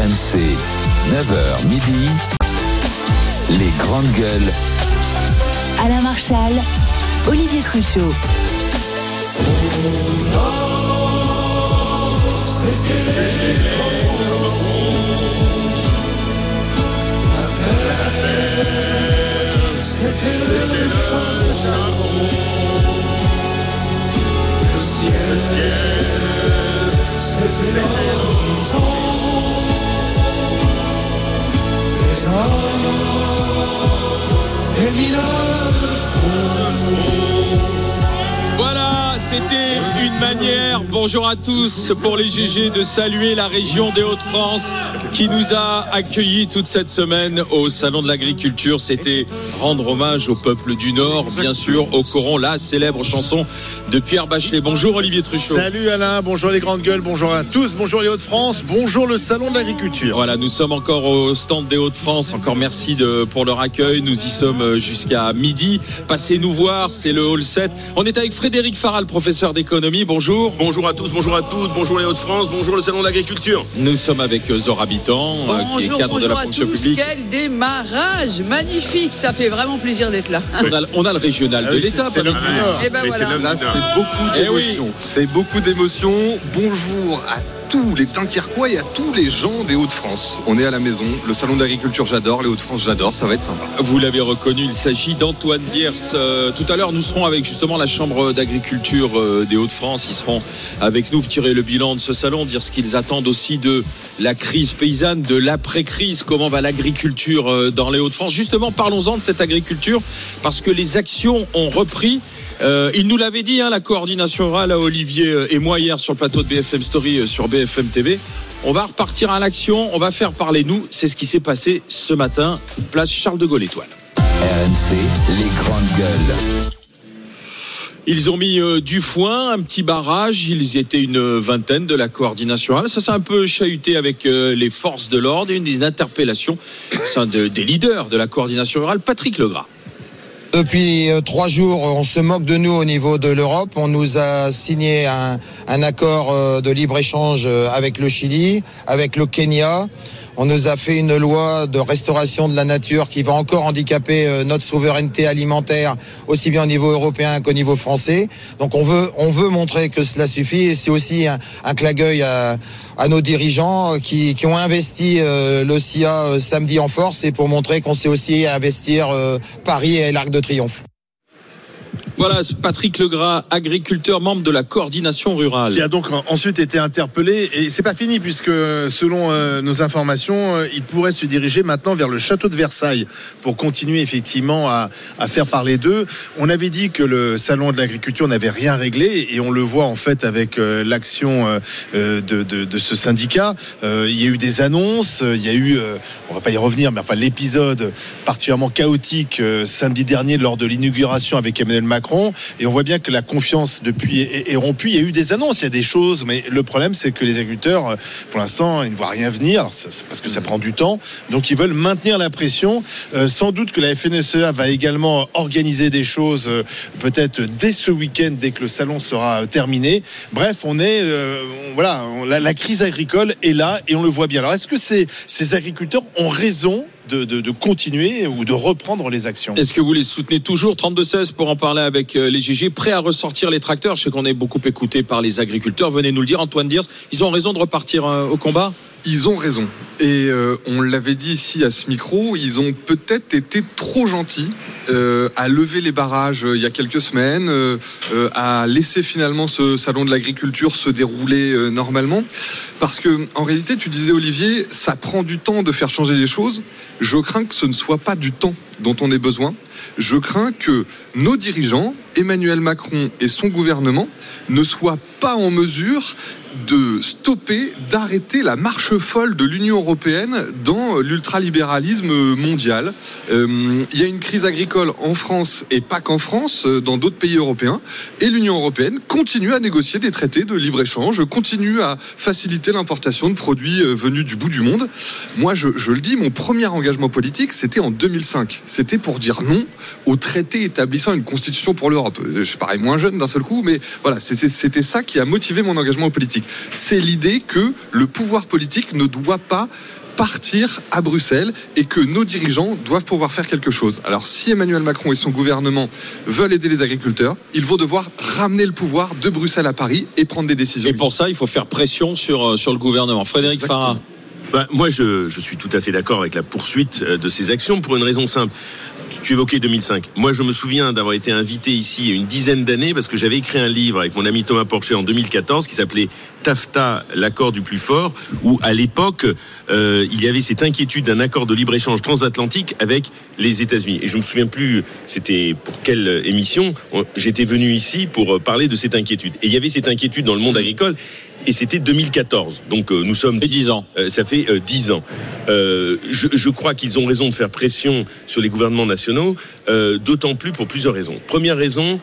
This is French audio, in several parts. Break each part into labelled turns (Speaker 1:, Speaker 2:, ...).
Speaker 1: RMC, 9h midi, les grandes gueules.
Speaker 2: Alain Marchal, Olivier Truchot.
Speaker 3: Voilà, c'était une manière, bonjour à tous, pour les GG de saluer la région des Hauts-de-France qui nous a accueillis toute cette semaine au Salon de l'Agriculture. C'était rendre hommage au peuple du Nord, bien sûr, au Coron, la célèbre chanson de Pierre Bachelet. Bonjour Olivier Truchot.
Speaker 4: Salut Alain, bonjour les grandes gueules, bonjour à tous, bonjour les Hauts-de-France, bonjour le Salon de l'Agriculture.
Speaker 3: Voilà, nous sommes encore au stand des Hauts-de-France. Encore merci de, pour leur accueil. Nous y sommes jusqu'à midi. Passez nous voir, c'est le hall 7. On est avec Frédéric Faral, professeur d'économie. Bonjour.
Speaker 5: Bonjour à tous, bonjour à toutes, bonjour les Hauts-de-France, bonjour le Salon de l'Agriculture.
Speaker 3: Nous sommes avec Zora Euh, qui est
Speaker 6: Bonjour,
Speaker 3: cadre de la
Speaker 6: bonjour à tous.
Speaker 3: publique.
Speaker 6: Quel démarrage magnifique. Ça fait vraiment plaisir d'être là.
Speaker 3: On a, on a le régional
Speaker 4: Ah
Speaker 3: de
Speaker 4: oui,
Speaker 3: l'État.
Speaker 4: c'est- le.
Speaker 6: Et ben
Speaker 5: Mais
Speaker 6: voilà.
Speaker 5: c'est le-
Speaker 7: Là, c'est beaucoup
Speaker 3: Eh oui.
Speaker 7: d'émotions. C'est beaucoup d'émotions. Bonjour à tous les Dunkerquois et à tous les gens des Hauts-de-France. On est à la maison. Le salon d'agriculture, j'adore. Les Hauts-de-France, j'adore. Ça va être sympa.
Speaker 3: Vous l'avez reconnu, il s'agit d'Antoine Diers. Euh, tout à l'heure, nous serons avec justement la Chambre d'agriculture euh, des Hauts-de-France. Ils seront avec nous pour tirer le bilan de ce salon, dire ce qu'ils attendent aussi de la crise paysanne, de l'après-crise, comment va l'agriculture euh, dans les Hauts-de-France. Justement, parlons-en de cette agriculture, parce que les actions ont repris. Il nous l'avait dit, hein, la coordination orale à Olivier et moi hier sur le plateau de BFM Story sur BFM TV. On va repartir à l'action, on va faire parler nous. C'est ce qui s'est passé ce matin, place Charles de Gaulle Étoile.
Speaker 1: RMC, les grandes gueules.
Speaker 3: Ils ont mis euh, du foin, un petit barrage. Ils étaient une vingtaine de la coordination. Ça s'est un peu chahuté avec euh, les forces de l'ordre et une, une interpellation au sein de- des leaders de la coordination orale, Patrick Legras.
Speaker 8: Depuis euh, trois jours, on se moque de nous au niveau de l'Europe. On nous a signé un, accord euh, de libre-échange euh, avec le Chili, avec le Kenya. On nous a fait une loi de restauration de la nature qui va encore handicaper euh, notre souveraineté alimentaire, aussi bien au niveau européen qu'au niveau français. Donc on veut, on veut montrer que cela suffit et c'est aussi un, un à, nos dirigeants euh, qui, ont investi euh, le SIA euh, samedi en force et pour montrer qu'on sait aussi investir Paris et l'Arc de Triomphe.
Speaker 3: Voilà, Patrick Legras, agriculteur, membre de la coordination rurale.
Speaker 4: Qui a donc en- ensuite été interpellé et c'est pas fini puisque selon euh, nos informations, euh, il pourrait se diriger maintenant vers le château de Versailles pour continuer effectivement à, à faire parler d'eux. On avait dit que le salon de l'agriculture n'avait rien réglé et on le voit en fait avec euh, l'action de, de- de ce syndicat. Il y a eu des annonces, il y a eu, on va pas y revenir, mais enfin l'épisode particulièrement chaotique samedi dernier lors de l'inauguration avec Emmanuel Macron. Et on voit bien que la confiance depuis est, est rompue. Il y a eu des annonces, il y a des choses, mais le problème c'est que les agriculteurs, euh, pour l'instant, ils ne voient rien venir. Alors, c'est c'est parce que ça prend du temps, donc ils veulent maintenir la pression. Euh, sans doute que la FNSEA va également organiser des choses, euh, peut-être dès ce week-end, dès que le salon sera terminé. Bref, on est, euh, voilà, on- la, la crise agricole est là et on le voit bien. Alors, est-ce que ces, ces agriculteurs ont raison de, continuer ou de reprendre les actions
Speaker 3: Est-ce que vous les soutenez toujours 32-16 pour en parler avec euh, les GG, prêts à ressortir les tracteurs? Je sais qu'on est beaucoup écouté par les agriculteurs. Venez nous le dire, Antoine Diers. Ils ont raison de repartir euh, au combat?
Speaker 7: Ils ont raison. Et euh, on l'avait dit ici à ce micro, ils ont peut-être été trop gentils euh, à lever les barrages euh, il y a quelques semaines, à laisser finalement ce salon de l'agriculture se dérouler normalement. Parce que en réalité, tu disais Olivier, ça prend du temps de faire changer les choses. Je crains que ce ne soit pas du temps dont on ait besoin. Je crains que nos dirigeants, Emmanuel Macron et son gouvernement, ne soient pas en mesure de stopper, d'arrêter la marche folle de l'Union européenne dans l'ultralibéralisme mondial. Euh, il y a une crise agricole en France et pas qu'en France, euh, dans d'autres pays européens, et l'Union européenne continue à négocier des traités de libre-échange, continue à faciliter l'importation de produits euh, venus du bout du monde. Moi, je, je le dis, mon premier engagement politique, c'était en 2005. c'était pour dire non au traité établissant une constitution pour l'Europe. Je parais moins jeune d'un seul coup, mais voilà, c'était ça qui a motivé mon engagement politique. C'est l'idée que le pouvoir politique ne doit pas partir à Bruxelles et que nos dirigeants doivent pouvoir faire quelque chose. Alors si Emmanuel Macron et son gouvernement veulent aider les agriculteurs, ils vont devoir ramener le pouvoir de Bruxelles à Paris et prendre des décisions.
Speaker 3: Et pour ça, il faut faire pression sur, euh, sur le gouvernement. Frédéric
Speaker 7: Exactement.
Speaker 3: Farah.
Speaker 5: Ben, moi, je, je suis tout à fait d'accord avec la poursuite euh, de ces actions pour une raison simple. Tu- évoquais 2005. Moi, je me souviens d'avoir été invité ici une dizaine d'années parce que j'avais écrit un livre avec mon ami Thomas Porcher en 2014 qui s'appelait TAFTA, l'accord du plus fort, où à l'époque, euh, il y avait cette inquiétude d'un accord de libre-échange transatlantique avec les États-Unis. Et je me souviens plus, c'était pour quelle émission, on- j'étais venu ici pour euh, parler de cette inquiétude. Et il y avait cette inquiétude dans le monde agricole. Et c'était 2014. Donc euh, nous sommes
Speaker 3: Et 10 ans.
Speaker 5: euh, ça fait euh, 10 ans. Euh, je, je crois qu'ils ont raison de faire pression sur les gouvernements nationaux, euh, d'autant plus pour plusieurs raisons. Première raison,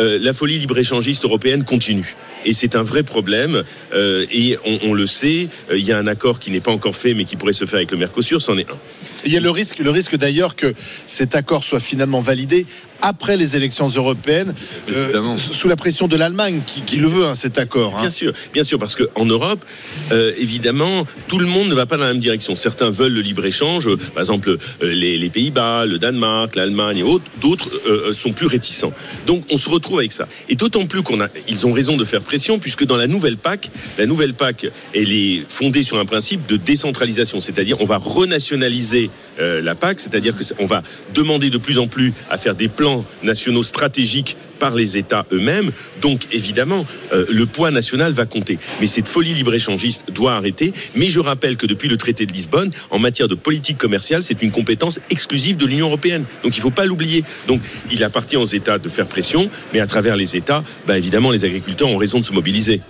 Speaker 5: euh, la folie libre-échangiste européenne continue. Et c'est un vrai problème. euh, et on, on le sait, euh, il y a un accord qui n'est pas encore fait, mais qui pourrait se faire avec le Mercosur, c'en est un.
Speaker 4: Il y a le risque, le risque d'ailleurs que cet accord soit finalement validé après les élections européennes, euh, sous la pression de l'Allemagne qui, qui le veut, hein, cet accord. hein.
Speaker 5: Bien sûr, bien sûr, parce qu'en Europe, euh, évidemment, tout le monde ne va pas dans la même direction. Certains veulent le libre-échange, euh, par exemple les, les Pays-Bas, le Danemark, l'Allemagne et autres. D'autres sont plus réticents. Donc on se retrouve avec ça. Et d'autant plus qu'on a, ils ont raison de faire pression, puisque dans la nouvelle PAC, la nouvelle PAC, elle est fondée sur un principe de décentralisation, c'est-à-dire on va renationaliser la PAC, c'est-à-dire que c'est- on va demander de plus en plus à faire des plans nationaux stratégiques par les États eux-mêmes. Donc évidemment, euh, le poids national va compter. Mais cette folie libre-échangiste doit arrêter. Mais je rappelle que depuis le traité de Lisbonne, en matière de politique commerciale, c'est une compétence exclusive de l'Union européenne. Donc il ne faut pas l'oublier. Donc il appartient aux États de faire pression, mais à travers les États, bah, évidemment, les agriculteurs ont raison de se mobiliser.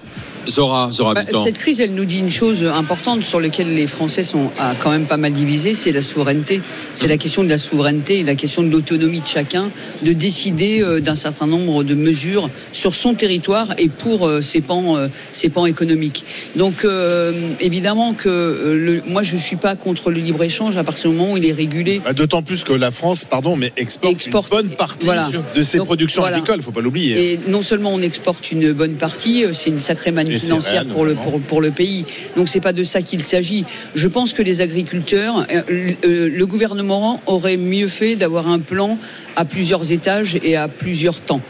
Speaker 3: Zora, Zora
Speaker 6: Bah, cette crise, elle nous dit une chose importante sur laquelle les Français sont ah, quand même pas mal divisés, c'est la souveraineté. C'est la question de la souveraineté et la question de l'autonomie de chacun, de décider euh, d'un certain nombre de mesures sur son territoire et pour euh, ses pans, euh, ses pans économiques. Donc euh, évidemment que euh, le, moi je suis pas contre le libre échange à partir du moment où il est régulé.
Speaker 4: Bah, D'autant plus que la France, pardon, mais exporte,
Speaker 6: Exporte-
Speaker 4: une bonne partie
Speaker 6: voilà.
Speaker 4: de ses
Speaker 6: Donc,
Speaker 4: productions
Speaker 6: voilà.
Speaker 4: agricoles, faut pas l'oublier.
Speaker 6: Et non seulement on exporte une bonne partie, c'est une sacrée manne Financière pour le,
Speaker 4: notamment.
Speaker 6: pour, pour le pays. Donc c'est pas de ça qu'il s'agit. Je pense que les agriculteurs, euh, le- euh, le gouvernement aurait mieux fait d'avoir un plan à plusieurs étages et à plusieurs temps.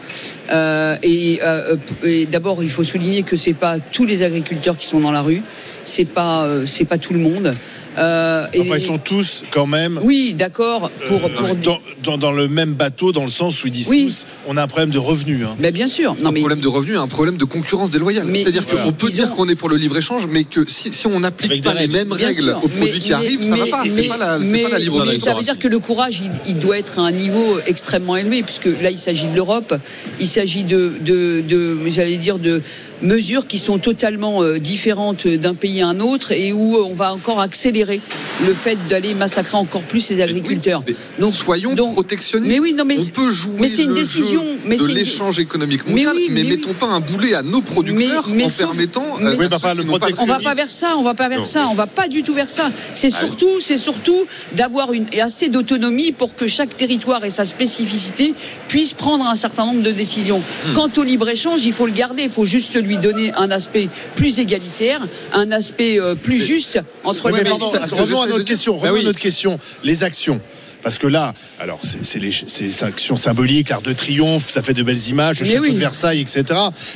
Speaker 6: Euh, et euh, et d'abord, il faut souligner que c'est pas tous les agriculteurs qui sont dans la rue, c'est pas euh, c'est pas tout le monde. Euh,
Speaker 4: Enfin,
Speaker 6: et-
Speaker 4: ils sont tous quand même
Speaker 6: oui, d'accord. Pour,
Speaker 4: euh,
Speaker 6: pour...
Speaker 4: dans, dans- dans le même bateau, dans le sens où ils disent
Speaker 6: Oui.
Speaker 4: tous, on a un problème de revenus. hein.
Speaker 6: Ben, bien sûr. Non
Speaker 7: un
Speaker 6: mais
Speaker 7: problème de revenus, un problème de concurrence déloyale.
Speaker 6: Mais-
Speaker 7: C'est-à-dire
Speaker 6: Voilà.
Speaker 7: qu'on peut
Speaker 6: Ils
Speaker 7: dire
Speaker 6: ont-
Speaker 7: qu'on est pour le libre-échange, mais que si, si on n'applique pas les mêmes
Speaker 6: Bien
Speaker 7: règles
Speaker 6: sûr,
Speaker 7: aux produits
Speaker 6: mais-
Speaker 7: qui arrivent, ça
Speaker 6: mais-
Speaker 7: va pas. C'est
Speaker 6: mais-
Speaker 7: pas la,
Speaker 6: mais-
Speaker 7: pas la libre
Speaker 6: mais Ça veut dire que le courage, il, il doit être à un niveau extrêmement élevé, puisque là, il s'agit de l'Europe, il s'agit de, de, de j'allais dire, de mesures qui sont totalement euh, différentes d'un pays à un autre et où on va encore accélérer le fait d'aller massacrer encore plus les agriculteurs.
Speaker 7: Mais
Speaker 6: Donc,
Speaker 7: soyons
Speaker 6: donc-
Speaker 7: protectionnistes.
Speaker 6: mais oui, non, mais
Speaker 7: on peut jouer
Speaker 6: mais c'est une
Speaker 7: le
Speaker 6: décision,
Speaker 7: jeu
Speaker 6: mais
Speaker 7: de l'échange économique
Speaker 6: Mais
Speaker 7: mondial,
Speaker 6: oui,
Speaker 7: mais,
Speaker 6: mais oui.
Speaker 7: mettons pas un boulet à nos producteurs
Speaker 6: Mais- mais
Speaker 7: en
Speaker 6: sauf-
Speaker 7: permettant.
Speaker 6: mais-
Speaker 7: à
Speaker 6: Oui,
Speaker 4: bah,
Speaker 7: qui
Speaker 4: le
Speaker 6: On va pas vers ça, on va pas vers
Speaker 5: Non.
Speaker 6: ça, on va pas du tout vers ça. C'est surtout, c'est surtout d'avoir une assez d'autonomie pour que chaque territoire et sa spécificité puisse prendre un certain nombre de décisions. Quant au libre échange, il faut le garder, il faut juste lui donner un aspect plus égalitaire, un aspect euh, plus juste entre
Speaker 4: Oui,
Speaker 6: les
Speaker 7: que
Speaker 4: revenons à notre.
Speaker 3: Bah
Speaker 4: revenons
Speaker 3: oui.
Speaker 4: à notre question. Les actions. Parce que là, alors c'est c'est les, c'est les actions symboliques, l'art de triomphe, ça fait de belles images, le château
Speaker 6: oui.
Speaker 4: de Versailles, etc.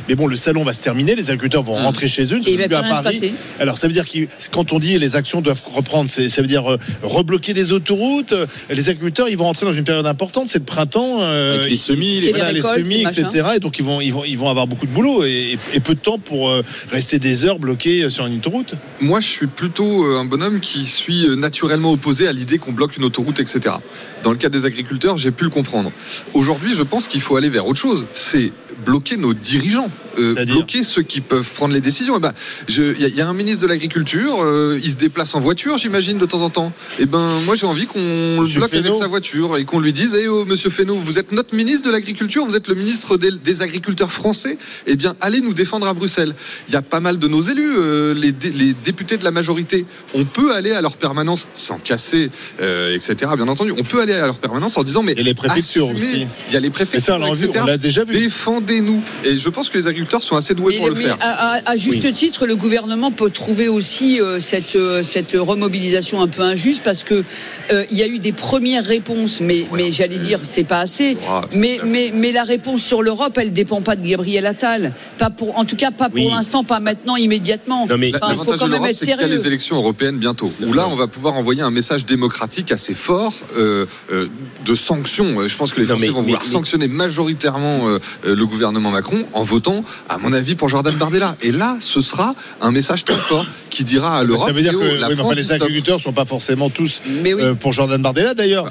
Speaker 4: Mais bon, le salon va se terminer, les agriculteurs vont rentrer chez eux, ne
Speaker 6: Et
Speaker 4: sont
Speaker 6: il va
Speaker 4: plus à Paris. Alors ça veut dire que quand on dit les actions doivent reprendre, ça veut dire euh, rebloquer les autoroutes. euh, Les agriculteurs, ils vont rentrer dans une période importante, c'est le printemps. euh,
Speaker 3: Avec les semis, les-
Speaker 6: les
Speaker 4: voilà, les
Speaker 6: récoltes,
Speaker 4: semis, etc. Et donc ils vont, ils vont, ils vont avoir beaucoup de boulot et, et peu de temps pour euh, rester des heures bloqués sur une autoroute.
Speaker 7: Moi, je suis plutôt un bonhomme qui suis naturellement opposé à l'idée qu'on bloque une autoroute, etc. Dans le cas des agriculteurs, j'ai pu le comprendre. Aujourd'hui, je pense qu'il faut aller vers autre chose. C'est bloquer nos dirigeants. Euh, bloquer ceux qui peuvent prendre les décisions. Eh ben, Il y, a- il y a un ministre de l'Agriculture, euh, il se déplace en voiture, j'imagine, de temps en temps. Et ben, moi, j'ai envie qu'on le bloque avec sa voiture et qu'on lui dise Eh oh, monsieur Fesneau, vous êtes notre ministre de l'Agriculture, vous êtes le ministre des, des agriculteurs français. Eh bien, allez nous défendre à Bruxelles. Il y a pas mal de nos élus, euh, les, dé- les députés de la majorité. On peut aller à leur permanence sans casser, etc. Bien entendu, on peut aller à leur permanence en disant Mais
Speaker 4: Et les préfectures
Speaker 7: assumez.
Speaker 4: aussi.
Speaker 7: Il y a les
Speaker 4: ça,
Speaker 7: préfectures,
Speaker 4: on
Speaker 7: etc.
Speaker 4: on l'a déjà vu.
Speaker 7: Défendez-nous. Et je pense que les agriculteurs sont assez doués
Speaker 6: Mais,
Speaker 7: pour le
Speaker 6: mais
Speaker 7: faire.
Speaker 6: à, à- à juste titre, le gouvernement peut trouver aussi euh, cette, euh, cette remobilisation un peu injuste parce que euh, il y a eu des premières réponses, mais, mais j'allais dire c'est pas assez.
Speaker 7: C'est
Speaker 6: mais, mais, mais la réponse sur l'Europe, elle dépend pas de Gabriel Attal. Pas pour, en tout cas, pas pour
Speaker 5: Oui.
Speaker 6: l'instant, pas maintenant, immédiatement.
Speaker 5: Non, mais-
Speaker 6: Enfin, il faut
Speaker 7: L'avantage
Speaker 6: quand
Speaker 7: de
Speaker 6: même
Speaker 7: l'Europe,
Speaker 6: être
Speaker 7: c'est qu'il y a
Speaker 6: sérieux.
Speaker 7: les élections européennes bientôt. Où là, on va pouvoir envoyer un message démocratique assez fort euh, euh, de sanctions. Euh, Je pense que les
Speaker 5: Non,
Speaker 7: Français
Speaker 5: mais-
Speaker 7: vont vouloir
Speaker 5: mais-
Speaker 7: sanctionner majoritairement euh, euh, le gouvernement Macron en votant, à mon avis, pour Jordan Bardella. Et là, ce sera un message très fort qui dira à l'Europe
Speaker 4: Ça veut dire que
Speaker 7: la
Speaker 4: oui, mais
Speaker 7: France
Speaker 4: enfin, les agriculteurs sont pas forcément tous
Speaker 6: Mais oui.
Speaker 4: euh, pour Jordan Bardella d'ailleurs.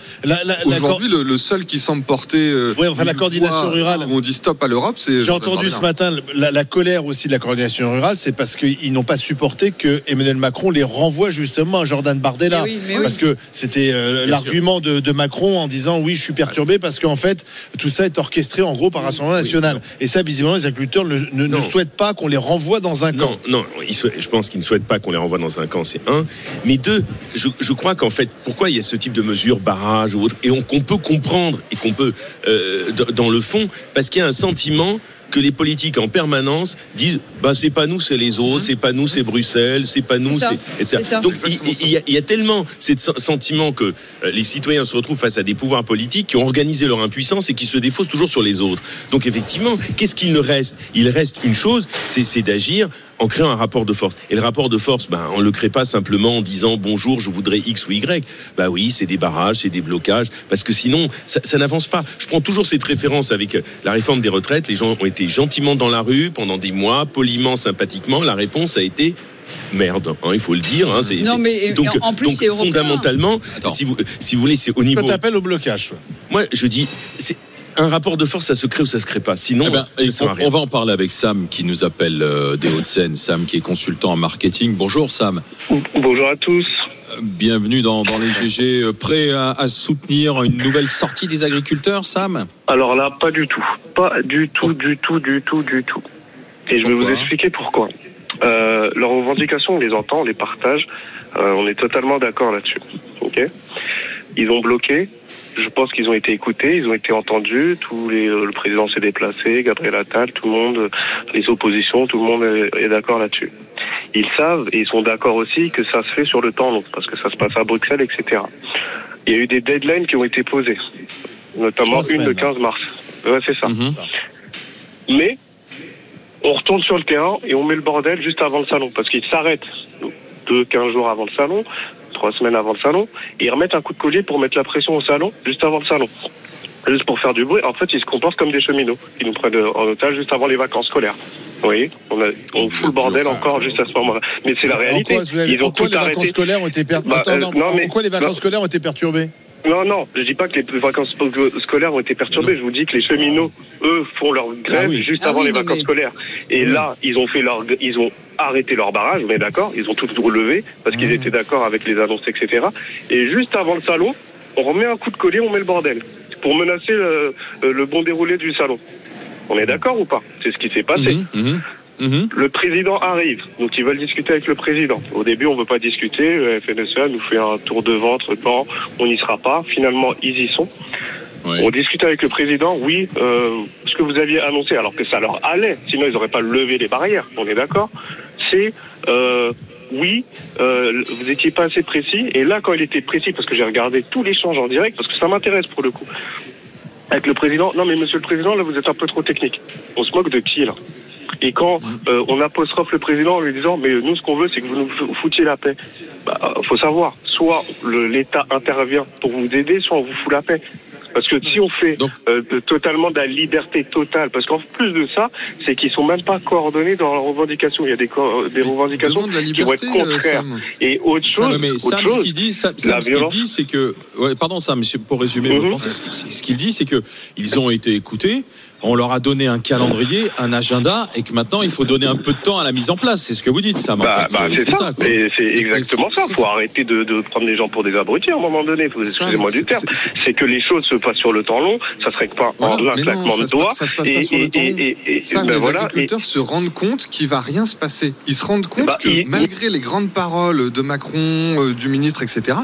Speaker 7: Aujourd'hui, le, le seul qui semble porter euh,
Speaker 4: Ouais, enfin, la coordination rurale.
Speaker 7: où on dit stop à l'Europe, c'est
Speaker 4: J'ai entendu
Speaker 7: Bardella.
Speaker 4: ce matin la, la colère aussi de la coordination rurale, c'est parce qu'ils n'ont pas supporté que Emmanuel Macron les renvoie justement à Jordan Bardella.
Speaker 6: Mais oui, mais oui.
Speaker 4: parce que c'était euh, l'argument de, de Macron en disant oui, je suis perturbé parce qu'en fait, tout ça est orchestré en gros par Rassemblement national. Et ça, visiblement, les agriculteurs ne, ne- souhaitent pas qu'on les renvoie dans un camp.
Speaker 5: Non, je pense qu'ils ne souhaitent pas qu'on les renvoie dans un camp, c'est un. Mais deux, je, je crois qu'en fait, pourquoi il y a ce type de mesures, barrage ou autre, et on- qu'on peut comprendre et qu'on peut, euh, dans le fond, parce qu'il y a un sentiment que les politiques en permanence disent bah c'est pas nous c'est les autres c'est pas nous c'est Bruxelles c'est pas nous
Speaker 6: ça,
Speaker 5: c'est donc il, il y a, il y a tellement ce sentiment que euh, les citoyens se retrouvent face à des pouvoirs politiques qui ont organisé leur impuissance et qui se défaussent toujours sur les autres. Donc effectivement qu'est-ce qu'il ne reste? Il reste une chose c'est c'est d'agir en créant un rapport de force. Et le rapport de force ben on le crée pas simplement en disant bonjour je voudrais X ou Y. Bah oui c'est des barrages c'est des blocages parce que sinon ça, ça n'avance pas. Je prends toujours cette référence avec euh, la réforme des retraites. Les gens ont été gentiment dans la rue pendant des mois poliment sympathiquement. La réponse a été merde hein, il faut le dire hein, c'est-
Speaker 6: Non, mais,
Speaker 5: donc,
Speaker 6: en plus,
Speaker 5: donc fondamentalement si vous si vous voulez c'est au niveau
Speaker 4: Toi, t'appelles au blocage.
Speaker 5: moi je dis c'est un rapport de force ça se crée ou ça se crée pas sinon
Speaker 3: Eh ben,
Speaker 5: ça
Speaker 3: et
Speaker 5: sert à
Speaker 3: on,
Speaker 5: rien.
Speaker 3: on va en parler avec Sam qui nous appelle euh, des Hauts-de-Seine. Sam qui est consultant en marketing. Bonjour Sam.
Speaker 9: Bonjour à tous.
Speaker 3: Euh, Bienvenue dans, dans les GG. Euh, Prêt à, à soutenir une nouvelle sortie des agriculteurs, Sam?
Speaker 9: Alors là, pas du tout. Pas du tout, du tout, du tout, du tout. Et je vais vous expliquer pourquoi. Euh, leurs revendications, on les entend, on les partage. Euh, on est totalement d'accord là-dessus. Ok? Ils ont bloqué. Je pense qu'ils ont été écoutés, ils ont été entendus. Tous les, le président s'est déplacé, Gabriel Attal, tout le monde, les oppositions, tout le monde est, est d'accord là-dessus. Ils savent et ils sont d'accord aussi que ça se fait sur le temps long, parce que ça se passe à Bruxelles, etc. Il y a eu des deadlines qui ont été posées, notamment une le
Speaker 4: semaines.
Speaker 9: 15 mars. Ouais, c'est ça.
Speaker 3: Mhm.
Speaker 9: Mais on retourne sur le terrain et on met le bordel juste avant le salon parce qu'ils s'arrêtent deux, 15 jours avant le salon, trois semaines avant le salon, et ils remettent un coup de collier pour mettre la pression au salon juste avant le salon. Juste pour faire du bruit. En fait, ils se comportent comme des cheminots qui nous prennent en otage juste avant les vacances scolaires. Vous voyez, on, a, on fout le bordel encore juste à ce moment-là. Mais c'est la réalité.
Speaker 4: quoi, vous avez-
Speaker 9: Ils
Speaker 4: en
Speaker 9: ont
Speaker 4: quoi
Speaker 9: tout
Speaker 4: les vacances scolaires ont été perturbées
Speaker 9: Bah, euh, non, mais-
Speaker 4: En quoi les vacances
Speaker 9: non.
Speaker 4: scolaires ont été perturbées?
Speaker 9: Non, non, je dis pas que les vacances scolaires ont été perturbées. Je vous dis que les cheminots, eux, font leur grève
Speaker 4: Ah oui.
Speaker 9: juste
Speaker 6: Ah
Speaker 9: avant
Speaker 6: oui,
Speaker 9: les vacances
Speaker 6: mais-
Speaker 9: scolaires. Et là, ils ont fait leur, ils ont arrêté leur barrage. On est d'accord Ils ont tout relevé parce qu'ils étaient d'accord avec les annonces, etc. Et juste avant le salon, on remet un coup de collier, on met le bordel pour menacer le, le bon déroulé du salon. On est d'accord ou pas? C'est ce qui s'est passé.
Speaker 3: Mhm, mhm.
Speaker 9: Le président arrive, donc ils veulent discuter avec le président. Au début, on veut pas discuter. Le FNSEA nous fait un tour de ventre. Non, on n'y sera pas. Finalement, ils y sont. On discute avec le président. Oui, euh, ce que vous aviez annoncé, alors que ça leur allait, sinon ils n'auraient pas levé les barrières. On est d'accord C'est euh, oui, euh, vous étiez pas assez précis. Et là, quand il était précis, parce que j'ai regardé tout l'échange en direct, parce que ça m'intéresse pour le coup. Avec le président, non mais monsieur le président, là vous êtes un peu trop technique. On se moque de qui là? Et quand euh, on apostrophe le président en lui disant mais nous ce qu'on veut c'est que vous nous foutiez la paix. Bah, faut savoir, soit l'État intervient pour vous aider, soit on vous fout la paix. Parce que si on fait
Speaker 3: Donc-
Speaker 9: euh, de- totalement de la liberté totale, parce qu'en plus de ça, c'est qu'ils sont même pas coordonnés dans leurs revendications. Il y a des, des revendications
Speaker 7: la
Speaker 9: qui vont être
Speaker 7: euh,
Speaker 9: contraires.
Speaker 7: Sam.
Speaker 9: Et autre chose,
Speaker 3: mais
Speaker 9: autre
Speaker 3: Sam, ce
Speaker 9: chose,
Speaker 3: qu'il dit, Sam, Sam,
Speaker 9: la
Speaker 3: ce qu'il
Speaker 9: violence.
Speaker 3: dit, c'est que ouais, pardon ça, monsieur, pour résumer votre
Speaker 9: Mhm.
Speaker 3: pensée, ce qu'il- ce qu'il dit, c'est que ils ont été écoutés. On leur a donné un calendrier, un agenda, et que maintenant il faut donner un peu de temps à la mise en place. C'est ce que vous dites, Sam. en fait.
Speaker 9: bah, c'est ça. c'est exactement ça.
Speaker 7: sauf-
Speaker 9: Faut arrêter de, de prendre les gens pour des abrutis à un moment donné. Excusez-moi du terme.
Speaker 7: c'est-
Speaker 9: que les choses se passent sur le temps long. Ça serait que pas en
Speaker 7: Voilà,
Speaker 9: un
Speaker 7: mais
Speaker 9: claquement de doigts.
Speaker 7: ça se passe
Speaker 9: Et-
Speaker 7: pas sur le temps.
Speaker 9: et- et- et-
Speaker 7: Ça,
Speaker 9: ben
Speaker 7: les
Speaker 9: voilà.
Speaker 7: Agriculteurs se rendent compte qu'il va rien se passer. Ils se rendent compte
Speaker 9: Bah,
Speaker 7: que
Speaker 9: il-
Speaker 7: malgré les grandes paroles de Macron, euh, du ministre, etc.,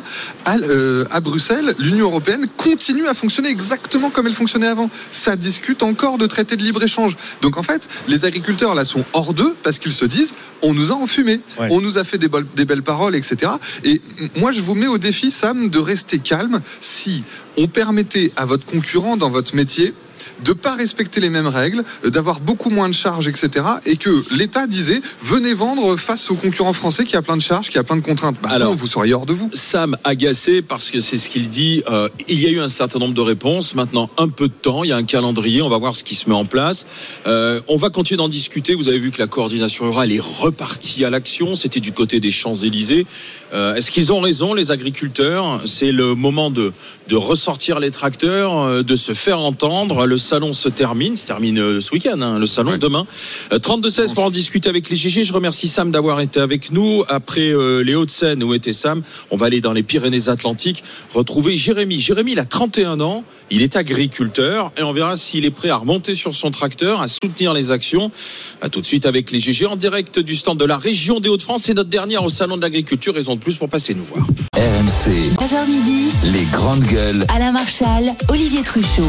Speaker 7: à, euh, à Bruxelles, l'Union européenne continue à fonctionner exactement comme elle fonctionnait avant. Ça discute encore de traités de libre-échange. Donc en fait, les agriculteurs là sont hors d'eux parce qu'ils se disent on nous a enfumés,
Speaker 4: Ouais.
Speaker 7: on nous a fait des, bol- des belles paroles, etc. Et moi, je vous mets au défi, Sam, de rester calme si on permettait à votre concurrent dans votre métier de pas respecter les mêmes règles, euh, d'avoir beaucoup moins de charges, etc. Et que l'État disait venez vendre face au concurrent français qui a plein de charges, qui a plein de contraintes. Bah
Speaker 3: Alors-
Speaker 7: non, vous seriez hors de vous.
Speaker 3: Sam agacé parce que c'est ce qu'il dit. euh, il y a eu un certain nombre de réponses. Maintenant, un peu de temps. Il y a un calendrier. On va voir ce qui se met en place. Euh, on va continuer d'en discuter. Vous avez vu que la coordination rurale est repartie à l'action. C'était du côté des Champs Élysées. Euh, Est-ce qu'ils ont raison, les agriculteurs? C'est le moment de de ressortir les tracteurs, euh, de se faire entendre. Le salon se termine. Se termine euh, ce week-end. hein, le salon demain. Euh, 32-16 pour en discuter avec les GG. Je remercie Sam d'avoir été avec nous. Après euh, les Hauts-de-Seine où était Sam, on va aller dans les Pyrénées-Atlantiques retrouver Jérémy. Jérémy, il a 31 ans. Il est agriculteur et on verra s'il est prêt à remonter sur son tracteur, à soutenir les actions. À tout de suite avec les GG en direct du stand de la région des Hauts-de-France. C'est notre dernière au salon de l'agriculture. Raison de plus pour passer nous voir.
Speaker 1: RMC,
Speaker 2: 11h midi,
Speaker 1: les grandes gueules.
Speaker 2: Alain Marchal, Olivier Truchot.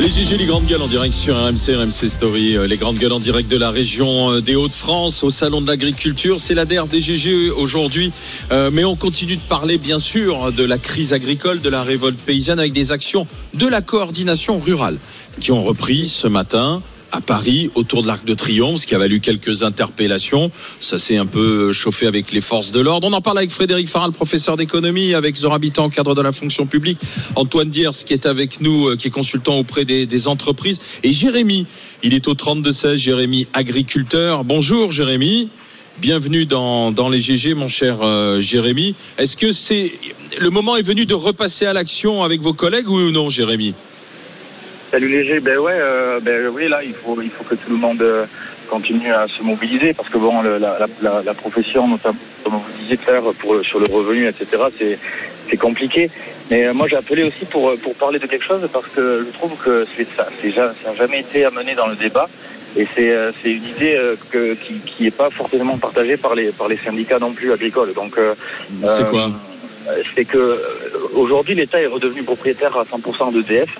Speaker 3: Les GG, les grandes gueules en direct sur RMC, RMC Story, euh, les grandes gueules en direct de la région euh, des Hauts-de-France au Salon de l'Agriculture. C'est la des GG aujourd'hui, Euh, mais on continue de parler bien sûr de la crise agricole, de la révolte paysanne avec des actions de la coordination rurale qui ont repris ce matin à Paris autour de l'Arc de Triomphe, ce qui a valu quelques interpellations. Ça s'est un peu chauffé avec les forces de l'ordre. On en parle avec Frédéric Faral, professeur d'économie, avec Zora Habitant, cadre de la fonction publique, Antoine Diers, qui est avec nous, euh, qui est consultant auprès des, des entreprises, et Jérémy. Il est au 32-16, Jérémy, agriculteur. Bonjour Jérémy. Bienvenue dans, dans les GG, mon cher euh, Jérémy. Est-ce que c'est le moment est venu de repasser à l'action avec vos collègues ou non, Jérémy?
Speaker 10: Salut Léger, ben ouais, euh, ben oui là il faut il faut que tout le monde euh, continue à se mobiliser parce que bon le- la, la, la, profession notamment comme vous disiez Claire pour sur le revenu etc c'est c'est compliqué. Mais euh, moi j'ai appelé aussi pour euh, pour parler de quelque chose parce que je trouve que c'est ça c'est ça n'a jamais été amené dans le débat. Et c'est c'est une idée que, qui qui est pas forcément partagée par les par les syndicats non plus agricoles. Donc
Speaker 3: C'est
Speaker 10: euh,
Speaker 3: quoi
Speaker 10: c'est que aujourd'hui l'État est redevenu propriétaire à 100% d'EDF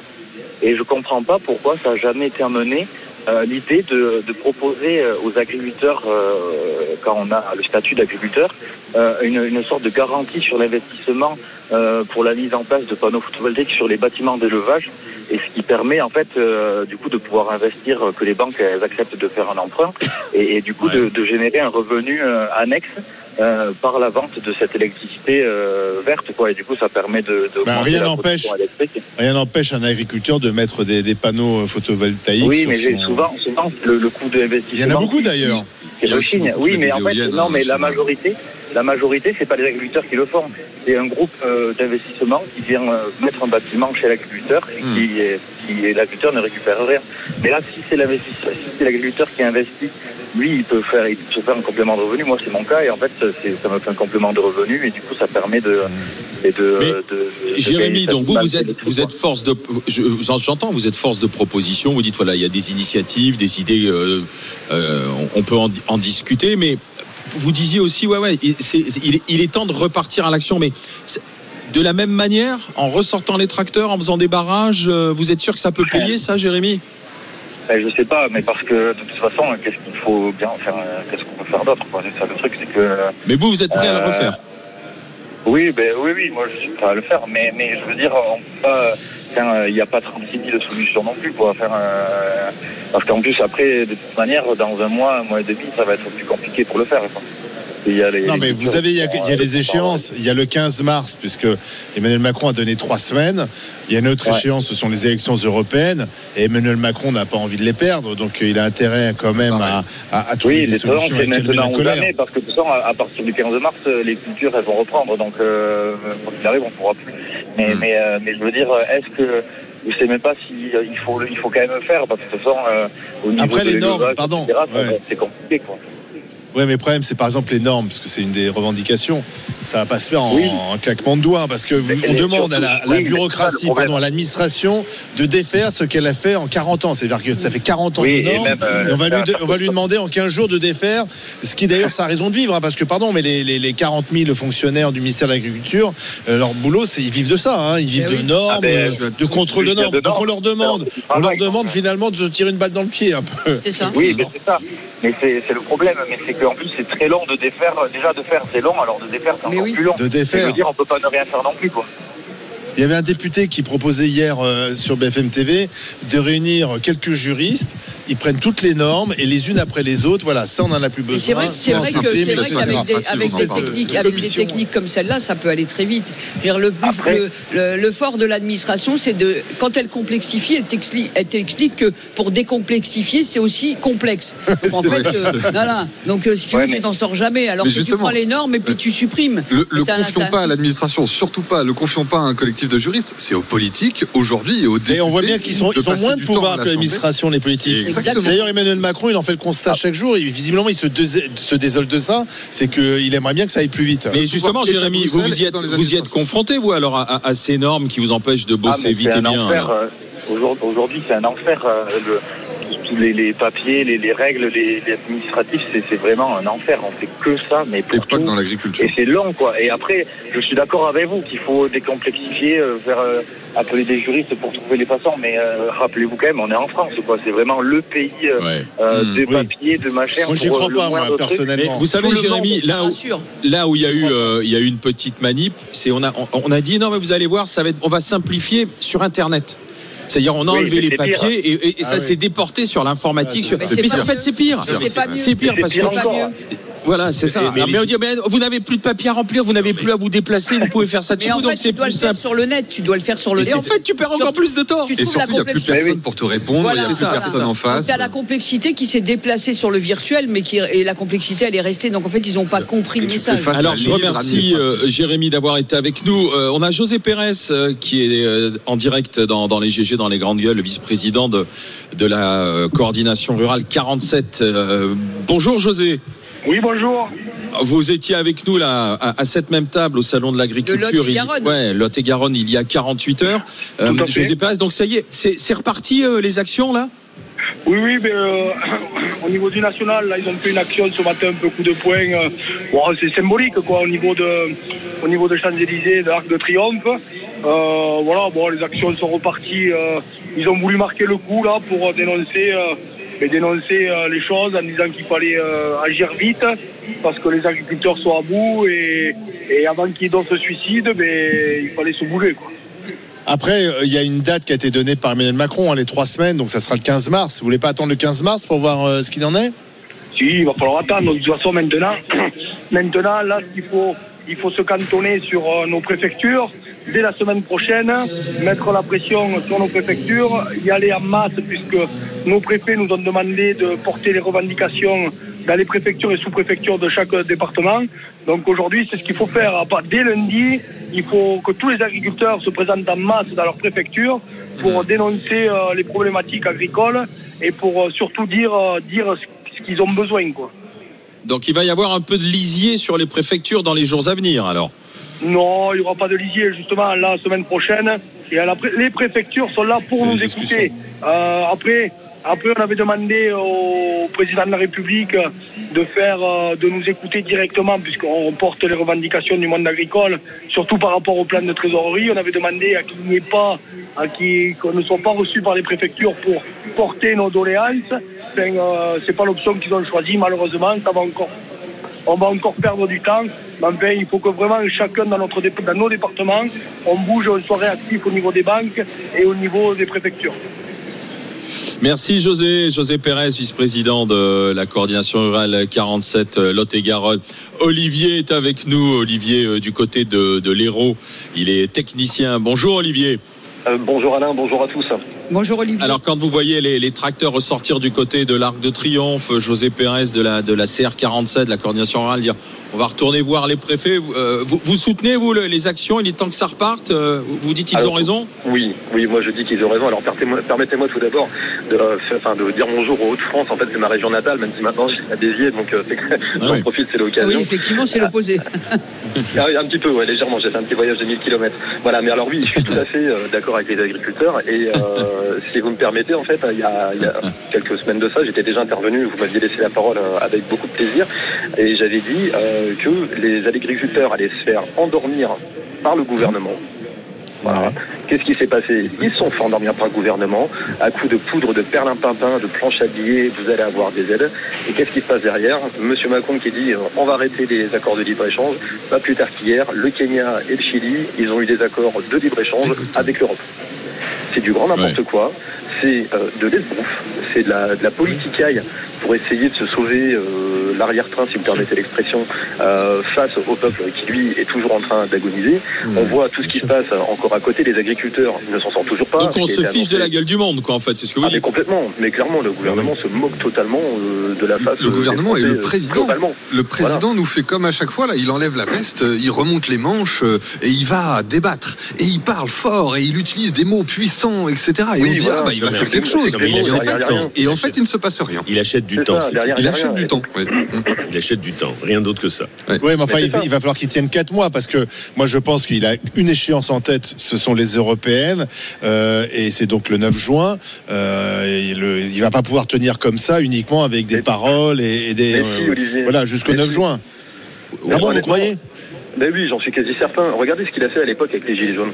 Speaker 10: et je comprends pas pourquoi ça n'a jamais été amené euh, l'idée de, de proposer euh, aux agriculteurs, euh, quand on a le statut d'agriculteur, euh, une, une sorte de garantie sur l'investissement euh, pour la mise en place de panneaux photovoltaïques sur les bâtiments d'élevage. Et ce qui permet en fait euh, du coup de pouvoir investir, que les banques elles acceptent de faire un emprunt et, et du coup de, de générer un revenu euh, annexe euh, par la vente de cette électricité euh, verte quoi et du coup ça permet de, de
Speaker 4: Bah, rien n'empêche. Rien un agriculteur de mettre des, des panneaux photovoltaïques.
Speaker 10: Oui,
Speaker 4: sur
Speaker 10: mais
Speaker 4: son-
Speaker 10: souvent, souvent le, le coût de investissement.
Speaker 4: Il y en a beaucoup d'ailleurs.
Speaker 10: Oui, mais en fait, non,
Speaker 3: hein,
Speaker 10: mais la majorité, la majorité, c'est pas les agriculteurs qui le font. C'est un groupe euh, d'investissement qui vient euh, mettre un bâtiment chez l'agriculteur et
Speaker 3: Hmm.
Speaker 10: qui, l'agriculteur ne récupère rien. Mais là, si c'est l'investisseur, si c'est l'agriculteur qui investit, lui, il peut faire, il peut se faire un complément de revenu. Moi, c'est mon cas et en fait, ça me fait un complément de revenu et du coup, ça permet de, et de,
Speaker 3: Mais,
Speaker 10: de-
Speaker 3: Jérémy, donc vous, vous êtes, vous êtes force de, je- j'entends, vous êtes force de proposition. Vous dites voilà, il y a des initiatives, des idées, euh, euh, on on peut en, en discuter, mais vous disiez aussi, ouais, ouais, il- il, est- il est temps de repartir à l'action, mais de la même manière, en ressortant les tracteurs, en faisant des barrages, euh, vous êtes sûr que ça peut payer, ça, Jérémy?
Speaker 10: Ben, je sais pas, mais parce que de toute façon, qu'est-ce qu'il faut bien faire Qu'est-ce qu'on peut faire d'autre C'est ça le truc, c'est que.
Speaker 3: Mais vous, vous êtes prêt à le
Speaker 10: Euh,
Speaker 3: refaire
Speaker 10: Oui, ben oui, oui, moi je suis prêt à le faire, mais mais je veux dire, on peut pas. Il n'y a pas 36 000 solutions non plus pour faire. euh, parce qu'en plus après, de toute manière, dans un mois, un mois et demi, ça va être plus compliqué pour le faire. quoi. Il y a les,
Speaker 4: Non, mais vous savez, il y a, il y a les échéances. Il y a le 15 mars, puisque Emmanuel Macron a donné trois semaines. Il y a une autre
Speaker 10: Ouais.
Speaker 4: échéance, ce sont les élections européennes. Et Emmanuel Macron n'a pas envie de les perdre. Donc, il a intérêt quand même à, à, à trouver
Speaker 10: Oui,
Speaker 4: des solutions et la
Speaker 10: maintenant ou
Speaker 4: colère.
Speaker 10: jamais, parce que de toute façon, à, partir du 15 mars, euh, les cultures, elles vont reprendre. Donc, euh, quand il arrive, on ne pourra plus. Mais,
Speaker 11: Hmm.
Speaker 10: mais, euh, mais je veux dire, est-ce que je ne sais même pas si euh, il faut, il faut quand même le faire, parce que de toute façon, euh, au niveau
Speaker 4: Après,
Speaker 10: de
Speaker 4: les normes, pardon,
Speaker 10: ça-
Speaker 4: ouais.
Speaker 10: c'est compliqué, quoi.
Speaker 4: Ouais, mais le problème, c'est par exemple les normes, parce que c'est une des revendications. Ça va pas se faire en,
Speaker 10: Oui.
Speaker 4: en claquement de doigts, parce que on demande à la,
Speaker 10: surtout-
Speaker 4: à la
Speaker 10: oui, mais
Speaker 4: bureaucratie, pardon, à l'administration de défaire ce qu'elle a fait en 40 ans. C'est-à-dire que ça fait 40 ans
Speaker 10: Oui,
Speaker 4: de
Speaker 10: et
Speaker 4: normes.
Speaker 10: même, euh,
Speaker 4: et on va lui,
Speaker 10: faire
Speaker 4: de- on va lui demander en 15 jours de défaire, ce qui d'ailleurs, ça a raison de vivre, hein, parce que pardon, mais les, les, les 40 000 fonctionnaires du ministère de l'Agriculture, euh, leur boulot, c'est ils vivent de ça, hein, ils vivent
Speaker 6: Eh
Speaker 4: de
Speaker 6: oui.
Speaker 4: normes,
Speaker 10: Ah
Speaker 4: euh, de contrôle de normes. Donc on leur demande,
Speaker 10: C'est
Speaker 4: on leur demande finalement de se tirer une balle dans le pied un peu.
Speaker 6: C'est ça.
Speaker 10: Oui, mais c'est ça. Mais c'est c'est le problème. Mais c'est qu'en plus, c'est très long de défaire. Déjà, de faire, c'est long. Alors, de défaire, c'est
Speaker 6: Mais
Speaker 10: encore
Speaker 6: oui.
Speaker 10: plus long.
Speaker 4: De
Speaker 10: Et
Speaker 4: défaire.
Speaker 10: Je veux dire, on peut pas ne rien faire non plus, quoi.
Speaker 4: Il y avait un député qui proposait hier euh, sur BFM TV de réunir quelques juristes. Ils prennent toutes les normes et les unes après les autres. Voilà, ça on en a plus besoin.
Speaker 6: C'est vrai, c'est vrai qu'avec des, techniques, avec des techniques comme celle-là, ça peut aller très vite. Le, plus,
Speaker 10: Après-
Speaker 6: le, le- le fort de l'administration, c'est de quand elle complexifie, elle t'explique, elle t'explique que pour décomplexifier, c'est aussi complexe. Donc, en
Speaker 4: C'est
Speaker 6: fait,
Speaker 4: vrai.
Speaker 6: euh, voilà. Donc euh, si tu
Speaker 10: Ouais,
Speaker 6: veux, tu t'en sors jamais. Alors que tu prends les normes et puis tu supprimes.
Speaker 7: Le, confions pas à l'administration, surtout pas. Le confions pas à un collectif de juristes. C'est aux politiques aujourd'hui et aux députés.
Speaker 4: Et on voit bien qu'ils sont, ils ont moins de pouvoir
Speaker 7: à
Speaker 4: que l'administration, les politiques.
Speaker 6: Exactement.
Speaker 4: D'ailleurs, Emmanuel Macron, il en fait le constat chaque jour. Et visiblement, il se, dés- se désole de ça. C'est qu'il aimerait bien que ça aille plus vite.
Speaker 3: Mais justement, Jérémy, vous y
Speaker 7: et
Speaker 3: êtes, vous y confronté, vous, alors, à, à- à ces normes qui vous empêchent de
Speaker 10: Ah,
Speaker 3: bosser
Speaker 10: mais
Speaker 3: vite et bien
Speaker 10: euh, Aujourd'hui, c'est un enfer. euh, le- les, les papiers, les, les règles, les, les administratifs, c'est c'est vraiment un enfer. On fait que ça, mais
Speaker 7: Et
Speaker 10: pour
Speaker 7: pas que dans l'agriculture.
Speaker 10: Et c'est long, quoi. Et après, je suis d'accord avec vous qu'il faut décomplexifier, euh, faire euh, appeler des juristes pour trouver les façons. Mais euh, rappelez-vous quand même, on est en France, quoi. C'est vraiment le pays euh,
Speaker 3: Ouais.
Speaker 10: euh,
Speaker 7: Hmm.
Speaker 10: de
Speaker 4: Oui.
Speaker 10: papier, de machin.
Speaker 4: Moi, j'y crois
Speaker 10: euh, le
Speaker 4: pas, moi.
Speaker 3: Mais
Speaker 4: personnellement.
Speaker 3: vous savez, Jérémy, là où, là où il y a eu, euh, il y a eu une petite manip, c'est on a, on, on a dit non mais vous allez voir, ça va être, on va simplifier sur Internet. C'est-à-dire on a
Speaker 10: Oui,
Speaker 3: enlevé les
Speaker 10: pire.
Speaker 3: papiers et, ça
Speaker 4: Ah oui.
Speaker 3: s'est déporté sur l'informatique.
Speaker 6: Ça.
Speaker 3: mais en fait c'est pire.
Speaker 6: C'est
Speaker 3: pire parce que. Voilà c'est ça.
Speaker 4: Mais- mais
Speaker 3: Ah, Mais, on dit mais vous n'avez plus de papiers à remplir, vous n'avez plus à vous déplacer, vous pouvez faire ça de
Speaker 6: Mais
Speaker 3: chez
Speaker 6: en
Speaker 3: vous
Speaker 6: fait,
Speaker 3: donc c'est
Speaker 6: tu dois
Speaker 3: plus
Speaker 6: le faire
Speaker 3: simple.
Speaker 6: sur le net. Tu dois le faire sur le
Speaker 3: Et
Speaker 6: net.
Speaker 3: en fait tu perds encore plus de temps.
Speaker 6: Tu
Speaker 7: Et
Speaker 6: trouves la
Speaker 7: surtout, il n'y a plus personne pour te répondre,
Speaker 6: Voilà,
Speaker 7: il n'y a plus
Speaker 3: ça,
Speaker 7: personne en face.
Speaker 6: Donc, t'as la complexité qui s'est déplacée sur le virtuel, mais qui et la complexité elle est restée. Donc en fait ils n'ont pas compris
Speaker 7: Et
Speaker 6: le
Speaker 7: tu
Speaker 6: message.
Speaker 3: Alors je remercie euh, Jérémy d'avoir été avec nous. Euh, on a José Pérez euh, qui est en direct dans, dans les GG, dans les grandes gueules, le vice-président de, de la coordination rurale 47. Euh, bonjour José.
Speaker 12: Oui, bonjour.
Speaker 3: Vous étiez avec nous là à, à cette même table au salon de l'agriculture. Ouais, Lot et Garonne il y a 48 heures. Euh. José Pérez, donc ça y est, c'est c'est reparti euh, les actions là?
Speaker 12: Oui, oui, mais euh, au niveau du national, là, ils ont fait une action ce matin, un peu coup de poing. euh, bon, c'est symbolique, quoi, au niveau de, au niveau de Champs-Élysées, de l'Arc de Triomphe. Euh, voilà, bon, les actions sont reparties. euh, ils ont voulu marquer le coup, là, pour dénoncer, et dénoncer euh, les choses en disant qu'il fallait euh, agir vite, parce que les agriculteurs sont à bout, et, et avant qu'il y ait d'autres suicides, ben, il fallait se bouger, quoi.
Speaker 4: Après, euh, il y a une date qui a été donnée par Emmanuel Macron, hein, les trois semaines, donc ça sera le 15 mars. Vous voulez pas attendre le 15 mars pour voir ce qu'il en est?
Speaker 12: Si, il va falloir attendre. De toute façon, maintenant, maintenant là, il faut, il faut se cantonner sur nos préfectures. Dès la semaine prochaine, mettre la pression sur nos préfectures, y aller en masse, puisque nos préfets nous ont demandé de porter les revendications dans les préfectures et sous-préfectures de chaque département. Donc aujourd'hui, c'est ce qu'il faut faire. Dès lundi, il faut que tous les agriculteurs se présentent en masse dans leur préfecture pour dénoncer euh, les problématiques agricoles et pour euh, surtout dire, euh, dire ce ce qu'ils ont besoin. Quoi.
Speaker 3: Donc il va y avoir un peu de lisier sur les préfectures dans les jours à venir alors.
Speaker 12: Non, il n'y aura pas de lisier, justement, la semaine prochaine. Et à la pré- les préfectures sont là pour nous écouter. Euh, après, après, on avait demandé au président de la République de faire, euh, de nous écouter directement, puisqu'on porte les revendications du monde agricole, surtout par rapport au plan de trésorerie. On avait demandé à qu'il n'y ait pas, à qui- qu'on ne soit pas reçus par les préfectures pour porter nos doléances. Ben, euh, c'est pas l'option qu'ils ont choisie, malheureusement. Ça va encore on va encore perdre du temps. Mais enfin, il faut que vraiment chacun dans, notre, dans nos départements, on bouge, on soit réactif au niveau des banques et au niveau des préfectures.
Speaker 3: Merci José, José Pérez, vice-président de la coordination rurale 47 euh, Lot-et-Garonne. Olivier est avec nous, Olivier euh, du côté de, de l'Hérault. Il est technicien. Bonjour Olivier.
Speaker 13: Euh, bonjour Alain, bonjour à tous.
Speaker 6: Bonjour Olivier.
Speaker 3: Alors quand vous voyez les, les tracteurs ressortir du côté de l'Arc de Triomphe, José Pérez de la, de la CR47, de la coordination rurale, dire on va retourner voir les préfets, euh, vous, vous soutenez vous le- les actions, il est temps que ça reparte, euh, vous dites qu'ils
Speaker 13: Alors,
Speaker 3: ont raison
Speaker 13: Oui, oui, moi je dis qu'ils ont raison. Alors permettez-moi permettez-moi tout d'abord de, euh, enfin, de dire bonjour aux Hauts-de-France. En fait, c'est ma région natale, même si maintenant je suis à Béziers, donc euh, c'est que j'en
Speaker 3: oui.
Speaker 13: profite, c'est
Speaker 6: Ah
Speaker 13: l'occasion.
Speaker 6: oui, effectivement, c'est l'opposé.
Speaker 13: Ah un petit peu, ouais, légèrement. J'ai fait un petit voyage de 1000 km. Voilà, mais alors oui, je suis tout à fait euh, d'accord avec les agriculteurs. Et euh, si vous me permettez, en fait, il y a, il y a quelques semaines de ça, j'étais déjà intervenu. Vous m'aviez laissé la parole euh, avec beaucoup de plaisir, et j'avais dit euh, que les agriculteurs allaient se faire endormir par le gouvernement. Voilà. Qu'est-ce qui s'est passé? Ils sont fait endormir par le gouvernement à coup de poudre, de perlimpinpin, de planches à billets. Vous allez avoir des aides. Et qu'est-ce qui se passe derrière? Monsieur Macron qui dit euh, on va arrêter les accords de libre échange. Pas plus tard qu'hier, le Kenya et le Chili, ils ont eu des accords de libre échange avec l'Europe. C'est du grand n'importe quoi. C'est euh, de l'esbrouf. C'est de la, de la politicaille pour essayer de se sauver euh, l'arrière-train, si vous me permettez l'expression, euh, face au peuple qui, lui, est toujours en train d'agoniser. On voit tout ce qui se passe encore à côté. Les agriculteurs ne s'en sortent toujours pas.
Speaker 3: Donc on se fiche de la gueule du monde, quoi, en fait, c'est ce que vous
Speaker 13: ah, mais
Speaker 3: dites.
Speaker 13: complètement, mais clairement, le gouvernement se moque totalement euh, de la face.
Speaker 7: Le gouvernement et le président.
Speaker 13: globalement.
Speaker 7: Le président nous fait comme à chaque fois, là, il enlève la veste, il remonte les manches et il va débattre. Et il parle fort et il utilise des mots puissants, etc. Et
Speaker 13: Oui,
Speaker 7: on dit,
Speaker 13: voilà.
Speaker 7: ah bah il va
Speaker 5: Mais
Speaker 7: faire quelque chose.
Speaker 5: non, mais il
Speaker 7: et,
Speaker 5: achète
Speaker 7: en
Speaker 5: du
Speaker 7: fait,
Speaker 5: temps.
Speaker 7: et en fait, il ne se passe rien.
Speaker 5: Il achète du temps.
Speaker 7: Il achète du temps. ouais.
Speaker 5: Il achète du temps, rien d'autre que ça.
Speaker 4: Oui, mais enfin, il, va falloir qu'il tienne 4 mois parce que moi, je pense qu'il a une échéance en tête, ce sont les européennes, euh, et c'est donc le 9 juin. Euh, et le, il va pas pouvoir tenir comme ça uniquement avec des
Speaker 13: Mais-
Speaker 4: paroles et, et des.
Speaker 13: Olivier.
Speaker 4: voilà, jusqu'au
Speaker 13: Mais
Speaker 4: 9
Speaker 13: si.
Speaker 4: juin. Ah bon, vous croyez?
Speaker 13: Ben oui, j'en suis quasi certain. Regardez ce qu'il a fait à l'époque avec les Gilets jaunes.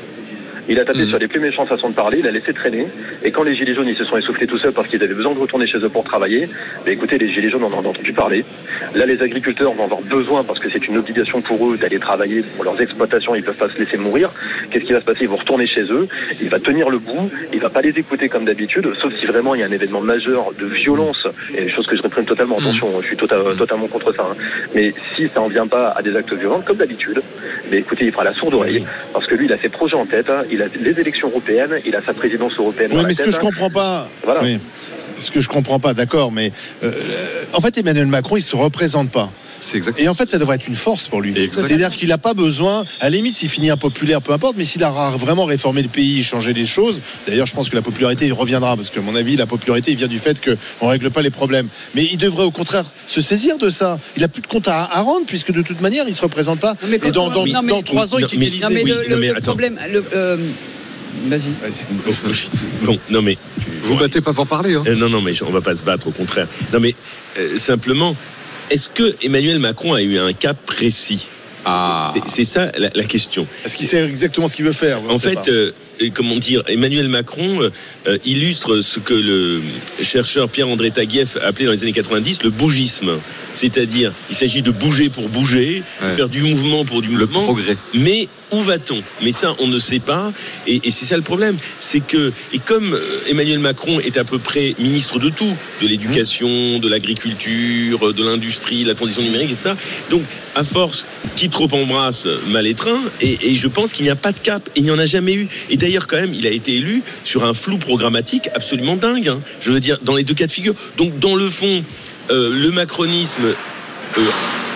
Speaker 13: Il a tapé
Speaker 7: Mhm.
Speaker 13: sur les plus méchantes façons de parler, il a laissé traîner. Et quand les Gilets jaunes, ils se sont essoufflés tout seuls parce qu'ils avaient besoin de retourner chez eux pour travailler, ben écoutez, les Gilets jaunes, on en a entendu parler. Là, les agriculteurs vont avoir besoin, parce que c'est une obligation pour eux d'aller travailler pour leurs exploitations, ils peuvent pas se laisser mourir. Qu'est-ce qui va se passer? Ils vont retourner chez eux, il va tenir le bout, il va pas les écouter comme d'habitude, sauf si vraiment il y a un événement majeur de violence, et des choses que je réprime totalement, attention, je suis tota- totalement contre ça. hein. Mais si ça en vient pas à des actes violents, comme d'habitude, ben écoutez, il fera la sourde oreille, parce que lui, il a ses projets en tête, hein, il a les élections européennes, il a sa présidence européenne.
Speaker 4: Oui, mais ce que je
Speaker 13: hein.
Speaker 4: comprends pas.
Speaker 13: Voilà.
Speaker 4: Oui. Ce que je comprends pas, d'accord, mais euh, en fait, Emmanuel Macron, il se représente pas. Et en fait, ça devrait être une force pour lui. C'est-à-dire qu'il n'a pas besoin, à la limite, s'il finit impopulaire, peu importe, mais s'il a vraiment réformé le pays, changé les choses, d'ailleurs, je pense que la popularité, il reviendra, parce que, à mon avis, la popularité, il vient du fait qu'on ne règle pas les problèmes. Mais il devrait, au contraire, se saisir de ça. Il n'a plus de compte à, à rendre, puisque de toute manière, il ne se représente pas.
Speaker 6: Non, mais
Speaker 4: Et dans,
Speaker 6: on-
Speaker 4: dans,
Speaker 6: non, mais-
Speaker 4: dans trois ans, il quitte l'Élysée.
Speaker 6: Non, mais
Speaker 5: Oui,
Speaker 6: le, problème. Vas-y.
Speaker 5: Bon, non mais
Speaker 7: Vous battez pas pour parler. Hein.
Speaker 5: Euh, non, non, mais on va pas se battre, au contraire. Non, mais euh, simplement, est-ce que Emmanuel Macron a eu un cap précis?
Speaker 7: Ah.
Speaker 5: C'est- ça la, la question.
Speaker 4: Est-ce qu'il sait exactement ce qu'il veut faire?
Speaker 5: En fait, euh, comment dire, Emmanuel Macron euh, illustre ce que le chercheur Pierre-André Taguieff appelait dans les années 90 le bougisme. C'est-à-dire, il s'agit de bouger pour bouger,
Speaker 7: Ouais.
Speaker 5: faire du mouvement pour du
Speaker 7: Le
Speaker 5: mouvement.
Speaker 7: progrès.
Speaker 5: Mais où va-t-on? Mais ça, on ne sait pas. Et, et c'est ça le problème. C'est que, et comme euh, Emmanuel Macron est à peu près ministre de tout, de l'éducation, de l'agriculture, de l'industrie, de la transition numérique, etc. Donc, à force, qui trop embrasse, mal étreint. Et, et je pense qu'il n'y a pas de cap. Et il n'y en a jamais eu. Et d'ailleurs, quand même, il a été élu sur un flou programmatique absolument dingue. hein. Je veux dire, dans les deux cas de figure. Donc, dans le fond, euh, le macronisme. euh,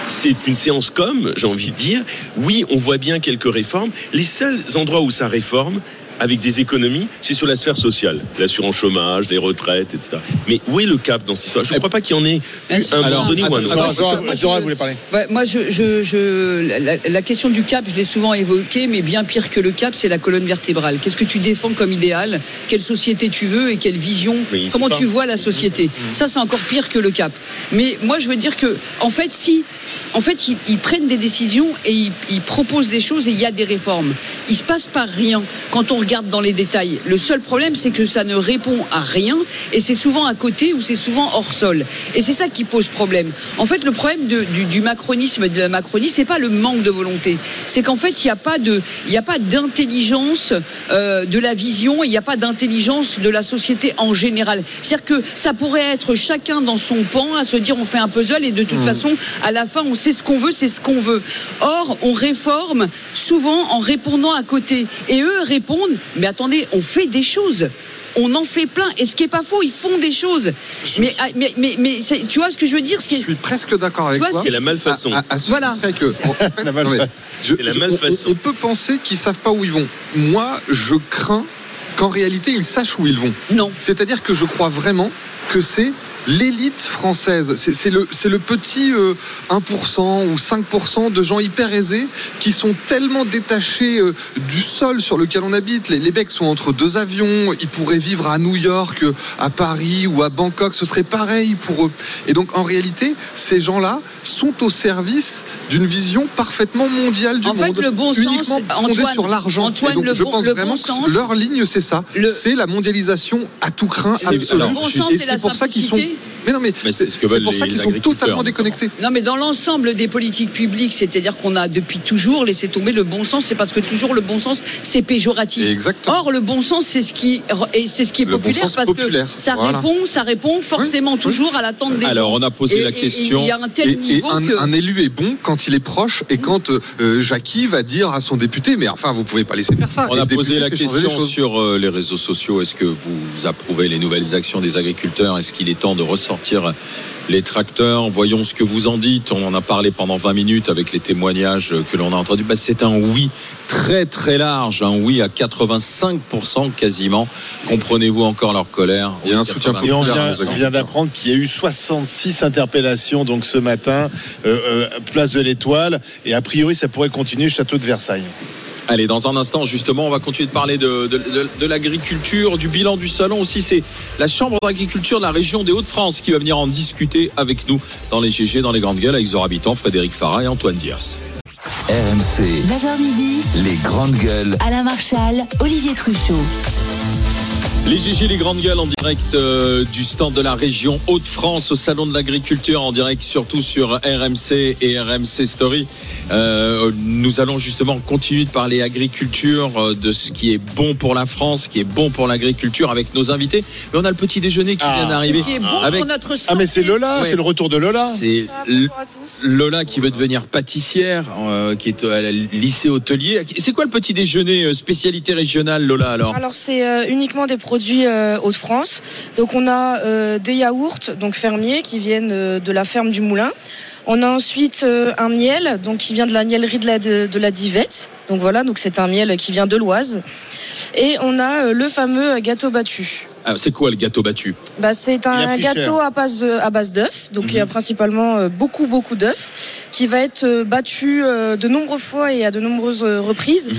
Speaker 5: c'est une séance comme, j'ai envie de dire. Oui, on voit bien quelques réformes. Les seuls endroits où ça réforme, avec des économies, c'est sur la sphère sociale. L'assurance chômage, les retraites, etc. Mais où est le cap dans cette histoire? Je ne crois pas qu'il y en ait eu un moment
Speaker 6: Alors,
Speaker 5: donné ou un autre.
Speaker 4: Zora, voulait parler.
Speaker 6: Moi, je, je, je- la, la question du cap, je l'ai souvent évoquée, mais bien pire que le cap, c'est la colonne vertébrale. Qu'est-ce que tu défends comme idéal? Quelle société tu veux et quelle vision? Comment tu vois la société? Ça, c'est encore pire que le cap. Mais moi, je veux dire que, en fait, si, en fait, ils, ils prennent des décisions et ils, ils proposent des choses et il y a des réformes. Il se passe pas rien. Quand on regarde dans les détails. Le seul problème, c'est que ça ne répond à rien et c'est souvent à côté ou c'est souvent hors sol. Et c'est ça qui pose problème. En fait, le problème de- du, du macronisme et de la Macronie, c'est pas le manque de volonté. C'est qu'en fait, il n'y a pas de, il a pas d'intelligence euh, de la vision, et il n'y a pas d'intelligence de la société en général. C'est-à-dire que ça pourrait être chacun dans son pan à se dire on fait un puzzle et de toute façon, à la fin, on sait ce qu'on veut, c'est ce qu'on veut. Or, on réforme souvent en répondant à côté. Et eux répondent, mais attendez, on fait des choses. On en fait plein. Et ce qui est pas faux, ils font des choses. Mais, ah, mais, mais, mais c'est- tu vois ce que je veux dire
Speaker 7: Je suis presque d'accord avec
Speaker 6: vois,
Speaker 7: toi.
Speaker 6: c'est
Speaker 5: la malfaçon.
Speaker 7: À, à- à ce
Speaker 6: Voilà.
Speaker 7: près que, en fait,
Speaker 4: La malfa-
Speaker 7: non, mais je-
Speaker 5: C'est la
Speaker 7: je- on-
Speaker 5: malfaçon.
Speaker 7: On, on peut penser qu'ils savent pas où ils vont. Moi, je crains qu'en réalité, ils sachent où ils vont.
Speaker 6: non.
Speaker 7: C'est-à-dire que je crois vraiment que c'est l'élite française. C'est le, le petit euh, 1% ou 5% de gens hyper aisés qui sont tellement détachés euh, du sol sur lequel on habite. Les, les mecs sont entre deux avions. Ils pourraient vivre à New York, euh, à Paris ou à Bangkok. Ce serait pareil pour eux. Et donc, en réalité, ces gens-là sont au service d'une vision parfaitement mondiale du
Speaker 6: En fait,
Speaker 7: monde.
Speaker 6: le bon sens,
Speaker 7: uniquement fondée
Speaker 6: Antoine-
Speaker 7: sur l'argent. Donc,
Speaker 6: le
Speaker 7: je pense vraiment
Speaker 6: bon
Speaker 7: que
Speaker 6: sens-
Speaker 7: leur ligne, c'est ça.
Speaker 6: Le-
Speaker 7: C'est la mondialisation à tout craint absolu.
Speaker 6: bon
Speaker 7: Et c'est pour ça qu'ils sont. Mais non, mais,
Speaker 3: Mais c'est ce que
Speaker 7: c'est
Speaker 3: veulent
Speaker 7: pour ça qu'ils sont totalement déconnectés.
Speaker 6: Non, mais dans l'ensemble des politiques publiques, c'est-à-dire qu'on a depuis toujours laissé tomber le bon sens, c'est parce que toujours le bon sens, c'est péjoratif.
Speaker 7: Exactement.
Speaker 6: Or, le bon sens, c'est ce qui, et c'est ce qui est
Speaker 7: Le
Speaker 6: populaire parce
Speaker 7: populaire,
Speaker 6: que ça
Speaker 7: voilà.
Speaker 6: répond, ça répond forcément toujours à l'attente des
Speaker 3: Alors,
Speaker 6: gens.
Speaker 3: on a posé
Speaker 6: Et-
Speaker 3: la
Speaker 6: et- et
Speaker 3: question.
Speaker 6: Il y a un tel
Speaker 7: Et, et
Speaker 6: niveau
Speaker 7: un,
Speaker 6: que.
Speaker 7: un élu est bon quand il est proche et quand euh, Jackie va dire à son député mais enfin vous pouvez pas laisser faire ça.
Speaker 3: On
Speaker 7: Et
Speaker 3: a posé la
Speaker 7: les
Speaker 3: question sur euh, les réseaux sociaux. Est-ce que vous approuvez les nouvelles actions des agriculteurs? Est-ce qu'il est temps de ressortir les tracteurs Voyons ce que vous en dites. On en a parlé pendant 20 minutes avec les témoignages que l'on a entendus. Bah, c'est un oui très très large, un oui à 85% quasiment. Comprenez-vous encore leur colère?
Speaker 7: Il y a un soutien
Speaker 3: 85.
Speaker 4: Et on vient, d'apprendre qu'il y a eu 66 interpellations donc ce matin, euh, euh, place de l'Étoile, et a priori ça pourrait continuer château de Versailles.
Speaker 3: Allez, dans un instant, justement, on va continuer de parler de, de- de- de l'agriculture, du bilan du salon aussi. C'est la Chambre d'agriculture de la région des Hauts-de-France qui va venir en discuter avec nous dans les GG, dans les grandes gueules, avec Zora Habitant, Frédéric Farah et Antoine Diers.
Speaker 1: RMC,
Speaker 2: 9h midi,
Speaker 1: les grandes gueules.
Speaker 2: Alain Marchal, Olivier Truchot.
Speaker 3: Les GG, les grandes gueules en direct euh, du stand de la région Hauts-de-France au Salon de l'Agriculture, en direct surtout sur RMC et RMC Story. Euh, nous allons justement continuer de parler agriculture, euh, de ce qui est bon pour la France, ce qui est bon pour l'agriculture avec nos invités. Mais on a le petit déjeuner qui
Speaker 4: Ah.
Speaker 3: vient d'arriver.
Speaker 6: Qui est bon
Speaker 3: avec
Speaker 6: pour notre santé.
Speaker 4: Ah mais c'est Lola,
Speaker 3: Ouais.
Speaker 4: c'est le retour de Lola.
Speaker 3: c'est Lola qui veut devenir pâtissière, euh, qui est à la lycée hôtelier. C'est quoi le petit déjeuner spécialité régionale, Lola alors?
Speaker 14: Alors c'est euh, uniquement des produits euh, Hauts-de-France. Donc on a euh, des yaourts donc fermiers qui viennent euh, de la ferme du Moulin. On a ensuite un miel donc qui vient de la mielerie de la, la Divette. Donc voilà, donc c'est un miel qui vient de l'Oise. Et on a le fameux gâteau battu.
Speaker 3: Ah, C'est quoi le gâteau battu
Speaker 14: Bah, c'est un gâteau
Speaker 4: cher.
Speaker 14: à base, de- à base d'œufs, donc il y a principalement euh, beaucoup beaucoup d'œufs, qui va être euh, battu euh, de nombreuses fois et à de nombreuses reprises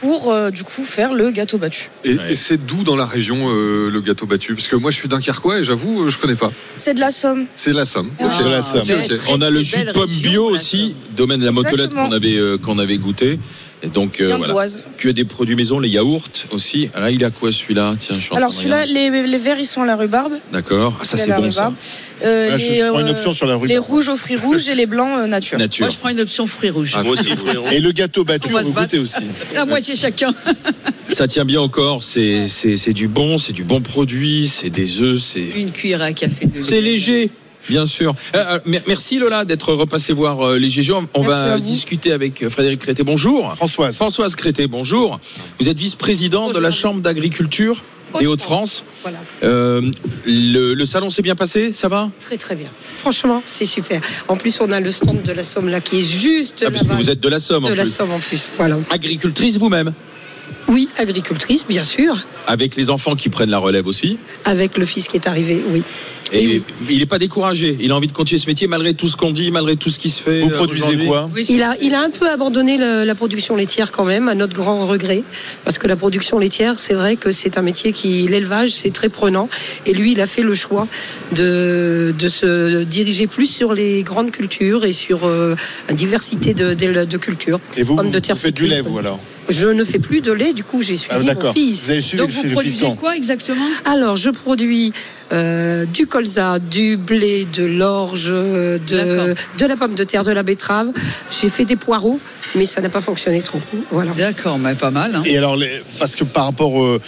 Speaker 14: pour euh, du coup faire le gâteau battu.
Speaker 7: Et,
Speaker 3: Ouais.
Speaker 7: et c'est d'où dans la région euh, le gâteau battu? Parce que moi je suis dunkerquois et j'avoue je connais pas.
Speaker 14: C'est de la somme.
Speaker 7: C'est la Somme.
Speaker 14: Ah,
Speaker 4: de la Somme.
Speaker 3: On a le jus de pomme bio aussi, domaine de la Motelette
Speaker 14: Exactement.
Speaker 3: qu'on avait, euh, qu'on avait goûté. Et donc, euh, voilà. Que des produits maison, les yaourts aussi. Ah, Là, il a quoi celui-là? Tiens, je suis en
Speaker 14: Alors
Speaker 3: train de
Speaker 14: celui-là, les, les verts ils sont à la rhubarbe.
Speaker 3: D'accord. Ah, ça, c'est bon, ça.
Speaker 14: rhubarbe. Euh,
Speaker 4: Ah, je,
Speaker 14: les,
Speaker 4: je prends une
Speaker 14: euh,
Speaker 4: option sur la rue.
Speaker 14: les rouges aux fruits rouges et les blancs euh, nature.
Speaker 3: Nature.
Speaker 6: Moi, je prends une option fruits rouges.
Speaker 5: Moi aussi, frérot.
Speaker 4: Et le gâteau battu, vous goûtez aussi.
Speaker 6: La moitié chacun.
Speaker 3: Ça tient bien corps. C'est, c'est, c'est du bon, c'est du bon produit, c'est des œufs, c'est.
Speaker 6: Une cuillère à café. de
Speaker 3: C'est léger. Bien sûr. Euh, euh, mer- merci Lola d'être repassé voir euh, les GG. On-
Speaker 14: Merci
Speaker 3: va discuter avec Frédéric Crété. Bonjour.
Speaker 4: Françoise.
Speaker 3: Françoise Crété, bonjour. Vous êtes vice-président de la Chambre d'agriculture des Hauts-de-France.
Speaker 15: Voilà,
Speaker 3: Euh, le, le salon s'est bien passé, ça va?
Speaker 15: Très très bien. Franchement, c'est super. En plus, on a le stand de la Somme là qui est juste
Speaker 3: ah, Parce que vous êtes de la Somme en
Speaker 15: de la
Speaker 3: plus.
Speaker 15: Somme en plus. Voilà.
Speaker 3: Agricultrice vous-même,
Speaker 15: Oui, agricultrice, bien sûr,
Speaker 3: avec les enfants qui prennent la relève aussi?
Speaker 15: avec le fils qui est arrivé, oui.
Speaker 3: Et
Speaker 15: Oui,
Speaker 3: il n'est pas découragé. Il a envie de continuer ce métier malgré tout ce qu'on dit, malgré tout ce qui se fait.
Speaker 4: Vous
Speaker 3: euh,
Speaker 4: produisez quoi
Speaker 15: Il a, il a un peu abandonné le- la production laitière quand même, à notre grand regret, parce que la production laitière, c'est vrai que c'est un métier qui, l'élevage, c'est très prenant, et lui, il a fait le choix de, de se diriger plus sur les grandes cultures et sur euh, une diversité de, de, de cultures.
Speaker 4: Et vous, vous,
Speaker 15: de terre
Speaker 4: vous faites du lait, vous alors
Speaker 15: Je ne fais plus de lait, du coup j'ai suivi
Speaker 4: Ah,
Speaker 15: mon fils.
Speaker 4: Vous avez suivi
Speaker 6: Donc
Speaker 4: le,
Speaker 6: vous
Speaker 4: le
Speaker 6: produisez
Speaker 4: fiston.
Speaker 6: quoi exactement?
Speaker 15: Alors, je produis euh, du colza, du blé, de l'orge, euh, de, de la pomme de terre, de la betterave. J'ai fait des poireaux, mais ça n'a pas fonctionné trop. Voilà.
Speaker 6: D'accord, mais pas mal. hein.
Speaker 4: Et alors, les- parce que par rapport euh,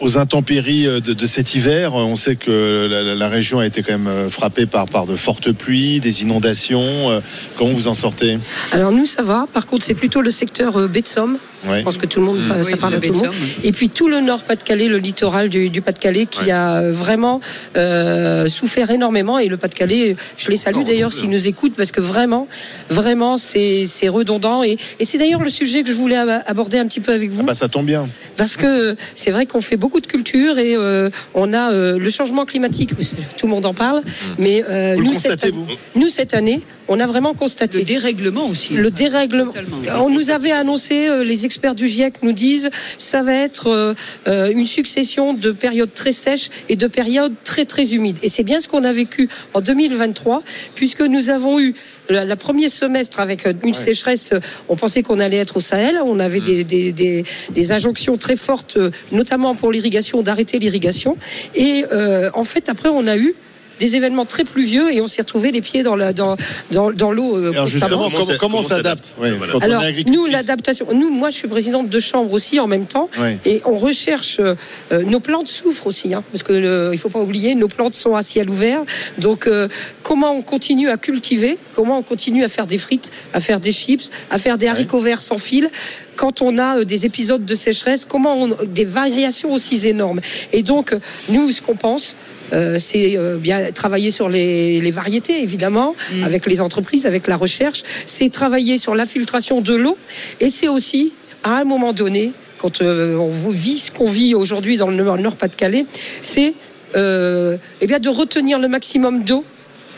Speaker 4: aux intempéries de, de cet hiver, on sait que la, région a été quand même euh, frappée par, par de fortes pluies, des inondations. Euh, Comment vous en sortez?
Speaker 15: Alors nous, ça va. Par contre, c'est plutôt le secteur euh, baie de Somme.
Speaker 4: Ouais.
Speaker 15: Je pense que tout le monde,
Speaker 5: Mmh.
Speaker 15: ça
Speaker 6: Oui,
Speaker 15: parle à tout le monde. Et puis tout le Nord Pas-de-Calais, le littoral du, du Pas-de-Calais, qui
Speaker 5: Ouais.
Speaker 15: a euh, vraiment euh, souffert énormément. Et le Pas-de-Calais, je les salue d'ailleurs
Speaker 5: plus.
Speaker 15: s'ils nous écoutent, parce que vraiment, vraiment, c'est redondant. Et, et c'est d'ailleurs le sujet que je voulais ab- aborder un petit peu avec vous.
Speaker 4: Ah bah, Ça tombe bien.
Speaker 15: Parce que c'est vrai qu'on fait beaucoup de culture et euh, on a euh, le changement climatique, tout le monde en parle, mais euh,
Speaker 4: Vous le
Speaker 15: nous, cette,
Speaker 4: constatez, vous
Speaker 15: nous, cette année, on a vraiment constaté
Speaker 6: Le dérèglement aussi.
Speaker 15: le dérèglement.
Speaker 6: Totalement.
Speaker 15: On nous avait annoncé, euh, les experts du GIEC nous disent, ça va être euh, euh, une succession de périodes très sèches et de périodes très très humides. Et c'est bien ce qu'on a vécu en 2023, puisque nous avons eu la, la premier semestre avec euh, une sécheresse. On pensait qu'on allait être au Sahel. On avait des, des, des, des injonctions très fortes, notamment pour l'irrigation, d'arrêter l'irrigation. Et euh, en fait, après, on a eu des événements très pluvieux et on s'est retrouvé les pieds dans la dans dans, dans l'eau euh,
Speaker 4: Alors
Speaker 15: constamment.
Speaker 4: justement,
Speaker 5: Comment
Speaker 4: comment, s'adapte Ouais,
Speaker 5: Voilà.
Speaker 4: quand on est
Speaker 15: Alors, nous, l'adaptation, nous, moi, je suis présidente de chambre aussi en même temps,
Speaker 4: Ouais.
Speaker 15: et on recherche. euh, euh, nos plantes souffrent aussi, hein, parce que le- il faut pas oublier, nos plantes sont à ciel ouvert. Donc, euh, comment on continue à cultiver Comment on continue à faire des frites, à faire des chips, à faire des haricots verts sans fil quand on a des épisodes de sécheresse, comment on, des variations aussi énormes. Et donc, nous, ce qu'on pense, euh, c'est euh, bien travailler sur les, les variétés, évidemment, avec les entreprises, avec la recherche. C'est travailler sur l'infiltration de l'eau. Et c'est aussi, à un moment donné, quand euh, on vit ce qu'on vit aujourd'hui dans le Nord- Nord-Pas-de-Calais, c'est euh, eh bien de retenir le maximum d'eau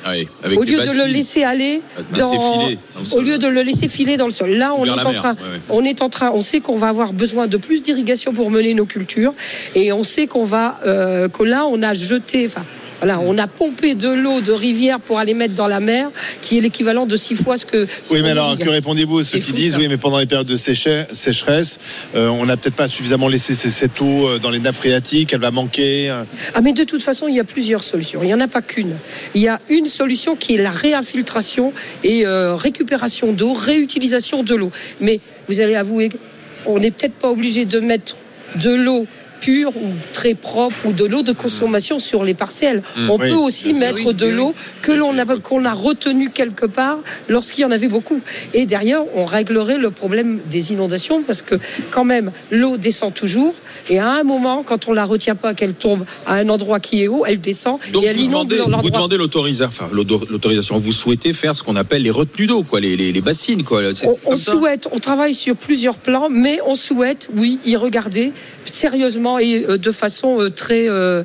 Speaker 3: Ah avec
Speaker 15: au lieu de le laisser aller
Speaker 3: Laisser
Speaker 15: dans,
Speaker 3: filer dans le sol.
Speaker 15: au lieu de le laisser filer dans le sol. Là, on
Speaker 3: Vers
Speaker 15: est en
Speaker 3: mer,
Speaker 15: train,
Speaker 3: ouais.
Speaker 15: on est en train, on sait qu'on va avoir besoin de plus d'irrigation pour mener nos cultures, et on sait qu'on va, euh, que là, on a jeté, enfin. Voilà, on a pompé de l'eau de rivière pour aller mettre dans la mer, qui est l'équivalent de six fois ce que.
Speaker 4: Oui, mais alors que répondez-vous à ceux qui
Speaker 15: fou,
Speaker 4: disent
Speaker 15: ça.
Speaker 4: oui, mais pendant les périodes de sécher- sécheresse, euh, on n'a peut-être pas suffisamment laissé cette eau euh, dans les nappes phréatiques, elle va manquer. euh.
Speaker 15: Ah, mais de toute façon, il y a plusieurs solutions. Il n'y en a pas qu'une. Il y a une solution qui est la réinfiltration et euh, récupération d'eau, réutilisation de l'eau. Mais vous allez avouer, on n'est peut-être pas obligé de mettre de l'eau pure ou très propre ou de l'eau de consommation sur les parcelles. on
Speaker 4: Oui,
Speaker 15: peut aussi mettre
Speaker 6: Oui,
Speaker 15: de
Speaker 6: oui,
Speaker 15: l'eau que l'on a qu'on a retenu quelque part lorsqu'il y en avait beaucoup. Et derrière, on réglerait le problème des inondations parce que quand même l'eau descend toujours et à un moment, quand on la retient pas, qu'elle tombe à un endroit qui est haut, elle descend
Speaker 3: Donc
Speaker 15: et elle
Speaker 3: vous
Speaker 15: inonde
Speaker 3: demandez,
Speaker 15: dans
Speaker 3: vous
Speaker 15: l'endroit.
Speaker 3: demandez l'autorisa- enfin, l'autorisation. Vous souhaitez faire ce qu'on appelle les retenues d'eau, quoi, les, les, les bassines, quoi. C'est-
Speaker 15: On,
Speaker 3: c'est
Speaker 15: on souhaite, on travaille sur plusieurs plans, mais on souhaite, oui, y regarder sérieusement et euh, de façon euh, très euh,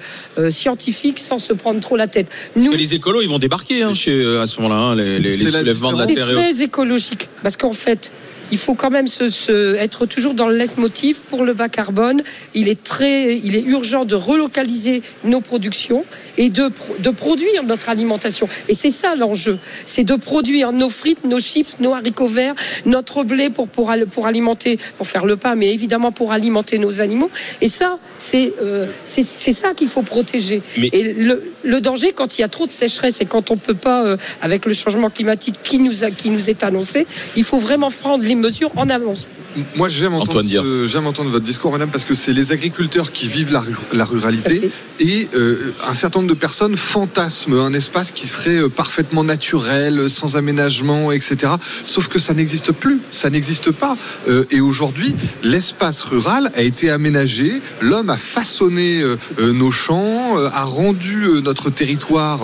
Speaker 15: scientifique, sans se prendre trop la tête. Nous,
Speaker 3: les écolos, ils vont débarquer hein, chez, à ce moment-là, hein, les, les,
Speaker 7: c'est
Speaker 3: les
Speaker 7: la
Speaker 3: soulèvements de la
Speaker 15: c'est
Speaker 3: terre. autres.
Speaker 15: très écologique, parce qu'en fait, il faut quand même se, se- être toujours dans le leitmotiv pour le bas carbone. Il est très, il est urgent de relocaliser nos productions et de, de produire notre alimentation. Et c'est ça l'enjeu, c'est de produire nos frites, nos chips, nos haricots verts, notre blé pour, pour, pour alimenter, pour faire le pain, mais évidemment pour alimenter nos animaux. Et ça, c'est euh, c'est c'est ça qu'il faut protéger.
Speaker 5: Mais-
Speaker 15: Et le, le danger, quand il y a trop de sécheresse et quand on peut pas, euh, avec le changement climatique qui nous est annoncé, il faut vraiment prendre les mesures en avance.
Speaker 7: Moi, j'aime entendre, ce- votre discours, madame, parce que c'est les agriculteurs qui vivent la, ru- la ruralité et euh, un certain nombre de personnes fantasment un espace qui serait euh, parfaitement naturel, sans aménagement, etc. Sauf que ça n'existe plus, ça n'existe pas. Euh, et aujourd'hui, l'espace rural a été aménagé, l'homme a façonné euh, nos champs, euh, a rendu euh, notre territoire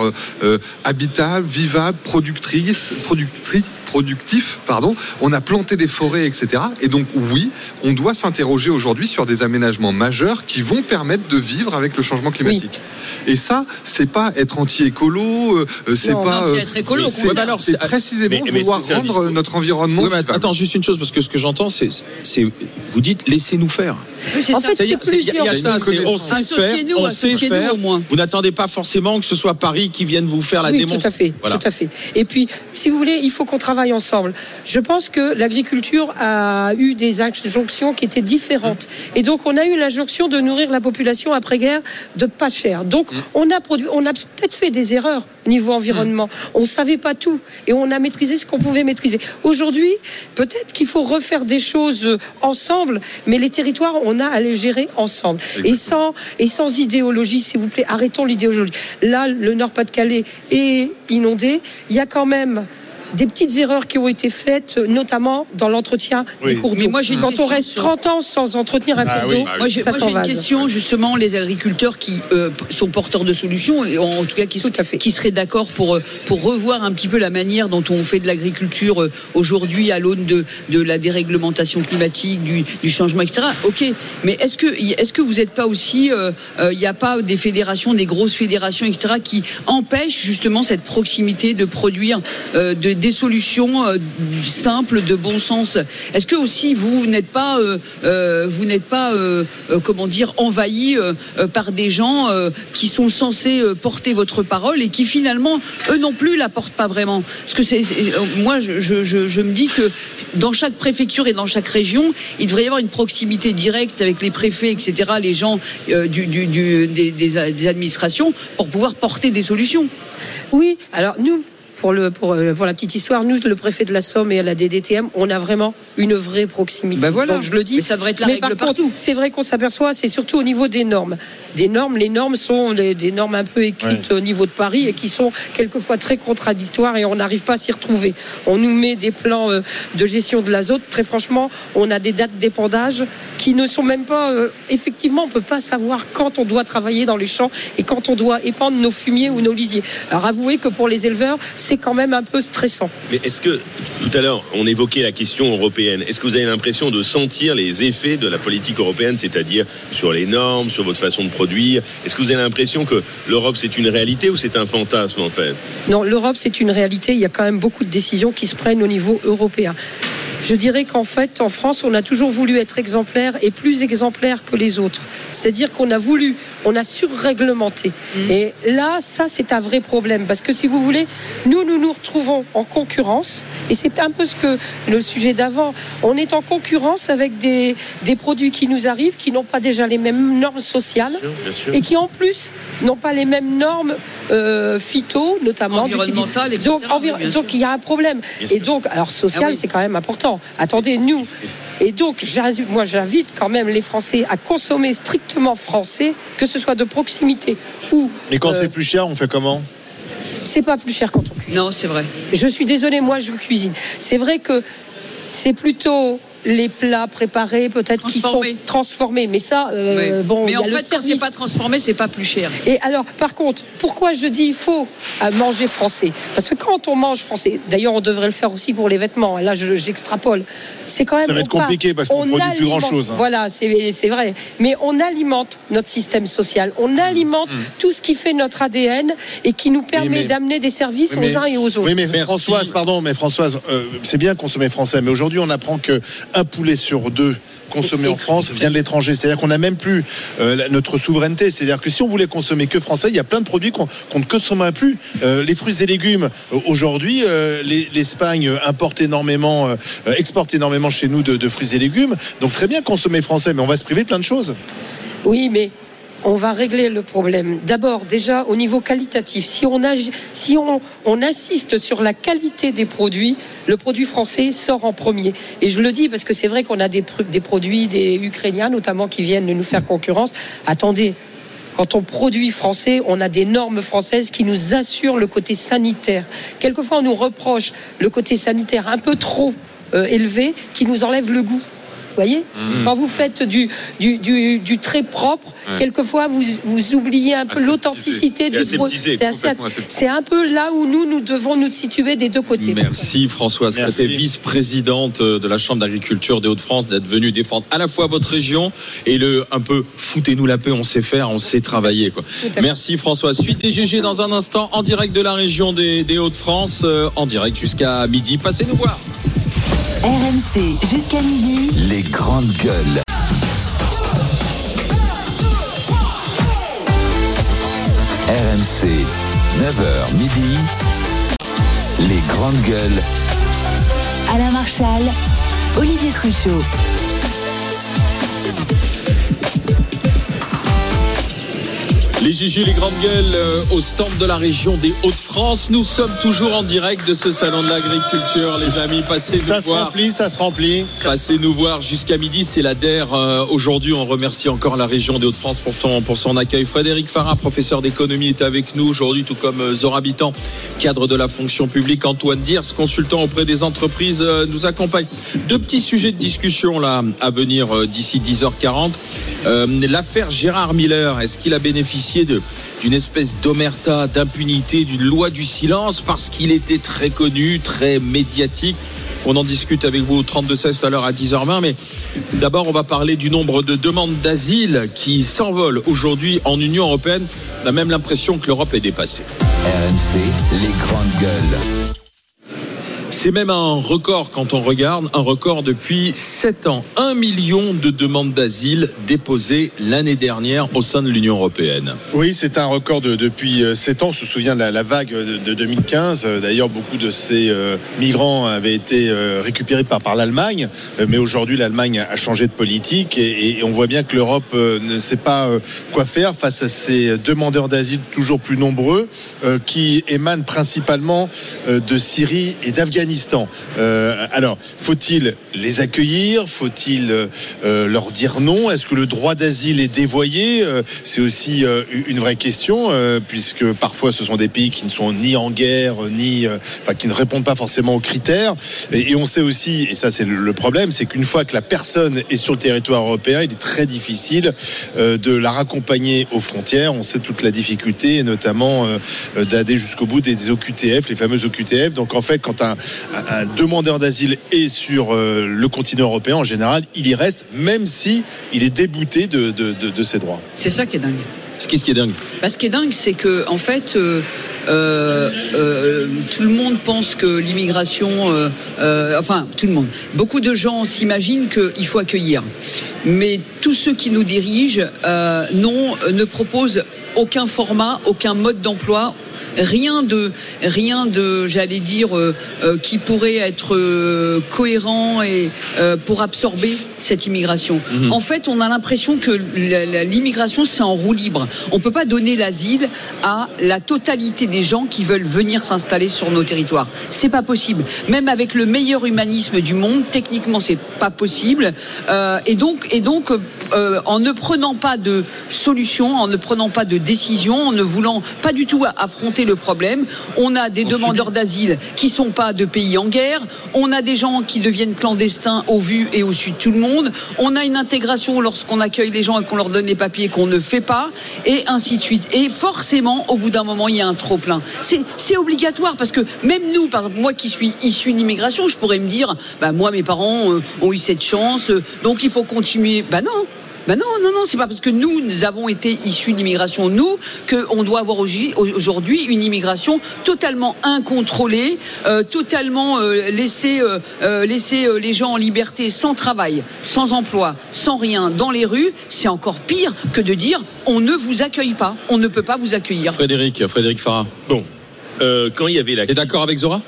Speaker 7: habitable, vivable, productrice, productrice productif, pardon. On a planté des forêts, etc. Et donc oui, on doit s'interroger aujourd'hui sur des aménagements majeurs qui vont permettre de vivre avec le changement climatique. Et ça, c'est pas être anti-écolo, euh, euh, c'est pas.
Speaker 6: non, c'est
Speaker 7: euh,
Speaker 6: être écolo,
Speaker 7: c'est- précisément
Speaker 5: mais- mais
Speaker 7: vouloir rendre
Speaker 5: discours.
Speaker 7: notre environnement.
Speaker 3: Oui, mais
Speaker 7: vivable.
Speaker 3: attends, juste une chose, parce que ce que j'entends, c'est, vous dites, laissez-nous faire.
Speaker 6: Oui, c'est
Speaker 15: En
Speaker 6: ça.
Speaker 15: fait, c'est
Speaker 3: il y a- y a
Speaker 15: plusieurs.
Speaker 3: ça, on sait faire,
Speaker 6: Associez-nous,
Speaker 3: on sait
Speaker 6: associez-nous
Speaker 3: faire.
Speaker 6: au moins.
Speaker 3: Vous n'attendez pas forcément que ce soit Paris qui vienne vous faire la
Speaker 15: oui,
Speaker 3: démonstration.
Speaker 15: tout à fait,
Speaker 3: Voilà.
Speaker 15: tout à fait. Et puis, si vous voulez, il faut qu'on travaille ensemble. Je pense que l'agriculture a eu des injonctions qui étaient différentes. Et donc, on a eu l'injonction de nourrir la population après-guerre de pas cher. Donc, on a produit, on a peut-être fait des erreurs au niveau environnement. On savait pas tout et on a maîtrisé ce qu'on pouvait maîtriser. Aujourd'hui, peut-être qu'il faut refaire des choses euh, ensemble, mais les territoires, on a à les gérer ensemble. Et sans, et sans idéologie, s'il vous plaît, arrêtons l'idéologie. Là, le Nord-Pas-de-Calais est inondé. Il y a quand même des petites erreurs qui ont été faites, notamment dans l'entretien
Speaker 6: Oui.
Speaker 15: des cours
Speaker 6: Mais
Speaker 15: d'eau.
Speaker 6: moi, j'ai une
Speaker 15: Quand on reste
Speaker 6: sur-
Speaker 15: 30 ans sans entretenir un cours d'eau,
Speaker 6: Moi, j'ai
Speaker 15: ça
Speaker 6: moi, j'ai une question justement les agriculteurs qui euh, sont porteurs de solutions et en tout cas qui, qui seraient d'accord pour euh, pour revoir un petit peu la manière dont on fait de l'agriculture euh, aujourd'hui à l'aune de de la déréglementation climatique, du, du changement, etc. Ok, mais est-ce que est-ce que vous n'êtes pas aussi euh, euh, il n'y a pas des fédérations, des grosses fédérations, etc. qui empêchent justement cette proximité de produire euh, de, des solutions euh, simples, de bon sens. Est-ce que aussi vous n'êtes pas, euh, euh, vous n'êtes pas, comment dire, envahi par des gens qui sont censés porter votre parole et qui finalement, eux non plus, la portent pas vraiment? Parce que c'est, moi, je, me dis que dans chaque préfecture et dans chaque région, il devrait y avoir une proximité directe avec les préfets, etc., les gens du, du, du- des, des administrations pour pouvoir porter des solutions.
Speaker 15: Oui, alors nous, pour, le, pour, euh, pour la petite histoire, nous, le préfet de la Somme et à la DDTM, on a vraiment une vraie proximité.
Speaker 6: Ben voilà.
Speaker 15: Donc je le dis.
Speaker 6: Mais ça devrait être la
Speaker 15: Mais
Speaker 6: règle
Speaker 15: par contre, C'est vrai qu'on s'aperçoit, c'est surtout au niveau des normes. Des normes, les normes sont des, des normes un peu écrites au niveau de Paris et qui sont quelquefois très contradictoires et on n'arrive pas à s'y retrouver. On nous met des plans euh, de gestion de l'azote. Très franchement, on a des dates d'épandage qui ne sont même pas. euh, effectivement, on ne peut pas savoir quand on doit travailler dans les champs et quand on doit épandre nos fumiers ou nos lisiers. Alors avouez que pour les éleveurs, c'est quand même un peu stressant.
Speaker 5: Mais est-ce que, tout à l'heure, on évoquait la question européenne. Est-ce que vous avez l'impression de sentir les effets de la politique européenne, c'est-à-dire sur les normes, sur votre façon de produire? Est-ce que vous avez l'impression que l'Europe, c'est une réalité ou c'est un fantasme, en fait?
Speaker 15: Non, l'Europe, c'est une réalité. Il y a quand même beaucoup de décisions qui se prennent au niveau européen. Je dirais qu'en fait, en France, on a toujours voulu être exemplaire et plus exemplaire que les autres. C'est-à-dire qu'on a voulu, on a surréglementé. Et là, ça, c'est un vrai problème. Parce que si vous voulez, nous, nous nous retrouvons en concurrence. Et c'est un peu ce que le sujet d'avant. On est en concurrence avec des, des produits qui nous arrivent, qui n'ont pas déjà les mêmes normes sociales
Speaker 5: bien sûr.
Speaker 15: et qui en plus n'ont pas les mêmes normes euh, phyto, notamment
Speaker 6: Environnementales, etc.
Speaker 15: Donc, envir- donc il y a un problème.
Speaker 6: Bien
Speaker 15: Et
Speaker 6: sûr.
Speaker 15: donc, alors social,
Speaker 6: Ah oui.
Speaker 15: c'est quand même important. Attendez, nous. Et donc, moi, j'invite quand même les Français à consommer strictement français, que ce soit de proximité ou.
Speaker 4: Mais quand
Speaker 15: euh,
Speaker 4: c'est plus cher, on fait comment?
Speaker 15: c'est pas plus cher quand on cuisine.
Speaker 6: Non, c'est vrai.
Speaker 15: Je suis désolée, moi je cuisine. C'est vrai que c'est plutôt les plats préparés, peut-être qui sont
Speaker 6: Transformés.
Speaker 15: Mais ça, euh,
Speaker 6: Oui.
Speaker 15: bon,
Speaker 6: mais en
Speaker 15: a le
Speaker 6: fait, quand c'est pas transformé, c'est pas plus cher.
Speaker 15: Et alors, par contre, pourquoi je dis il faut euh, manger français? Parce que quand on mange français, d'ailleurs, on devrait le faire aussi pour les vêtements. Là, je- j'extrapole. C'est quand même.
Speaker 4: Ça va être compliqué parce qu'on
Speaker 15: on
Speaker 4: produit plus
Speaker 15: alimente-
Speaker 4: grand-chose, hein.
Speaker 15: Voilà, c'est vrai. Mais on alimente notre système social. On alimente tout ce qui fait notre ADN et qui nous permet
Speaker 4: mais-
Speaker 15: d'amener des services
Speaker 4: Oui, mais-
Speaker 15: aux uns et aux autres.
Speaker 4: Oui, mais Françoise, pardon, mais Françoise, euh, c'est bien consommer français, mais aujourd'hui, on apprend que un poulet sur deux consommé en France vient de l'étranger. C'est-à-dire qu'on n'a même plus euh, notre souveraineté. C'est-à-dire que si on voulait consommer que français, il y a plein de produits qu'on ne consommera plus. Euh, les fruits et légumes, euh, aujourd'hui, les- l'Espagne importe énormément, exporte énormément chez nous de fruits et légumes. Donc très bien consommer français, mais on va se priver de plein de choses.
Speaker 15: Oui, mais on va régler le problème. D'abord, déjà au niveau qualitatif, si on, on, insiste sur la qualité des produits, le produit français sort en premier. Et je le dis parce que c'est vrai qu'on a des, pr- des produits, des Ukrainiens notamment, qui viennent nous faire concurrence. Attendez. Quand on produit français, on a des normes françaises qui nous assurent le côté sanitaire. Quelquefois, on nous reproche le côté sanitaire un peu trop euh, élevé qui nous enlève le goût. Vous voyez
Speaker 16: Mhm.
Speaker 15: Quand vous faites du, du, du, du très propre,
Speaker 16: Ouais.
Speaker 15: quelqueois vous, vous oubliez un peu l'authenticité
Speaker 16: C'est
Speaker 15: du
Speaker 16: aseptisé,
Speaker 15: C'est un peu là où nous, nous devons nous situer des deux côtés.
Speaker 3: Merci Françoise
Speaker 4: Merci.
Speaker 3: Crépé, vice-présidente de la Chambre d'agriculture des Hauts-de-France, d'être venue défendre à la fois votre région et le un peu foutez-nous la paix, on sait faire, on sait travailler. Quoi. Merci Françoise. Suite des GG dans un instant en direct de la région des, des Hauts-de-France, euh, en direct jusqu'à midi. Passez nous voir.
Speaker 2: RMC jusqu'à midi.
Speaker 1: Les grandes gueules. RMC, 9h midi. Les grandes gueules.
Speaker 2: Alain Marchal, Olivier Truchot.
Speaker 3: Les Gigi, les grandes gueules euh, au stand de la région des Hauts-de-France. Nous sommes toujours en direct de ce salon de l'agriculture, les amis. Passez nous
Speaker 4: Ça se
Speaker 3: voir.
Speaker 4: remplit, ça se remplit.
Speaker 3: Passez nous voir jusqu'à midi, c'est la DER. Euh, Aujourd'hui, on remercie encore la région des Hauts-de-France pour son, pour son accueil. Frédéric Farah, professeur d'économie, est avec nous aujourd'hui, tout comme euh, Zora Habitant, cadre de la fonction publique. Antoine Diers, consultant auprès des entreprises, euh, nous accompagne. Deux petits sujets de discussion là à venir euh, d'ici 10h40. Euh, L'affaire Gérard Miller, est-ce qu'il a bénéficié d'une espèce d'omerta, d'impunité, d'une loi du silence parce qu'il était très connu, très médiatique on en discute avec vous au 32-16 tout à l'heure à 10h20. Mais d'abord, on va parler du nombre de demandes d'asile qui s'envolent aujourd'hui en Union européenne. On a même l'impression que l'Europe est dépassée.
Speaker 1: RMC, les grandes gueules.
Speaker 3: C'est même un record quand on regarde, un record depuis 7 ans. 1 million de demandes d'asile déposées l'année dernière au sein de l'Union européenne.
Speaker 4: Oui, c'est un record de- depuis 7 ans. On se souvient de la, vague de, de 2015. Euh, D'ailleurs, beaucoup de ces euh, migrants avaient été euh, récupérés par, par l'Allemagne. Euh, Mais aujourd'hui, l'Allemagne a changé de politique et, on voit bien que l'Europe euh, ne sait pas euh, quoi faire face à ces demandeurs d'asile toujours plus nombreux euh, qui émanent principalement euh, de Syrie et d'Afghanistan. Euh, alors, faut-il les accueillir? Faut-il euh, euh, leur dire non? Est-ce que le droit d'asile est dévoyé? C'est aussi une vraie question, puisque parfois ce sont des pays qui ne sont ni en guerre, ni, qui ne répondent pas forcément aux critères. Et, on sait aussi, et ça c'est le, problème, c'est qu'une fois que la personne est sur le territoire européen, il est très difficile de la raccompagner aux frontières. On sait toute la difficulté, notamment d'aller jusqu'au bout des, des OQTF, les fameuses OQTF. Donc en fait, quand un, un- demandeur d'asile est sur euh, le continent européen, en général, il y reste, même si il est débouté de, de- de- de ses droits.
Speaker 6: C'est ça qui est dingue.
Speaker 3: Ce qui, ce qui est dingue.
Speaker 6: Bah, ce qui est dingue, c'est que en fait, euh, euh, euh, tout le monde pense que l'immigration, euh, euh, enfin tout le monde, beaucoup de gens s'imaginent qu'il faut accueillir, mais tous ceux qui nous dirigent euh, non, ne proposent aucun format, aucun mode d'emploi. Rien de, rien de, j'allais dire, euh, euh, qui pourrait être euh, cohérent et euh, pour absorber cette immigration.
Speaker 16: Mhm.
Speaker 6: En fait, on a l'impression que l'immigration c'est en roue libre. On peut pas donner l'asile à la totalité des gens qui veulent venir s'installer sur nos territoires. C'est pas possible. Même avec le meilleur humanisme du monde, techniquement c'est pas possible. Euh, et donc, et donc, euh, en ne prenant pas de solution, en ne prenant pas de décision, en ne voulant pas du tout affronter le problème, on a des demandeurs d'asile qui sont pas de pays en guerre. On a des gens qui deviennent clandestins au vu et au su de tout le monde. On a une intégration lorsqu'on accueille les gens et qu'on leur donne les papiers qu'on ne fait pas, et ainsi de suite. Et forcément, au bout d'un moment, il y a un trop plein. C'est obligatoire parce que même nous, par moi qui suis issu d'immigration, je pourrais me dire, bah moi mes parents euh, ont eu cette chance, euh, donc il faut continuer. Bah non. Ben non, non, non, c'est pas parce que nous, nous avons été issus d'immigration, nous, qu'on doit avoir aujourd'hui- une immigration totalement incontrôlée, euh, totalement euh, laisser, euh, euh, laisser euh, les gens en liberté, sans travail, sans emploi, sans rien, dans les rues. C'est encore pire que de dire on ne vous accueille pas, on ne peut pas vous accueillir.
Speaker 3: Frédéric, Frédéric Farah.
Speaker 5: Bon, euh, quand il y avait la.
Speaker 3: T'es d'accord avec Zora?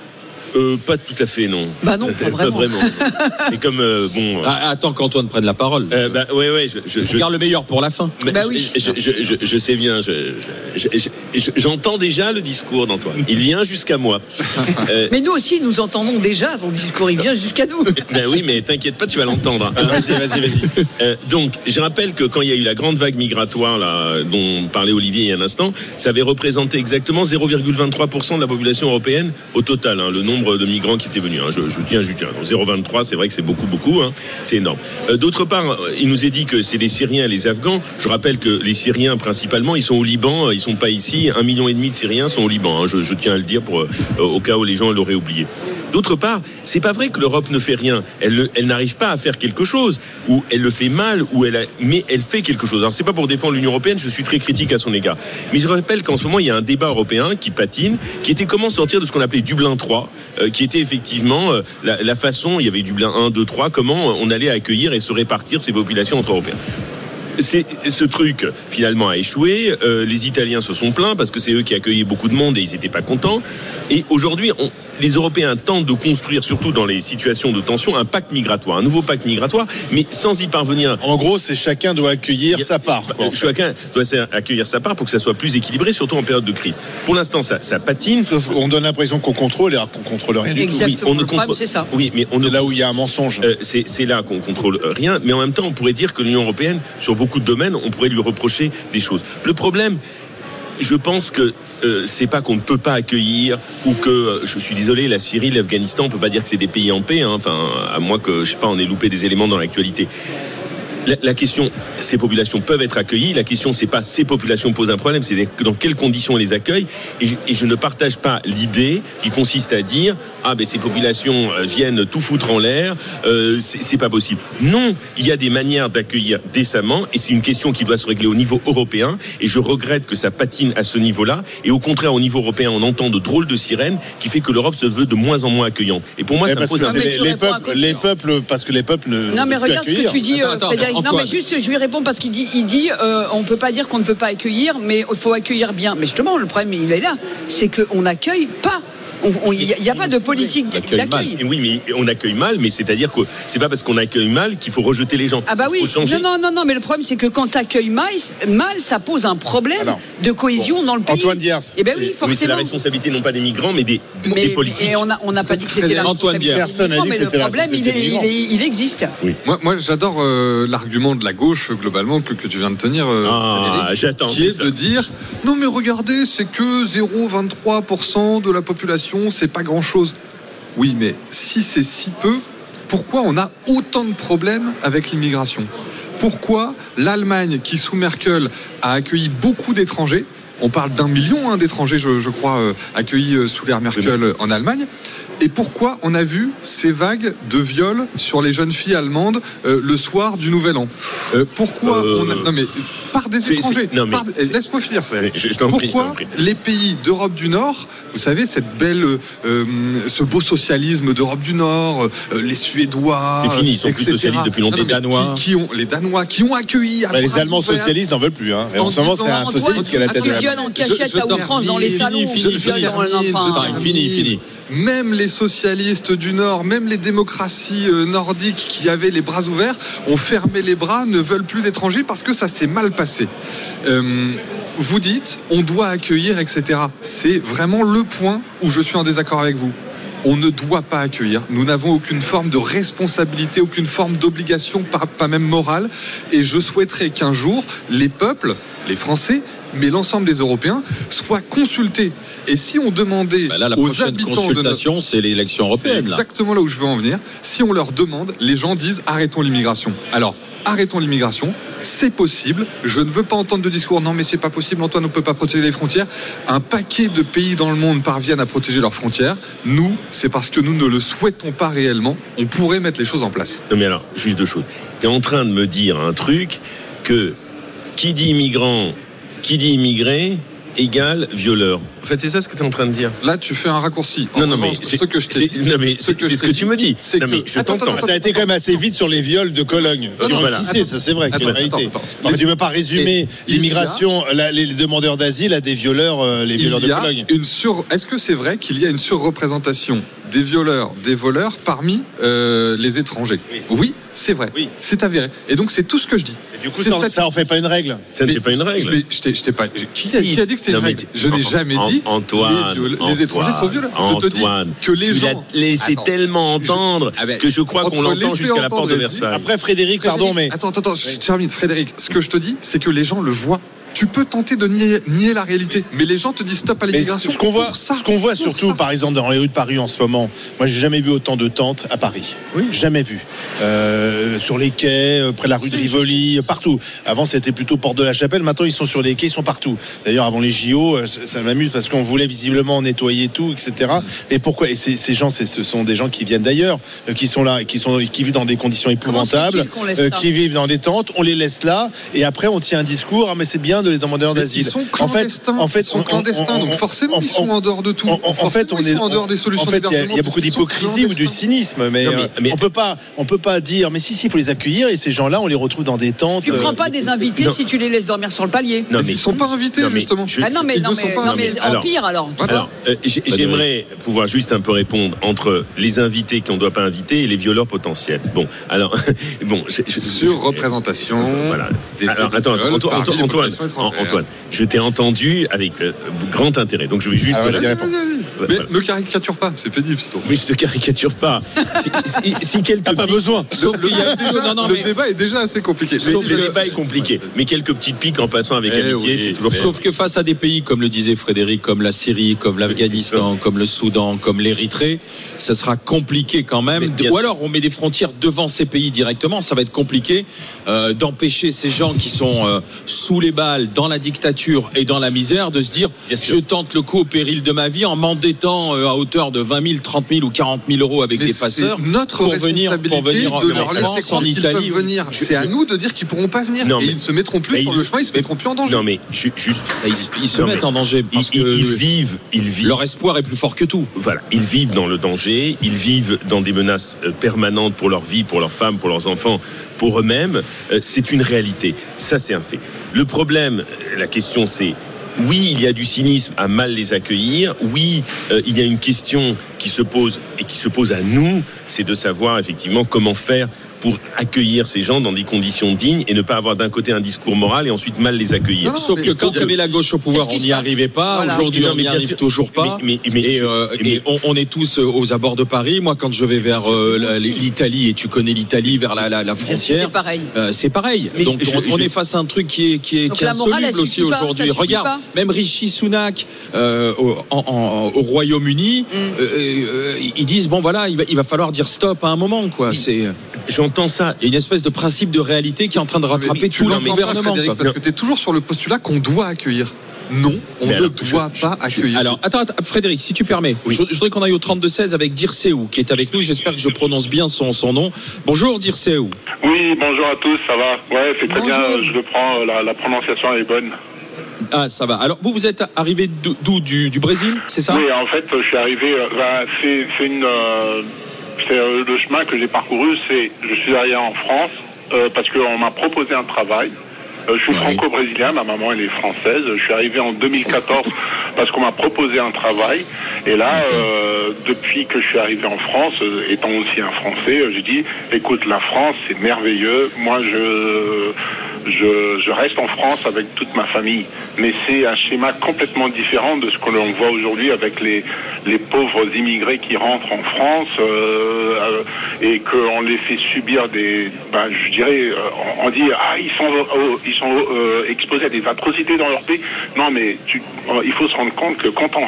Speaker 5: Euh, Pas tout à fait, non.
Speaker 6: Bah non, pas vraiment.
Speaker 5: Et comme euh, bon.
Speaker 3: Ah, attends qu'Antoine prenne la parole.
Speaker 5: Euh, bah, ouais, ouais, je, je, je-
Speaker 3: Regarde le meilleur pour la fin.
Speaker 6: Bah
Speaker 5: je-
Speaker 6: oui.
Speaker 5: je, je- je- je sais bien, je- je- je- je- j'entends déjà le discours d'Antoine. Il vient jusqu'à moi. Euh,
Speaker 6: Mais nous aussi, nous entendons déjà ton discours, il vient jusqu'à nous.
Speaker 5: ben oui, mais t'inquiète pas, tu vas l'entendre. hein.
Speaker 4: Vas-y, vas-y, vas-y.
Speaker 5: Euh, donc, je rappelle que quand il y a eu la grande vague migratoire là, dont parlait Olivier il y a un instant, ça avait représenté exactement 0,23% de la population européenne au total, hein, le nombre de migrants qui étaient venus. hein. je, tiens, je tiens. Donc, 0,23, c'est vrai que c'est beaucoup, beaucoup. hein. c'est énorme. Euh, D'autre part, euh, il nous est dit que c'est les Syriens et les Afghans. Je rappelle que les Syriens, principalement, ils sont au Liban, euh, ils sont pas ici. Un million et demi de Syriens sont au Liban. hein. Je, tiens à le dire pour, au cas où les gens l'auraient oublié. D'autre part, c'est pas vrai que l'Europe ne fait rien. Elle, elle n'arrive pas à faire quelque chose, ou elle le fait mal, ou elle mais elle fait quelque chose. Alors c'est pas pour défendre l'Union européenne, je suis très critique à son égard. Mais je rappelle qu'en ce moment il y a un débat européen qui patine, qui était comment sortir de ce qu'on appelait Dublin 3, euh, qui était effectivement euh, la, façon, il y avait Dublin 1, 2, 3, comment on allait accueillir et se répartir ces populations entre Européens. C'est ce truc finalement a échoué. Euh, les Italiens se sont plaints parce que c'est eux qui accueillaient beaucoup de monde et ils n'étaient pas contents. Et aujourd'hui, on, les Européens tentent de construire, surtout dans les situations de tension, un pacte migratoire, un nouveau pacte migratoire, mais sans y parvenir.
Speaker 4: En gros, c'est chacun doit accueillir sa part. quoi, en fait.
Speaker 5: Chacun doit accueillir sa part pour que ça soit plus équilibré, surtout en période de crise. Pour l'instant, ça, ça patine.
Speaker 4: Sauf qu'on donne l'impression qu'on contrôle alors qu'on contrôle rien du tout.
Speaker 6: Exactement.
Speaker 5: on ne
Speaker 6: le problème,
Speaker 5: contrôle-
Speaker 6: c'est ça.
Speaker 5: Oui, mais on
Speaker 4: C'est
Speaker 5: ne
Speaker 4: là où il y a un mensonge.
Speaker 5: Euh, c'est c'est là qu'on contrôle euh, rien, mais en même temps, on pourrait dire que l'Union européenne, sur beaucoup de domaines, on pourrait lui reprocher des choses. Le problème, je pense que euh, c'est pas qu'on ne peut pas accueillir ou que, euh, je suis désolé, la Syrie, l'Afghanistan, on peut pas dire que c'est des pays en paix, hein, enfin, à moins que, je sais pas, on ait loupé des éléments dans l'actualité. La, la question, ces populations peuvent être accueillies. La question, c'est pas ces populations posent un problème, c'est dans quelles conditions on les accueille. Et, je- et je ne partage pas l'idée qui consiste à dire ah ben ces populations euh, viennent tout foutre en l'air, euh, c'est pas possible. Non, il y a des manières d'accueillir décemment, et c'est une question qui doit se régler au niveau européen. Et je regrette que ça patine à ce niveau-là. Et au contraire, au niveau européen, on entend de drôles de sirènes qui fait que l'Europe se veut de moins en moins accueillante. Et pour moi,
Speaker 4: Eh,
Speaker 5: ça me pose un
Speaker 6: mais
Speaker 4: les, les peuples,
Speaker 6: côté.
Speaker 4: les peuples, parce que les peuples ne.
Speaker 6: Non mais regarde ce que
Speaker 4: accueillir.
Speaker 6: tu dis, euh,
Speaker 3: Attends,
Speaker 6: Frédéric. Non mais juste, je lui réponds parce qu'il dit, il dit, euh, on peut pas dire qu'on ne peut pas accueillir, mais il faut accueillir bien. Mais justement, le problème il est là, c'est qu'on n'accueille pas. Il n'y a, pas de politique d'accueil.
Speaker 5: Oui, mais on accueille mal, mais c'est-à-dire que c'est pas parce qu'on accueille mal qu'il faut rejeter les gens.
Speaker 6: Ah bah oui, non, non, non, non, mais le problème c'est que quand tu accueilles mal, mal, ça pose un problème
Speaker 4: Alors,
Speaker 6: de cohésion dans le pays.
Speaker 4: Antoine Diers.
Speaker 6: Eh ben oui,
Speaker 5: Oui, c'est
Speaker 6: forcément.
Speaker 5: la responsabilité non pas des migrants, mais des, des
Speaker 6: mais,
Speaker 5: politiques.
Speaker 6: et on n'a on pas dit que c'était la
Speaker 3: Antoine
Speaker 6: responsabilité
Speaker 3: Dier.
Speaker 6: des
Speaker 4: Personne n'a dit que
Speaker 6: mais le
Speaker 4: c'était la
Speaker 6: problème, il, est-
Speaker 4: responsabilité des
Speaker 6: il est- il existe.
Speaker 7: Moi, moi j'adore euh, l'argument de la gauche, globalement, que, que tu viens de tenir, euh,
Speaker 5: Ah,
Speaker 7: Frédéric, qui est
Speaker 5: ça.
Speaker 7: de dire non, mais regardez, c'est que 0,23% de la population, c'est pas grand-chose. Oui, mais si c'est si peu, pourquoi on a autant de problèmes avec l'immigration? Pourquoi l'Allemagne, qui sous Merkel a accueilli beaucoup d'étrangers, on parle d'un million hein, d'étrangers, je, crois, euh, accueillis euh, sous l'ère Merkel en Allemagne. Et pourquoi on a vu ces vagues de viols sur les jeunes filles allemandes euh, le soir du Nouvel An Euh, Pourquoi
Speaker 5: Euh,
Speaker 7: on a... Non mais par des étrangers.
Speaker 5: mais
Speaker 7: par- Laisse-moi finir, frère.
Speaker 5: Je- je t'en prie, je
Speaker 7: Pourquoi
Speaker 5: prie.
Speaker 7: les pays d'Europe du Nord, vous savez, cette belle, ce beau socialisme d'Europe du Nord, euh, les Suédois,
Speaker 5: C'est fini, ils sont plus
Speaker 7: etc.
Speaker 5: socialistes depuis longtemps.
Speaker 7: Non, non, mais
Speaker 3: Les Danois.
Speaker 7: Qui, qui ont, les Danois, qui ont accueilli. à
Speaker 4: Bah, les Allemands socialistes n'en veulent plus. Hein. Et
Speaker 7: En
Speaker 4: en ce moment, c'est un socialiste qui est à la tête de la.
Speaker 6: Fusionne en cachette à outrance dans les salons.
Speaker 3: fini,
Speaker 6: on
Speaker 3: fini, Fini, fini.
Speaker 7: Même les socialistes du Nord, même les démocraties euh, nordiques qui avaient les bras ouverts, ont fermé les bras, ne veulent plus d'étrangers parce que ça s'est mal passé. Euh, vous dites, on doit accueillir, etc. C'est vraiment le point où je suis en désaccord avec vous. On ne doit pas accueillir. Nous n'avons aucune forme de responsabilité, aucune forme d'obligation, pas pas même morale. Et je souhaiterais qu'un jour, les peuples, les Français, mais l'ensemble des Européens, soient consultés. Et si on demandait
Speaker 3: Bah là, la
Speaker 7: aux habitants de notre
Speaker 3: consultation, c'est l'élection
Speaker 7: c'est
Speaker 3: européenne. là.
Speaker 7: exactement là où je veux en venir. Si on leur demande, les gens disent arrêtons l'immigration. Alors, arrêtons l'immigration, c'est possible. Je ne veux pas entendre de discours non, mais c'est pas possible, Antoine, on ne peut pas protéger les frontières. Un paquet de pays dans le monde parviennent à protéger leurs frontières. Nous, c'est parce que nous ne le souhaitons pas réellement. On pourrait mettre les choses en place.
Speaker 5: Non mais alors, juste deux choses. Tu es en train de me dire un truc que qui dit immigrant, qui dit immigré, égale violeur. En fait, c'est ça ce que tu es en train de dire.
Speaker 7: Là, tu fais un raccourci. En
Speaker 5: Non, non, mais
Speaker 7: revanche,
Speaker 5: c'est
Speaker 7: ce que je t'ai
Speaker 5: c'est-
Speaker 7: dit.
Speaker 5: non, mais
Speaker 7: ce que
Speaker 5: ce tu me dis.
Speaker 7: c'est
Speaker 5: Non,
Speaker 7: que-
Speaker 5: je t'entends.
Speaker 7: attends,
Speaker 4: T'as été quand même assez vite sur les viols de Cologne.
Speaker 7: Non,
Speaker 4: ont
Speaker 5: voilà.
Speaker 4: ça c'est vrai.
Speaker 7: Attends, attends.
Speaker 4: Non, tu ne peux pas résumer l'immigration, les demandeurs d'asile à des violeurs, euh, les violeurs de Cologne.
Speaker 7: une sur. Est-ce que c'est vrai qu'il y a une surreprésentation des violeurs, des voleurs parmi euh, les étrangers Oui, c'est vrai.
Speaker 4: Oui.
Speaker 7: C'est avéré. Et donc c'est tout ce que je dis.
Speaker 4: Du coup,
Speaker 7: C'est
Speaker 4: ça, ça en fait pas une règle.
Speaker 5: Ça ne fait pas une règle.
Speaker 7: Mais je t'ai- je pas. Qui, a- qui a dit que c'était une règle
Speaker 5: tu-
Speaker 7: Je n'ai jamais dit.
Speaker 5: Antoine,
Speaker 7: les, viol- les étrangers sont violeurs. Je te dis
Speaker 5: Antoine,
Speaker 7: que les
Speaker 5: tu
Speaker 7: gens.
Speaker 5: l'as laissé
Speaker 7: Attends.
Speaker 5: tellement entendre
Speaker 7: Ah ben,
Speaker 5: que je crois qu'on l'entend jusqu'à la porte de Versailles.
Speaker 4: Après, Frédéric, pardon, mais.
Speaker 7: Attends, attends, attends, je termine. Frédéric, ce que je te dis, c'est que les gens le voient. Tu peux tenter de nier, nier la réalité, mais les gens te disent stop à l'immigration.
Speaker 4: ce qu'on voit,
Speaker 7: ça,
Speaker 4: ce qu'on voit surtout,
Speaker 7: ça.
Speaker 4: par exemple, dans les rues de Paris en ce moment, moi, j'ai jamais vu autant de tentes à Paris.
Speaker 5: Oui.
Speaker 4: Jamais vu. Euh, sur les quais, euh, près de la rue de Rivoli, partout. Avant, c'était plutôt Porte de la Chapelle. Maintenant, ils sont sur les quais, ils sont partout. D'ailleurs, avant les JO, euh, ça, m'amuse parce qu'on voulait visiblement nettoyer tout, etc. Et pourquoi? Et ces, ces gens, ce sont des gens qui viennent d'ailleurs, qui sont là, qui sont, qui vivent dans des conditions épouvantables, euh, qui vivent dans des tentes. On les laisse là, et après, on tient un discours. Ah, mais c'est bien de les demandeurs d'asile.
Speaker 7: Ils sont
Speaker 4: En fait,
Speaker 7: clandestins.
Speaker 4: en fait,
Speaker 7: ils sont
Speaker 4: on-
Speaker 7: clandestins,
Speaker 4: on-
Speaker 7: donc
Speaker 4: on-
Speaker 7: forcément, ils sont en dehors de tout.
Speaker 4: En, en- en fait, on est
Speaker 7: en dehors des solutions
Speaker 4: En fait, il y a- beaucoup d'hypocrisie ou du cynisme, mais,
Speaker 5: Non, mais-
Speaker 4: euh,
Speaker 5: mais-
Speaker 4: on peut pas, on peut pas dire, mais si, si, il faut les accueillir et ces gens-là, on les retrouve dans des tentes.
Speaker 6: Tu
Speaker 4: euh,
Speaker 6: prends pas des invités
Speaker 5: non.
Speaker 6: si tu les laisses dormir sur le palier.
Speaker 5: Non,
Speaker 7: Mais ils sont pas invités, justement.
Speaker 6: Ah non mais mais
Speaker 5: invités. Alors- euh, j'ai- j'aimerais pouvoir juste un peu répondre entre les invités qu'on ne doit pas inviter et les violeurs potentiels. Bon, alors, bon,
Speaker 7: Sur représentation.
Speaker 5: Voilà.
Speaker 7: des
Speaker 5: Alors, attends, Antoine, Antoine. Antoine, je t'ai entendu avec euh, grand intérêt. Donc je vais juste.
Speaker 4: Ah, vas-y.
Speaker 7: Vas-y, vas-y. Mais
Speaker 5: voilà.
Speaker 7: ne caricature pas, c'est pénible, sinon.
Speaker 5: Mais je te caricature pas. Si, si, si quelques
Speaker 4: T'as pas besoin.
Speaker 3: Sauf qu'il y a
Speaker 7: Déjà,
Speaker 3: non, non,
Speaker 7: le
Speaker 3: mais-
Speaker 7: débat est déjà assez compliqué. Mais
Speaker 5: Sauf le débat est compliqué. Mais quelques petites piques en passant avec
Speaker 7: Eh
Speaker 5: amitié,
Speaker 7: oui,
Speaker 5: c'est toujours
Speaker 3: Sauf que face à des pays comme le disait Frédéric, comme la Syrie, comme l'Afghanistan, comme le Soudan, comme l'Érythrée, ça sera compliqué quand même. Ou alors on met des frontières devant ces pays directement, ça va être compliqué euh, d'empêcher ces gens qui sont euh, sous les balles, dans la dictature et dans la misère, de se dire je tente le coup au péril de ma vie en m'endettant euh, à hauteur de 20 000, 30 000 ou 40 000 euros avec
Speaker 7: Mais
Speaker 3: des
Speaker 7: c'est
Speaker 3: passeurs
Speaker 7: notre
Speaker 3: pour venir,
Speaker 7: responsabilité
Speaker 3: pour venir
Speaker 7: de
Speaker 3: en
Speaker 7: leur laisser
Speaker 3: France, en
Speaker 7: qu'ils
Speaker 3: Italie.
Speaker 7: peuvent venir.
Speaker 5: Je-
Speaker 7: C'est à nous de dire qu'ils pourront pas venir.
Speaker 5: Non,
Speaker 7: et
Speaker 5: mais-
Speaker 7: ils ne se mettront plus sur le chemin, ils se mettront plus en danger.
Speaker 5: Non mais ju- juste.
Speaker 3: Ils, ils se
Speaker 5: Non,
Speaker 3: mettent en danger parce
Speaker 5: ils,
Speaker 3: que
Speaker 5: ils vivent, ils vivent.
Speaker 3: leur espoir est plus fort que tout.
Speaker 5: Voilà, ils vivent dans le danger, ils vivent dans des menaces euh, permanentes pour leur vie, pour leurs femmes, pour leurs enfants, pour eux-mêmes. Euh, C'est une réalité. Ça, c'est un fait. Le problème, la question, c'est oui, il y a du cynisme à mal les accueillir. Oui, euh, il y a une question qui se pose et qui se pose à nous, c'est de savoir effectivement comment faire pour accueillir ces gens dans des conditions dignes et ne pas avoir d'un côté un discours moral et ensuite mal les accueillir.
Speaker 7: Non, non,
Speaker 3: Sauf que quand il y avait la gauche au pouvoir, on n'y arrivait pas.
Speaker 6: Voilà.
Speaker 3: Aujourd'hui, on n'y arrive
Speaker 5: sûr.
Speaker 3: toujours pas.
Speaker 5: Mais- mais- mais-
Speaker 3: et euh,
Speaker 5: mais-
Speaker 3: et on, on est tous euh, aux abords de Paris. Moi, quand je vais vers euh, l'Italie, et tu connais l'Italie, vers la, la, la frontière,
Speaker 6: C'est pareil.
Speaker 3: euh, c'est pareil.
Speaker 5: Mais
Speaker 3: Donc,
Speaker 5: je-
Speaker 3: on,
Speaker 5: je-
Speaker 3: est face à un truc qui est, qui est,
Speaker 6: Donc
Speaker 3: qui est
Speaker 6: morale,
Speaker 3: insoluble aussi aujourd'hui. Regarde,
Speaker 6: pas.
Speaker 3: même Rishi Sunak au, Royaume-Uni,
Speaker 6: Mm.
Speaker 3: ils disent bon voilà, il va, il va falloir dire stop à un moment. quoi. C'est
Speaker 5: Ça.
Speaker 3: il y a une espèce de principe de réalité qui est en train de rattraper tout le
Speaker 7: pas,
Speaker 3: gouvernement.
Speaker 7: Parce que tu es toujours sur le postulat qu'on doit accueillir. Non, on
Speaker 5: Mais
Speaker 7: ne
Speaker 5: alors,
Speaker 7: doit
Speaker 5: je-
Speaker 7: pas accueillir.
Speaker 3: Alors, attends, attends, Frédéric, si tu permets,
Speaker 5: Oui.
Speaker 3: je, je voudrais qu'on aille au 32-16 avec Dirceou, qui est avec nous. J'espère que je prononce bien son, son nom. Bonjour, Dirceou.
Speaker 17: Oui, bonjour à tous, ça va Ouais, c'est très
Speaker 6: Bonjour.
Speaker 17: bien, je le prends, euh, la, la prononciation est bonne.
Speaker 3: Ah, ça va. Alors, vous, vous êtes arrivé d'où? Du, du Brésil, c'est ça?
Speaker 17: Oui, en fait, je suis arrivé, euh, ben, c'est une... euh, euh, le chemin que j'ai parcouru, c'est je suis arrivé en France euh, parce qu'on m'a proposé un travail. Euh, je suis franco-brésilien, ma maman elle est française. Je suis arrivé en 2014 parce qu'on m'a proposé un travail. Et là, euh, depuis que je suis arrivé en France, euh, étant aussi un Français, j'ai dit, écoute, la France c'est merveilleux. Moi, je, je, je reste en France avec toute ma famille. Mais c'est un schéma complètement différent de ce que l'on voit aujourd'hui avec les, les pauvres immigrés qui rentrent en France euh, euh, et qu'on les fait subir des, ben, je dirais, euh, on, dit ah ils sont euh, ils sont euh, exposés à des atrocités dans leur pays. Non mais tu, il faut se rendre compte que quand on,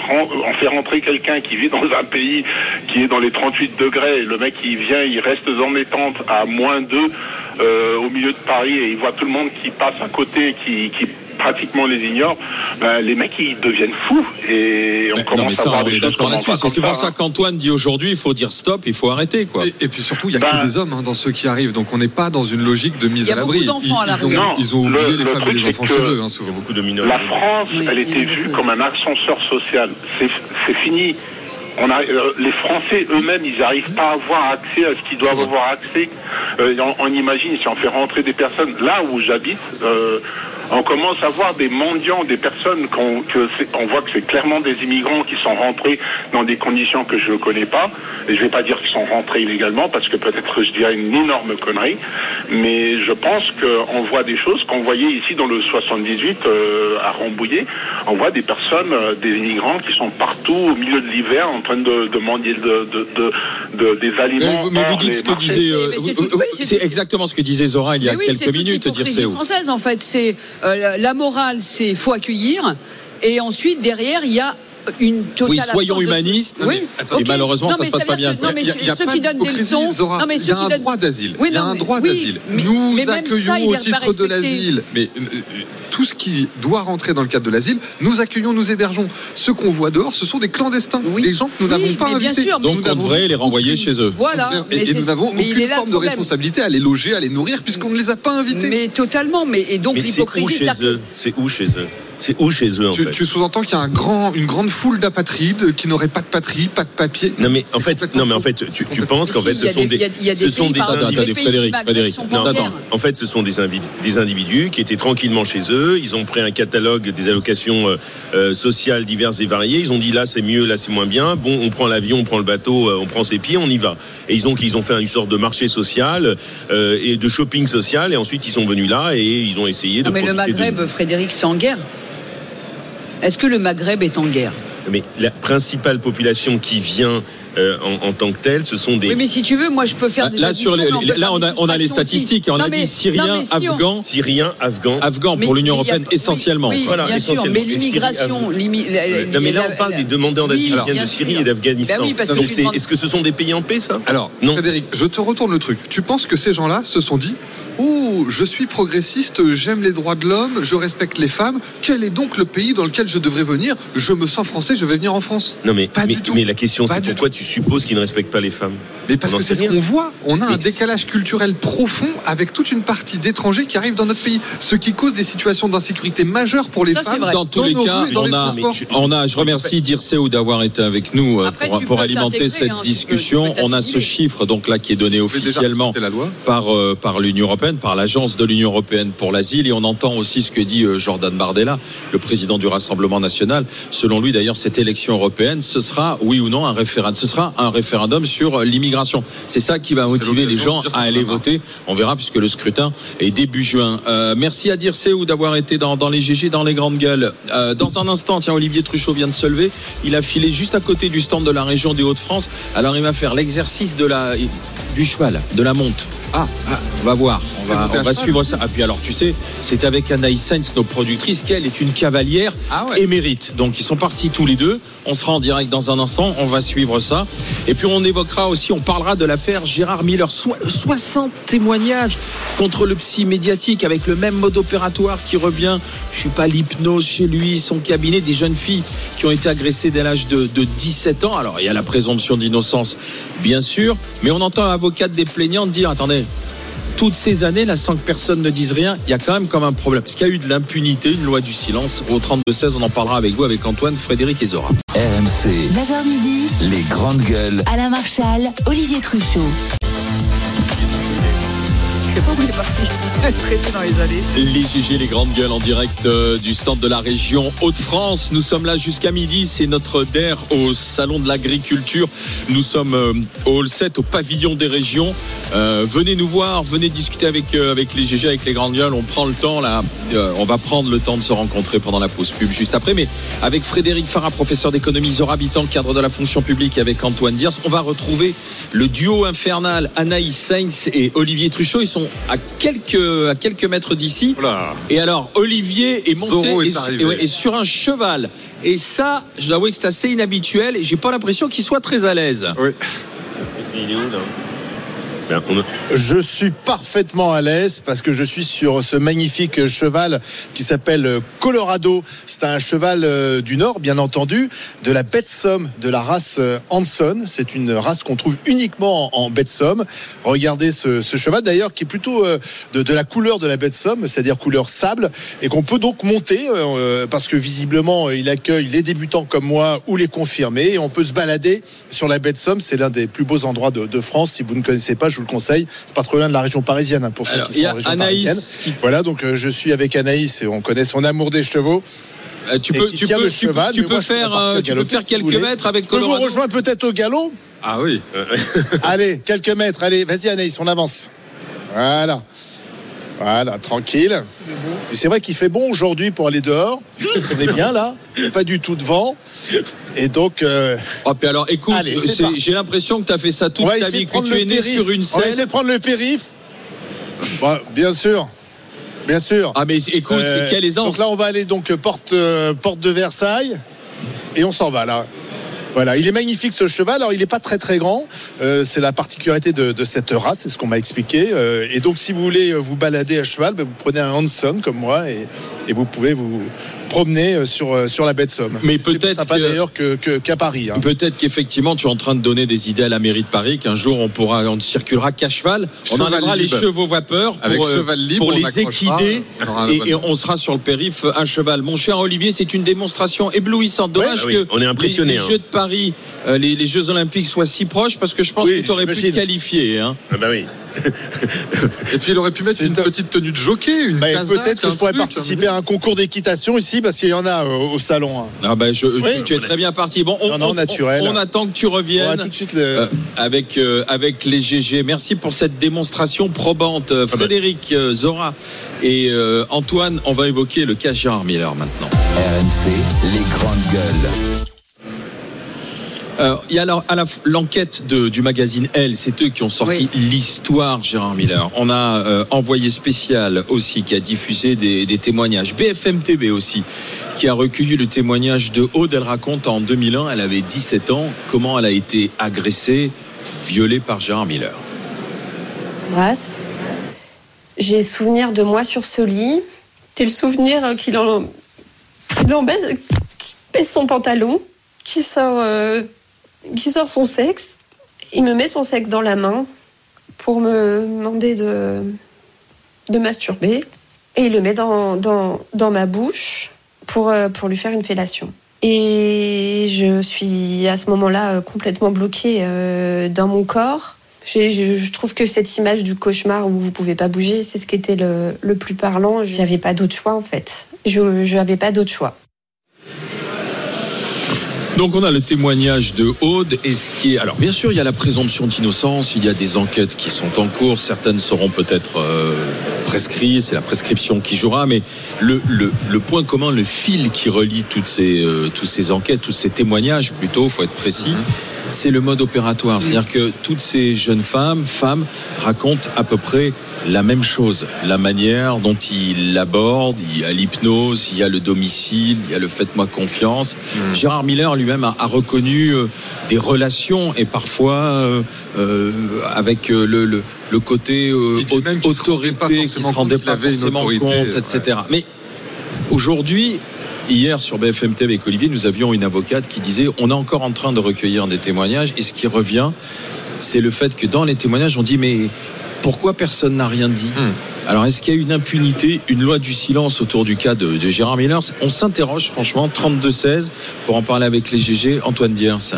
Speaker 17: on fait rentrer quelqu'un qui vit dans un pays qui est dans les 38 degrés, le mec il vient, il reste dans les tentes à moins 2 euh, au milieu de Paris et il voit tout le monde qui passe à côté, qui, qui pratiquement les ignore, ben, les mecs ils deviennent fous et on
Speaker 3: Mais-
Speaker 17: commence
Speaker 3: non, mais
Speaker 17: à
Speaker 3: ça,
Speaker 17: voir
Speaker 3: on
Speaker 17: des
Speaker 3: est
Speaker 17: choses
Speaker 3: là-dessus. C'est pour
Speaker 17: hein.
Speaker 3: ça qu'Antoine dit aujourd'hui, il faut dire stop, il faut arrêter, quoi.
Speaker 7: Et, et puis surtout, il n'y a
Speaker 17: Ben-
Speaker 7: que des hommes hein, dans ceux qui arrivent, donc on n'est pas dans une logique de mise
Speaker 6: Il y a
Speaker 7: à l'abri.
Speaker 6: beaucoup d'enfants à la
Speaker 7: Ils, ils ont,
Speaker 17: Non,
Speaker 7: ils ont oublié
Speaker 17: le-
Speaker 7: les
Speaker 17: le
Speaker 7: femmes et
Speaker 17: truc,
Speaker 7: les
Speaker 17: c'est
Speaker 7: enfants
Speaker 17: que
Speaker 7: chez eux, hein, souvent.
Speaker 5: Beaucoup de minorités.
Speaker 17: La France,
Speaker 6: Oui,
Speaker 17: elle
Speaker 6: oui,
Speaker 17: était
Speaker 6: oui,
Speaker 17: vue
Speaker 6: oui.
Speaker 17: comme un ascenseur social. C'est c'est fini. On a, euh, les Français eux-mêmes, ils n'arrivent pas à avoir accès à ce qu'ils doivent avoir accès. Euh, on, on imagine si on fait rentrer des personnes là où j'habite. euh, on commence à voir des mendiants, des personnes qu'on que c'est- on voit que c'est clairement des immigrants qui sont rentrés dans des conditions que je ne connais pas. Et je ne vais pas dire qu'ils sont rentrés illégalement parce que peut-être je dirais une énorme connerie. Mais je pense qu'on voit des choses qu'on voyait ici dans le 78 euh, à Rambouillet. On voit des personnes, euh, des immigrants qui sont partout au milieu de l'hiver en train de, de mendier de, de, de- de- des aliments.
Speaker 3: vous- mais vous
Speaker 17: hors
Speaker 3: dites ce que
Speaker 17: marchés.
Speaker 3: disait. euh,
Speaker 6: c'est
Speaker 3: vous-
Speaker 6: oui, c'est
Speaker 3: c'est exactement ce que disait Zora il y a
Speaker 6: oui, c'est
Speaker 3: quelques minutes,
Speaker 6: l'hypocrisie
Speaker 3: Dirceou.
Speaker 6: française en fait. C'est euh, la- la morale, c'est faut accueillir, et ensuite derrière il y a une totale.
Speaker 3: Oui, soyons
Speaker 6: de-
Speaker 3: humanistes.
Speaker 6: Oui.
Speaker 3: Attends, et malheureusement, ça
Speaker 6: mais
Speaker 3: se passe pas bien.
Speaker 6: Non mais
Speaker 7: Il y a-
Speaker 6: ceux
Speaker 7: pas
Speaker 6: qui donnent des leçons.
Speaker 7: Zora.
Speaker 6: Non mais
Speaker 7: Il y
Speaker 6: ceux
Speaker 7: a un
Speaker 6: donnent-
Speaker 7: droit d'asile.
Speaker 6: Oui,
Speaker 7: Il y a un droit
Speaker 6: oui,
Speaker 7: d'asile. Nous accueillons au titre de l'asile. Mais euh, euh, tout ce qui doit rentrer dans le cadre de l'asile, nous accueillons, nous hébergeons. Ce qu'on voit dehors, ce sont des clandestins, des gens que nous
Speaker 6: Oui,
Speaker 7: n'avons pas invités.
Speaker 6: sûr,
Speaker 3: Donc on devrait les renvoyer chez eux.
Speaker 6: Voilà.
Speaker 7: Et, nous n'avons aucune forme de responsabilité à les loger, à les nourrir, puisqu'on ne les a pas invités.
Speaker 6: Mais totalement. Mais et donc
Speaker 5: Mais c'est où
Speaker 6: l'hypocrisie.
Speaker 5: chez
Speaker 6: c'est-à-dire
Speaker 5: eux? C'est où chez eux? C'est où chez eux en
Speaker 7: Tu,
Speaker 5: fait
Speaker 7: tu sous-entends qu'il y a un grand, une grande foule d'apatrides qui n'auraient pas de patrie, pas de papier.
Speaker 5: Non mais en fait,
Speaker 7: complètement
Speaker 5: non mais en
Speaker 7: faux.
Speaker 5: fait, tu, tu penses qu'en fait, ce sont
Speaker 6: des-
Speaker 5: ce sont des
Speaker 6: pays
Speaker 3: Frédéric,
Speaker 6: en
Speaker 5: attends.
Speaker 6: guerre.
Speaker 5: En fait, ce sont des, individus qui étaient tranquillement chez eux. Ils ont pris un catalogue des allocations euh, euh, sociales diverses et variées. Ils ont dit là c'est mieux, là c'est moins bien. Bon, on prend l'avion, on prend le bateau, euh, on prend ses pieds, on y va. Et ils ont ils ont fait une sorte de marché social euh, et de shopping social. Et ensuite ils sont venus là et ils ont essayé de.
Speaker 6: Non, mais le
Speaker 5: de-
Speaker 6: Maghreb, Frédéric, c'est en guerre. Est-ce que le Maghreb est en guerre?
Speaker 5: Mais la principale population qui vient euh, en, en tant que telle, ce sont des.
Speaker 6: Oui, mais si tu veux, moi je peux faire des
Speaker 3: Là, sur les-
Speaker 6: peut
Speaker 3: là, on a, on a les statistiques et on
Speaker 6: Non,
Speaker 3: a
Speaker 6: mais-
Speaker 3: dit Syriens,
Speaker 6: on-
Speaker 3: Afghans,
Speaker 5: Syriens, Afghans.
Speaker 3: Afghans pour l'Union
Speaker 6: a-
Speaker 3: européenne
Speaker 6: oui,
Speaker 3: essentiellement.
Speaker 6: Oui,
Speaker 5: Voilà,
Speaker 6: bien sûr,
Speaker 5: essentiellement.
Speaker 6: mais l'immigration,
Speaker 5: non, mais là, on parle
Speaker 6: la-
Speaker 5: des demandeurs d'asile qui viennent de Syrie et d'Afghanistan.
Speaker 6: Ben
Speaker 5: Donc, est-ce que ce sont des pays en paix, ça?
Speaker 7: Alors,
Speaker 5: Non.
Speaker 7: Frédéric, je te retourne le truc. Tu penses que ces gens-là se sont dit Oh, je suis progressiste, j'aime les droits de l'homme, je respecte les femmes. Quel est donc le pays dans lequel je devrais venir? Je me sens français, je vais venir en France.
Speaker 5: Non, mais,
Speaker 7: Pas
Speaker 5: mais,
Speaker 7: du tout.
Speaker 5: mais la question, c'est pourquoi tu supposes qu'ils ne respectent pas les femmes
Speaker 7: Mais parce
Speaker 5: On
Speaker 7: que c'est ce qu'on voit. On a un décalage culturel profond avec toute une partie d'étrangers qui arrivent dans notre pays, ce qui cause des situations d'insécurité majeures pour les
Speaker 6: Ça,
Speaker 7: femmes.
Speaker 3: Dans tous
Speaker 7: dans
Speaker 3: les cas,
Speaker 7: rues et dans
Speaker 3: on
Speaker 7: les
Speaker 3: a,
Speaker 7: transports.
Speaker 3: on a, je remercie Dirceu d'avoir été avec nous euh,
Speaker 6: Après,
Speaker 3: pour, alimenter cette
Speaker 6: hein,
Speaker 3: discussion. on a ce chiffre donc là qui est donné officiellement
Speaker 7: respecter la loi.
Speaker 3: par, euh, par l'Union européenne, par l'agence de l'Union européenne pour l'asile. Et on entend aussi ce que dit euh, Jordan Bardella, le président du Rassemblement national. Selon lui, d'ailleurs, cette élection européenne, ce sera, oui ou non, un référendum. Ce sera un référendum sur euh, l'immigration. C'est ça qui va motiver les gens à aller voter. On verra puisque le scrutin est début juin. Euh, merci à Dirceu d'avoir été dans, dans les GG, dans les grandes gueules. Euh, dans un instant, tiens, Olivier Truchot vient de se lever. Il a filé juste à côté du stand de la région des Hauts-de-France. Alors il va faire l'exercice de la du cheval, de la monte.
Speaker 7: Ah,
Speaker 3: On va voir, on va, on suivre ça. Ah puis alors tu sais, c'est avec Anaïs Sainz, nos productrices, qu'elle est une cavalière
Speaker 7: Ah ouais.
Speaker 3: émérite. Donc ils sont partis tous les deux. On sera en direct dans un instant, on va suivre ça. Et puis on évoquera aussi, on parlera de l'affaire Gérard Miller. Soi- 60 témoignages contre le psy médiatique avec le même mode opératoire qui revient. Je suis pas l'hypnose chez lui, son cabinet, des jeunes filles qui ont été agressées dès l'âge de, de 17 ans. Alors il y a la présomption d'innocence, bien sûr, mais on entend un avocat des plaignants dire attendez, toutes ces années, là, sans que personne ne dise rien, il y a quand même comme un problème. Parce qu'il y a eu de l'impunité, une loi du silence. Au 32-16, on en parlera avec vous, avec Antoine, Frédéric et Zora.
Speaker 1: RMC,
Speaker 2: 9h midi,
Speaker 1: les grandes gueules.
Speaker 2: Alain Marchal, Olivier Truchot.
Speaker 6: Les.
Speaker 3: Les GG, les grandes gueules en direct euh, du stand de la région Hauts-de-France. Nous sommes là jusqu'à midi. C'est notre DER au Salon de l'Agriculture. Nous sommes euh, au Hall 7, au pavillon des régions. Euh, venez nous voir, venez discuter avec, avec les GG, avec les grandes gueules. On prend le temps là. On va prendre le temps de se rencontrer pendant la pause pub juste après. Mais avec Frédéric Farah, professeur d'économie, Zora Habitant, cadre de la fonction publique, avec Antoine Diers, on va retrouver le duo infernal Anaïs Sainz et Olivier Truchot. Ils sont à quelques, à quelques mètres d'ici.
Speaker 7: Voilà.
Speaker 3: Et alors, Olivier est monté
Speaker 7: Zorro est
Speaker 3: et,
Speaker 7: arrivé.
Speaker 3: et ouais, et sur un cheval. Et ça, je dois avouer que c'est assez inhabituel et j'ai pas l'impression qu'il soit très à l'aise.
Speaker 7: Oui.
Speaker 5: Il est où, là?
Speaker 4: Je suis parfaitement à l'aise parce que je suis sur ce magnifique cheval qui s'appelle Colorado. C'est un cheval euh, du Nord, bien entendu, de la bête somme de la race euh, Hanson. C'est une race qu'on trouve uniquement en, bête somme. Regardez ce, cheval d'ailleurs qui est plutôt euh, de, la couleur de la bête somme, c'est-à-dire couleur sable, et qu'on peut donc monter parce que visiblement il accueille les débutants comme moi ou les confirmés. Et on peut se balader sur la bête somme. C'est l'un des plus beaux endroits de, France. Si vous ne connaissez pas, vous le conseille. C'est pas trop loin de la région parisienne hein, pour ceux
Speaker 3: Alors,
Speaker 4: qui
Speaker 3: y
Speaker 4: sont
Speaker 3: a
Speaker 4: en région
Speaker 3: Anaïs
Speaker 4: parisienne.
Speaker 3: qui-
Speaker 4: Voilà, donc euh, je suis avec Anaïs et on connaît son amour des chevaux.
Speaker 3: Euh, tu peux, tu peux,
Speaker 4: le
Speaker 3: tu peux-
Speaker 4: cheval,
Speaker 3: tu
Speaker 4: mais
Speaker 3: peux
Speaker 4: moi, je
Speaker 3: faire, tu peux
Speaker 4: si
Speaker 3: quelques mètres avec
Speaker 4: Je peux vous
Speaker 3: Colorado.
Speaker 4: rejoindre peut-être au galop?
Speaker 7: Ah oui.
Speaker 4: Allez, quelques mètres. Allez, vas-y Anaïs, on avance. Voilà. Voilà, tranquille. C'est vrai qu'il fait bon aujourd'hui pour aller dehors. On est bien là, pas du tout de vent. Et donc, euh,
Speaker 3: Oh, puis alors, écoute, j'ai l'impression que tu as fait ça toute ta vie, que tu es né
Speaker 4: périph.
Speaker 3: sur une
Speaker 4: On va essayer
Speaker 3: scène.
Speaker 4: de prendre le périph. Bien sûr. Bien sûr.
Speaker 3: Ah, mais écoute,
Speaker 4: Euh,
Speaker 3: quelle aisance.
Speaker 4: Donc là, on va aller donc porte, euh, porte de Versailles. Et on s'en va là. Voilà, il est magnifique ce cheval. Alors, il n'est pas très très grand. Euh, c'est la particularité de, de cette race, c'est ce qu'on m'a expliqué. Euh, et donc, si vous voulez vous balader à cheval, ben, vous prenez un Hanson comme moi et, et vous pouvez vous promener euh, sur, euh, sur la baie de Somme.
Speaker 3: Mais peut-être que-
Speaker 4: d'ailleurs que- que- qu'à Paris. hein.
Speaker 3: Peut-être qu'effectivement, tu es en train de donner des idées à la mairie de Paris, qu'un jour on pourra, on ne circulera qu'à cheval. On enlèvera les chevaux vapeur pour,
Speaker 7: Avec
Speaker 3: euh,
Speaker 7: cheval libre,
Speaker 3: pour
Speaker 7: on
Speaker 3: les équider et, on sera sur le périph' à cheval. Mon cher Olivier, c'est une démonstration éblouissante. Dommage
Speaker 5: Ouais, ah oui,
Speaker 3: que
Speaker 5: on est impressionné,
Speaker 3: les, les
Speaker 5: hein.
Speaker 3: Jeux de Paris, euh, les, les Jeux Olympiques soient si proches parce que je pense
Speaker 4: Oui,
Speaker 3: que tu aurais pu te qualifier. Hein.
Speaker 5: Ah bah oui.
Speaker 7: Et puis il aurait pu mettre une petite tenue de jockey, une casaque,
Speaker 4: Peut-être que
Speaker 7: un
Speaker 4: je pourrais
Speaker 7: truc,
Speaker 4: participer à un concours d'équitation ici parce qu'il y en a euh, au salon. hein.
Speaker 3: Ah ben, je-
Speaker 4: Oui.
Speaker 3: tu, tu es très bien parti. Bon, on,
Speaker 4: Non, non,
Speaker 3: on-
Speaker 4: naturel.
Speaker 3: on- on attend que tu reviennes.
Speaker 4: tout de suite le-
Speaker 3: Euh, avec, euh, avec les GG. Merci pour cette démonstration probante. Euh, Frédéric, euh, Zora et euh, Antoine, on va évoquer le cas Gérard Miller maintenant.
Speaker 1: RMC, les grandes gueules.
Speaker 3: Euh, Il y a alors à la f- l'enquête de- du magazine Elle, c'est eux qui ont sorti l'histoire Gérard Miller. On a euh, envoyé spécial aussi qui a diffusé des, des témoignages. BFM TV aussi qui a recueilli le témoignage de Aude. Elle raconte en 2001, elle avait 17 ans, comment elle a été agressée, violée par Gérard Miller?
Speaker 16: Brasse. J'ai souvenir de moi sur ce lit. J'ai le souvenir euh, qu'il en, qu'il en baisse, qu'il baisse son pantalon, qu'il sort, euh, qu'il sort son sexe. Il me met son sexe dans la main pour me demander de, de masturber. Et il le met dans, dans, dans ma bouche pour, euh, pour lui faire une fellation. Et je suis à ce moment-là euh, complètement bloquée euh, dans mon corps. Je, trouve que cette image du cauchemar où vous pouvez pas bouger, c'est ce qui était le, le plus parlant. J'avais pas d'autre choix en fait. Je n'avais pas d'autre choix.
Speaker 3: Donc on a le témoignage de Aude et ce qui est alors bien sûr il y a la présomption d'innocence, il y a des enquêtes qui sont en cours, certaines seront peut-être euh, prescrites, c'est la prescription qui jouera, mais le, le, le point commun, le fil qui relie toutes ces euh, toutes ces enquêtes, tous ces témoignages plutôt, faut être précis. C'est le mode opératoire, c'est-à-dire que toutes ces jeunes femmes, femmes racontent à peu près la même chose, la manière dont il l'aborde, il y a l'hypnose, il y a le domicile, il y a le faites-moi confiance. Gérard Miller lui-même a, a reconnu euh, des relations et parfois euh, euh, avec le, le, le côté autorité qui se rendait pas forcément compte,
Speaker 7: ouais.
Speaker 3: etc. Mais aujourd'hui, Hier sur BFM TV avec Olivier, nous avions une avocate qui disait on est encore en train de recueillir des témoignages et ce qui revient, c'est le fait que dans les témoignages, on dit mais pourquoi personne n'a rien dit
Speaker 7: Hmm.
Speaker 3: Alors est-ce qu'il y a une impunité, une loi du silence autour du cas de, de Gérard Miller On s'interroge franchement, 32-16, pour en parler avec les GG, Antoine Diers.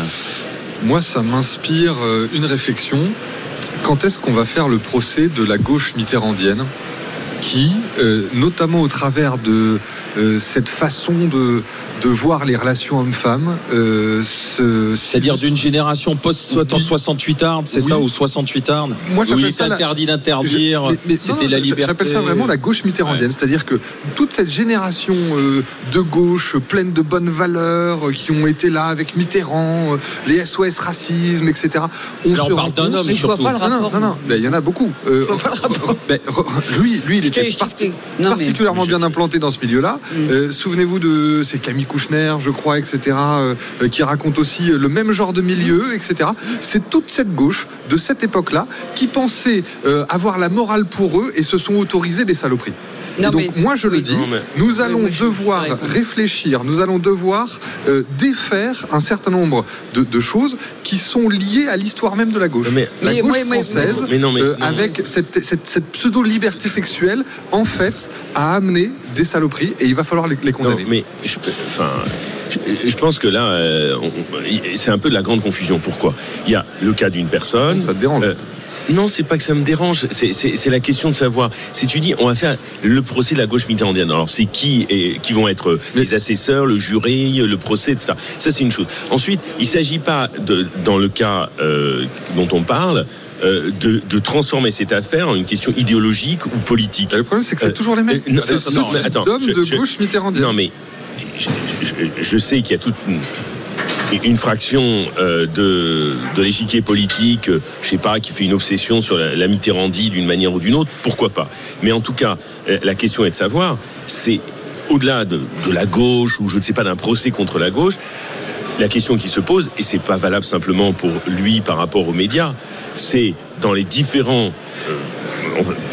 Speaker 7: Moi, ça m'inspire euh, une réflexion. Quand est-ce qu'on va faire le procès de la gauche mitterrandienne? Qui, euh, notamment au travers de euh, cette façon de, de voir les relations hommes-femmes, euh, se-
Speaker 3: C'est-à-dire d'une génération post-68 arde, c'est
Speaker 7: Oui.
Speaker 3: ça, ou 68 arde
Speaker 7: Moi,
Speaker 3: Où
Speaker 7: j'appelle
Speaker 3: il
Speaker 7: ça la-
Speaker 3: interdit d'interdire,
Speaker 7: non,
Speaker 3: c'était
Speaker 7: non,
Speaker 3: la
Speaker 7: je-
Speaker 3: liberté.
Speaker 7: J'appelle ça vraiment la gauche mitterrandienne, c'est-à-dire que toute cette génération euh, de gauche pleine de bonnes valeurs qui ont été là avec Mitterrand, les SOS racisme, etc. On
Speaker 3: Là, on
Speaker 7: se
Speaker 3: parle d'un homme, Mais je vois surtout. pas le
Speaker 7: Non, non,
Speaker 6: rapport,
Speaker 7: Non, non, ben, il y en a beaucoup. Euh, ben, re- lui, lui, il était parti-
Speaker 6: mais-
Speaker 7: particulièrement bien implanté dans ce milieu-là. Euh, Souvenez-vous de c'est Camille Kouchner, je crois, etc., euh, euh, qui raconte aussi le même genre de milieu, etc. C'est toute cette gauche de cette époque-là qui pensait euh, avoir la morale pour eux et se sont autorisés des saloperies.
Speaker 6: Non,
Speaker 7: donc
Speaker 6: mais-
Speaker 7: moi je le dis,
Speaker 5: Non, mais-
Speaker 7: nous allons devoir réfléchir, nous allons devoir euh, défaire un certain nombre de, de choses qui sont liées à l'histoire même de la gauche.
Speaker 5: Mais-
Speaker 7: la
Speaker 6: Mais-
Speaker 7: gauche française,
Speaker 5: Mais non, mais-
Speaker 7: euh,
Speaker 5: non.
Speaker 7: avec cette, cette- cette pseudo-liberté sexuelle, en fait, a amené des saloperies et il va falloir les, les
Speaker 5: Non,
Speaker 7: condamner.
Speaker 5: mais je, enfin, je, je pense que là, euh, c'est un peu de la grande confusion. Pourquoi? Il y a le cas d'une personne.
Speaker 7: Ça te dérange
Speaker 5: Euh, non, c'est pas que ça me dérange. C'est- la question de savoir. Si tu dis, on va faire le procès de la gauche mitterrandienne. Alors, c'est qui et qui vont être les assesseurs, le jury, le procès, etc. Ça, c'est une chose. Ensuite, il s'agit pas de, dans le cas euh, dont on parle. euh, de, de transformer cette affaire en une question idéologique ou politique.
Speaker 7: Le problème, c'est que c'est
Speaker 5: Euh,
Speaker 7: toujours les mêmes.
Speaker 5: euh,
Speaker 7: C'est ce
Speaker 5: non, attends, je-
Speaker 7: de
Speaker 5: je-
Speaker 7: gauche mitterrandienne.
Speaker 5: Non, mais je sais qu'il y a toute une, une fraction euh, de, l'échiquier politique, euh, je sais pas, qui fait une obsession sur la, la d'une manière ou d'une autre. Pourquoi pas? Mais en tout cas, euh, la question est de savoir, c'est au-delà de, de la gauche ou je ne sais pas d'un procès contre la gauche. La question qui se pose, et c'est pas valable simplement pour lui par rapport aux médias, c'est dans les différents euh,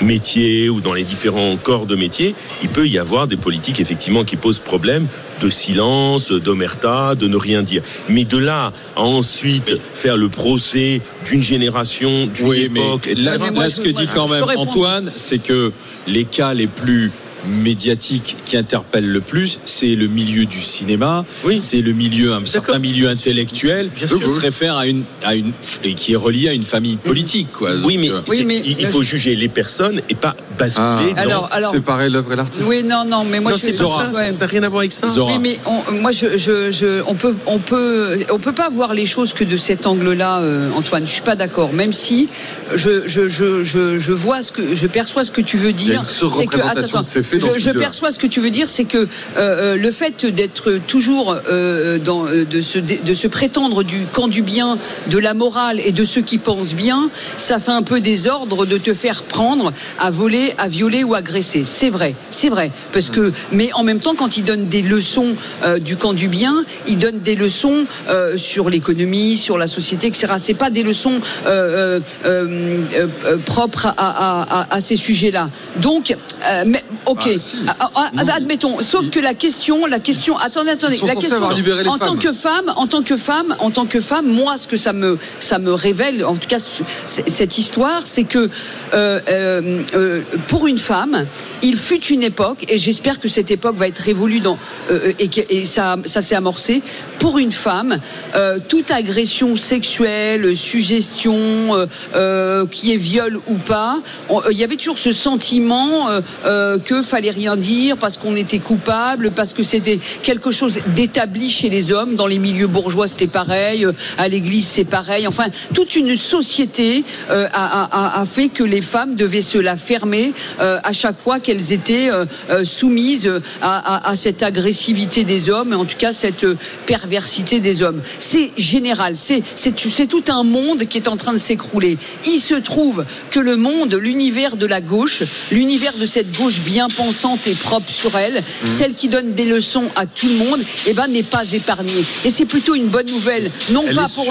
Speaker 5: métiers ou dans les différents corps de métier, il peut y avoir des politiques effectivement qui posent problème de silence, d'omerta, de ne rien dire. Mais de là à ensuite faire le procès d'une génération, d'une
Speaker 3: Oui, mais
Speaker 5: époque, etc.
Speaker 3: là, là, ce que dit quand même Antoine, c'est que les cas les plus médiatiques qui interpellent le plus, c'est le milieu du cinéma, c'est le milieu, un certain milieu intellectuel
Speaker 5: Bien
Speaker 3: qui se réfère à une, à une, et qui est relié à une famille politique, quoi.
Speaker 5: Oui, mais,
Speaker 3: euh,
Speaker 5: il, il faut juger les personnes et pas basculer dans...
Speaker 6: Alors- alors-
Speaker 7: séparer l'œuvre et l'artiste.
Speaker 6: Oui, non, non, mais moi
Speaker 5: Non,
Speaker 6: je
Speaker 5: c'est
Speaker 6: suis
Speaker 5: pas ça, ça n'a rien à voir avec ça.
Speaker 6: Oui, mais on, moi, je, je, je- on peut, on peut, on peut pas voir les choses que de cet angle-là, euh, Antoine. Je suis pas d'accord. Même si je, je, je, je, je vois ce que, je perçois ce que tu veux dire. C'est que,
Speaker 7: surreprésentation dans
Speaker 6: je,
Speaker 7: ce
Speaker 6: je
Speaker 7: milieu-là.
Speaker 6: perçois ce que tu veux dire, c'est que euh, euh, le fait d'être toujours euh, dans, de se, de se prétendre du camp du bien, de la morale et de ceux qui pensent bien, ça fait un peu désordre de te faire prendre à voler, à violer ou agresser. C'est vrai, c'est vrai. Parce que, mais en même temps, quand il donne des leçons euh, du camp du bien, il donne des leçons sur l'économie, sur la société, etc. C'est pas des leçons propres à, à- à- à ces sujets-là. Donc, mais, ok, Ah, ah, ah, admettons. Sauf que la question, la question, attendez, attendez, la question. en tant que femme, en tant que femme, en tant que femme, moi, ce que ça me, ça me révèle, en tout cas, cette histoire, c'est que euh, euh, euh, pour une femme, il fut une époque, et j'espère que cette époque va être révolue dans, et, ça, ça s'est amorcé. Pour une femme, toute agression sexuelle, suggestion, qui est viol ou pas, il y avait toujours ce sentiment que fallait rien dire parce qu'on était coupable, parce que c'était quelque chose d'établi chez les hommes. Dans les milieux bourgeois, c'était pareil. À l'église, c'est pareil. Enfin, toute une société a fait que les femmes devaient se la fermer euh, à chaque fois qu'elles étaient euh, euh, soumises à, à- à cette agressivité des hommes, en tout cas cette perversité des hommes. C'est général. C'est tout un monde qui est en train de s'écrouler. Il se trouve que le monde, l'univers de la gauche, l'univers de cette gauche bien pensante et propre sur elle, celle qui donne des leçons à tout le monde, eh ben n'est pas épargnée. Et c'est plutôt une bonne nouvelle. Non
Speaker 7: Elle
Speaker 6: pas
Speaker 7: est
Speaker 6: pour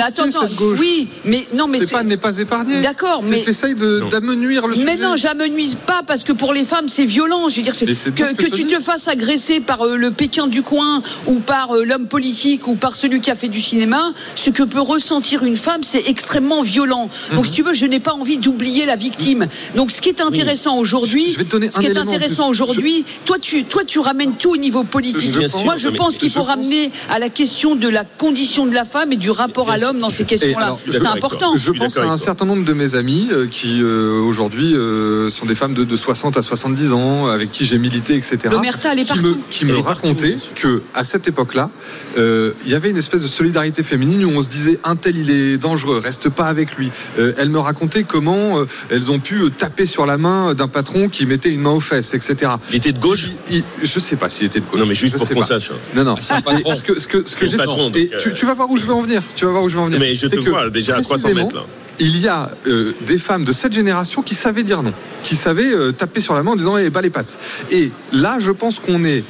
Speaker 6: Attends, attends,
Speaker 7: cette gauche.
Speaker 6: Oui, mais non, mais
Speaker 7: c'est pas n'est pas épargné.
Speaker 6: D'accord, mais
Speaker 7: t'essayes de- d'amenuire le
Speaker 6: mais
Speaker 7: sujet.
Speaker 6: non, j'amenuise pas parce que pour les femmes c'est violent. Je veux dire,
Speaker 7: Mais
Speaker 6: que,
Speaker 7: ce que
Speaker 6: tu te fasses agresser par euh, le Pékin du coin ou par euh, l'homme politique ou par celui qui a fait du cinéma, ce que peut ressentir une femme, c'est extrêmement violent.
Speaker 7: Mhm.
Speaker 6: Donc si tu veux, je n'ai pas envie d'oublier la victime. Donc ce qui est intéressant aujourd'hui, ce qui est intéressant aujourd'hui, toi tu toi tu ramènes tout au niveau politique. Moi je
Speaker 5: mais
Speaker 6: pense qu'il faut
Speaker 5: pense-
Speaker 6: ramener à la question de la condition de la femme et du rapport à l'homme dans ces questions-là. C'est important.
Speaker 7: Je pense à un certain nombre de mes amis euh, qui euh, aujourd'hui euh, sont des femmes de, de 60 à 70 ans, avec qui j'ai milité, etc.
Speaker 6: L'omerta, elle est
Speaker 7: qui
Speaker 6: partout.
Speaker 7: me, qui me
Speaker 5: Elle est
Speaker 7: racontaient que à cette époque-là, euh, il y avait une espèce de solidarité féminine où on se disait un tel il est dangereux, reste pas avec lui. Euh, elles me racontaient comment euh, elles ont pu euh, taper sur la main d'un patron qui mettait une main aux fesses, etc.
Speaker 5: Il était de gauche
Speaker 7: Il- je sais pas s'il était de gauche.
Speaker 5: Non, mais juste
Speaker 7: Je
Speaker 5: pour qu'on sache. hein.
Speaker 7: Non, non.
Speaker 3: un
Speaker 7: ce que, ce que, ce que j'ai-
Speaker 5: patron, donc,
Speaker 7: Et
Speaker 5: euh,
Speaker 7: tu, tu vas voir où je veux en venir. Tu vas voir où je veux en venir.
Speaker 5: Mais je te
Speaker 7: que,
Speaker 5: vois déjà à 300
Speaker 7: précisément,
Speaker 5: mètres, là.
Speaker 7: Il y a euh, des femmes de cette génération qui savaient dire non, qui savaient euh, taper sur la main en disant eh, bas les pattes. Et là, je pense qu'on est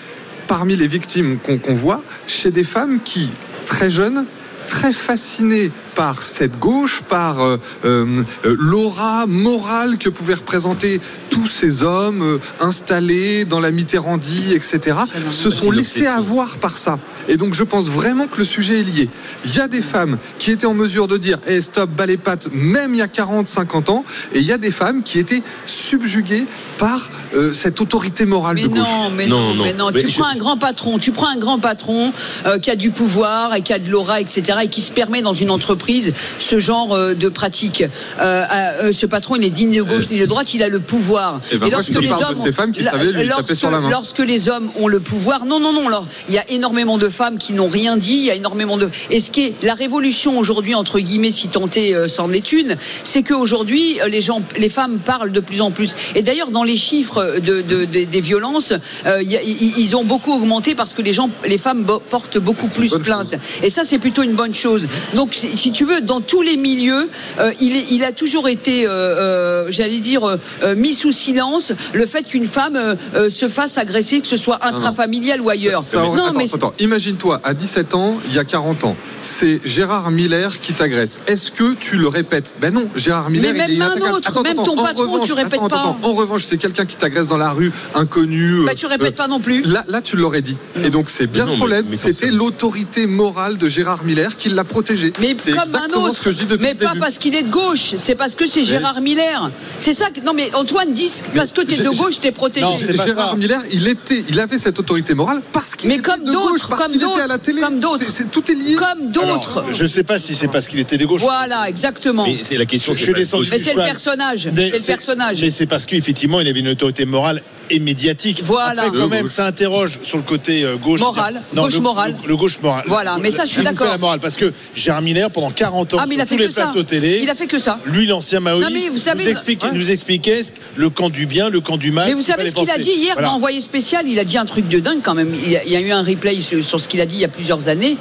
Speaker 7: parmi les victimes qu'on voit chez des femmes qui, très jeunes, très fascinées par cette gauche, par euh, euh, euh, l'aura morale que pouvaient représenter tous ces hommes euh, installés dans la Mitterrandie, etc., se sont laissés avoir par ça. Et donc je pense vraiment que le sujet est lié. Il y a des femmes qui étaient en mesure de dire hey, stop, bas les pattes, même il y a 40, 50 ans, et il y a des femmes qui étaient subjuguées par euh, cette autorité morale
Speaker 6: Mais
Speaker 7: de gauche.
Speaker 6: non, mais non, mais non. tu prends un grand patron, tu prends un grand patron euh, qui a du pouvoir et qui a de l'aura, etc., et qui se permet dans une entreprise ce genre euh, de pratique. Euh, euh, ce patron, il est digne de gauche ni de droite, il a le pouvoir.
Speaker 7: Eh ben, moi, je te parle de ces femmes qui savaient lui taper sur la main.
Speaker 6: Lorsque les hommes ont le pouvoir, non, non, non. Alors, il y a énormément de femmes qui n'ont rien dit. Il y a énormément de. Et ce qui est la révolution aujourd'hui entre guillemets, si tentée euh, s'en est une, c'est qu'aujourd'hui les gens, les femmes parlent de plus en plus. Et d'ailleurs, dans les chiffres de, de- de- des violences, il y a- ils ils ont beaucoup augmenté parce que les gens, les femmes portent beaucoup plus plainte. Et ça, c'est plutôt une bonne chose. Donc, si si tu veux, dans tous les milieux, euh, il, est- il a toujours été, euh, euh, j'allais dire, mis sous silence le fait qu'une femme euh, euh, se fasse agresser, que ce soit intrafamilial ou ailleurs.
Speaker 7: Ça aurait-
Speaker 6: non,
Speaker 7: attends,
Speaker 6: mais
Speaker 7: attends, imagine-toi, à 17 ans, il y a 40 ans, c'est Gérard Miller qui t'agresse. Est-ce que tu le répètes? Ben non, Gérard Miller.
Speaker 6: Mais
Speaker 7: il est
Speaker 6: même un autre, même ton patron,
Speaker 7: revanche,
Speaker 6: tu répètes
Speaker 7: attends,
Speaker 6: pas.
Speaker 7: attends, en revanche, c'est quelqu'un qui t'agresse dans la rue, inconnu.
Speaker 6: Bah, tu répètes pas non plus.
Speaker 7: Là, là, tu l'aurais dit. Et donc, c'est bien
Speaker 5: non,
Speaker 7: le problème. C'était l'autorité morale de Gérard Miller qui l'a protégé.
Speaker 6: Mais comme un
Speaker 7: exactement
Speaker 6: autre,
Speaker 7: ce que je dis depuis
Speaker 6: mais pas
Speaker 7: début.
Speaker 6: parce qu'il est de gauche, c'est parce que c'est Gérard Miller. C'est ça que non mais Antoine dit parce que t'es de
Speaker 7: J'ai-
Speaker 6: gauche, t'es protégé.
Speaker 7: Gérard Miller, il était, il avait cette autorité morale parce qu'il était
Speaker 6: comme
Speaker 7: de gauche, parce
Speaker 6: comme
Speaker 7: qu'il était
Speaker 6: d'autres,
Speaker 7: à la télé.
Speaker 6: comme d'autres.
Speaker 7: C'est- c'est- tout est lié.
Speaker 6: Comme d'autres.
Speaker 4: Alors, je ne sais pas si c'est parce qu'il était de gauche.
Speaker 6: Voilà, exactement.
Speaker 5: Mais c'est la question.
Speaker 4: Je
Speaker 5: c'est
Speaker 4: suis
Speaker 5: pas-
Speaker 4: descendu
Speaker 6: Mais c'est le personnage,
Speaker 4: Mais
Speaker 6: c'est le personnage.
Speaker 4: Mais c'est parce qu'effectivement, il avait une autorité morale et médiatique.
Speaker 6: Voilà.
Speaker 4: Après, quand même,
Speaker 6: gauche.
Speaker 4: ça interroge sur le côté euh, gauche.
Speaker 6: Moral, gauche
Speaker 4: le,
Speaker 6: moral.
Speaker 4: Le, le gauche moral.
Speaker 6: Voilà, mais ça, je suis d'accord.
Speaker 4: faites la morale parce que Gérard Miller, pendant 40 ans,
Speaker 6: Ah mais il a
Speaker 4: sur
Speaker 6: fait
Speaker 4: tous
Speaker 6: que
Speaker 4: plateaux télé,
Speaker 6: Il a fait que ça.
Speaker 4: lui, l'ancien maoïste,
Speaker 6: Non, mais vous savez-
Speaker 4: nous, explique-
Speaker 6: Ouais.
Speaker 4: nous expliquait ce- le camp du bien, le camp du mal.
Speaker 6: Mais vous
Speaker 4: qu'il
Speaker 6: savez ce qu'il a dit hier
Speaker 4: Voilà.
Speaker 6: dans Envoyé spécial Il a dit un truc de dingue quand même. Il y a, il y a eu un replay sur, sur ce qu'il a dit il y a plusieurs années.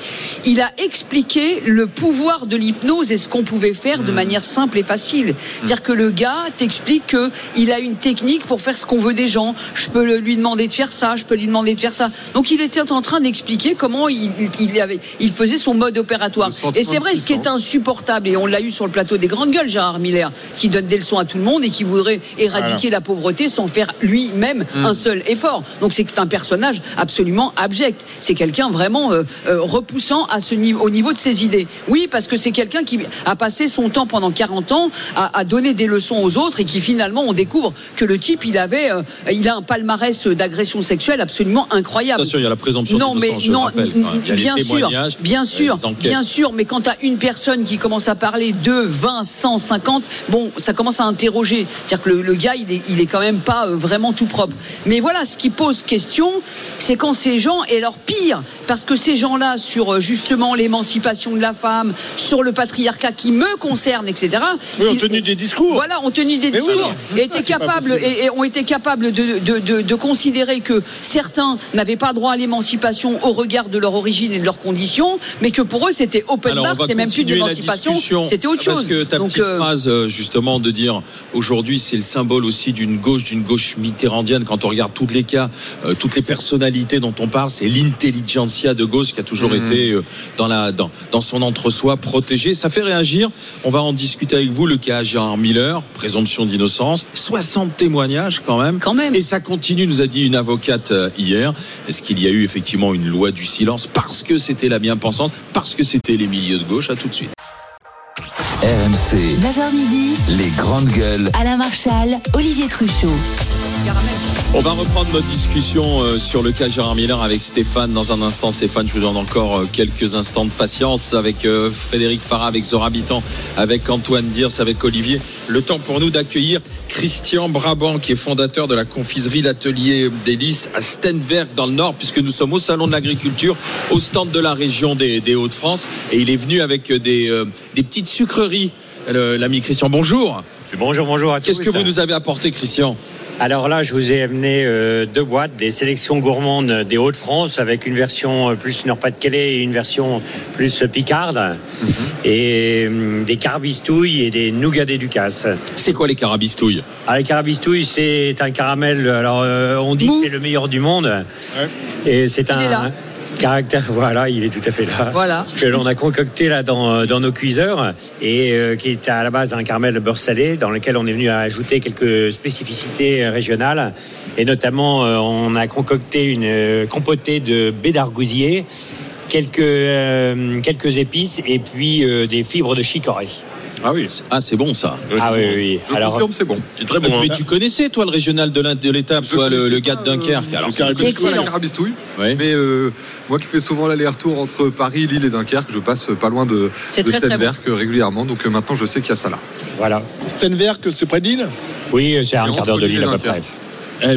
Speaker 6: Il a expliqué le pouvoir de l'hypnose et ce qu'on pouvait faire
Speaker 4: Hmm.
Speaker 6: de manière simple et facile. C'est-à-dire que le gars t'explique que il a une technique pour faire ce qu'on veut des gens. Je peux lui demander de faire ça, je peux lui demander de faire ça. Donc il était en train d'expliquer comment il, il avait, il faisait son mode opératoire. Et c'est vrai, ce qui est insupportable, et on l'a eu sur le plateau des grandes gueules, Gérard Miller, qui donne des leçons à tout le monde et qui voudrait éradiquer la pauvreté sans faire lui-même
Speaker 4: Hmm.
Speaker 6: un seul effort. Donc c'est un personnage absolument abject. C'est quelqu'un vraiment euh, euh, repoussant à ce niveau, au niveau de ses idées. Oui, parce que c'est quelqu'un qui a passé son temps pendant 40 ans à, à donner des leçons aux autres et qui finalement on découvre que le type il avait, euh, il a un palmarès d'agression sexuelle absolument incroyable.
Speaker 3: Attention, il y a la présomption
Speaker 6: Non, mais
Speaker 3: je
Speaker 6: non,
Speaker 3: rappelle, quand même. Il y a les
Speaker 6: bien sûr, bien
Speaker 3: euh,
Speaker 6: sûr, bien sûr. Mais quand tu as une personne qui commence à parler de 20, 100, 50, bon, ça commence à interroger. C'est-à-dire que le, le gars, il est, il est quand même pas euh, vraiment tout propre. Mais voilà, ce qui pose question, c'est quand ces gens, et alors pire, parce que ces gens-là, sur euh, justement l'émancipation de la femme, sur le patriarcat qui me concerne, etc.
Speaker 4: Oui, ont tenu des discours.
Speaker 6: Voilà, ont tenu des
Speaker 4: Mais
Speaker 6: discours et
Speaker 4: ça
Speaker 6: étaient capables et ont été capables de, de, de- de considérer que certains n'avaient pas droit à l'émancipation au regard de leur origine et de leurs conditions, mais que pour eux c'était open
Speaker 3: Alors,
Speaker 6: bar, c'était même plus de l'émancipation, c'était autre chose.
Speaker 3: Parce que ta
Speaker 6: Donc,
Speaker 3: petite
Speaker 6: euh,
Speaker 3: phrase, euh, justement, de dire aujourd'hui, c'est le symbole aussi d'une gauche, d'une gauche mitterrandienne. Quand on regarde tous les cas, euh, toutes les personnalités dont on parle, c'est l'intelligentsia de gauche qui a toujours
Speaker 7: Mhm.
Speaker 3: été euh, dans, la, dans, dans son entre-soi protégé. Ça fait réagir. On va en discuter avec vous. Le cas Gérard Miller, présomption d'innocence, 60 témoignages quand même.
Speaker 6: Quand même.
Speaker 3: Et ça continue, nous a dit une avocate euh, hier. Est-ce qu'il y a eu effectivement une loi du silence parce que c'était la bien-pensance, parce que c'était les milieux de gauche? À tout de suite.
Speaker 1: RMC,
Speaker 2: 9h midi,
Speaker 1: les grandes gueules.
Speaker 2: Alain Marchal, Olivier Truchot.
Speaker 3: On va reprendre notre discussion euh, sur le cas Gérard Miller avec Stéphane dans un instant. Stéphane, je vous donne encore euh, quelques instants de patience avec euh, Frédéric Farah, avec Zora Habitant, avec Antoine Diers, avec Olivier. Le temps pour nous d'accueillir Christian Brabant, qui est fondateur de la confiserie L'Atelier Lys à Stenberg dans le Nord, puisque nous sommes au Salon de l'Agriculture, au stand de la région des, des Hauts-de-France. Et il est venu avec des, euh, des petites sucreries. L'ami Christian, bonjour.
Speaker 18: Bonjour, bonjour à tous.
Speaker 3: Qu'est-ce que vous nous avez apporté, Christian?
Speaker 18: Alors là, je vous ai amené euh, deux boîtes, des sélections gourmandes des Hauts-de-France, avec une version euh, plus Nord-Pas-de-Calais et une version plus picarde,
Speaker 3: Mhm.
Speaker 18: et hum, des carabistouilles et des nougats des Ducasse.
Speaker 3: C'est quoi les carabistouilles?
Speaker 18: Ah, Les carabistouilles, c'est un caramel, alors euh, on dit que c'est le meilleur du monde, et c'est un... Caractère, voilà, il est tout à fait là.
Speaker 6: Voilà.
Speaker 18: Que l'on a concocté là dans, dans nos cuiseurs et euh, qui est à la base un caramel beurre salé dans lequel on est venu à ajouter quelques spécificités euh, régionales et notamment euh, on a concocté une euh, compotée de baies d'argousier, quelques, euh, quelques épices et puis euh, des fibres de chicorée.
Speaker 3: Ah oui, c'est- ah, c'est bon ça.
Speaker 18: Ah oui, oui, oui.
Speaker 7: Je
Speaker 18: Alors,
Speaker 7: confirme, c'est bon.
Speaker 5: C'est très bon.
Speaker 3: Mais
Speaker 5: hein.
Speaker 3: tu connaissais toi le régional de l'étape,
Speaker 7: Je
Speaker 3: toi le,
Speaker 7: connaissais
Speaker 3: le gars
Speaker 7: pas,
Speaker 3: de Dunkerque?
Speaker 7: euh,
Speaker 3: Alors
Speaker 7: le
Speaker 3: c'est-
Speaker 7: carabistouille,
Speaker 6: excellent.
Speaker 7: la carabistouille. Mais euh, moi qui fais souvent l'aller-retour entre Paris, Lille et Dunkerque, je passe pas loin de,
Speaker 6: C'est
Speaker 7: de
Speaker 6: très, très
Speaker 7: Stenberg régulièrement. Donc euh, maintenant, je sais qu'il y a ça là.
Speaker 18: voilà.
Speaker 4: Stenberg, c'est près de Lille?
Speaker 18: Oui, c'est à un
Speaker 7: Et
Speaker 18: quart d'heure
Speaker 7: entre
Speaker 18: de
Speaker 7: Lille
Speaker 18: à peu près.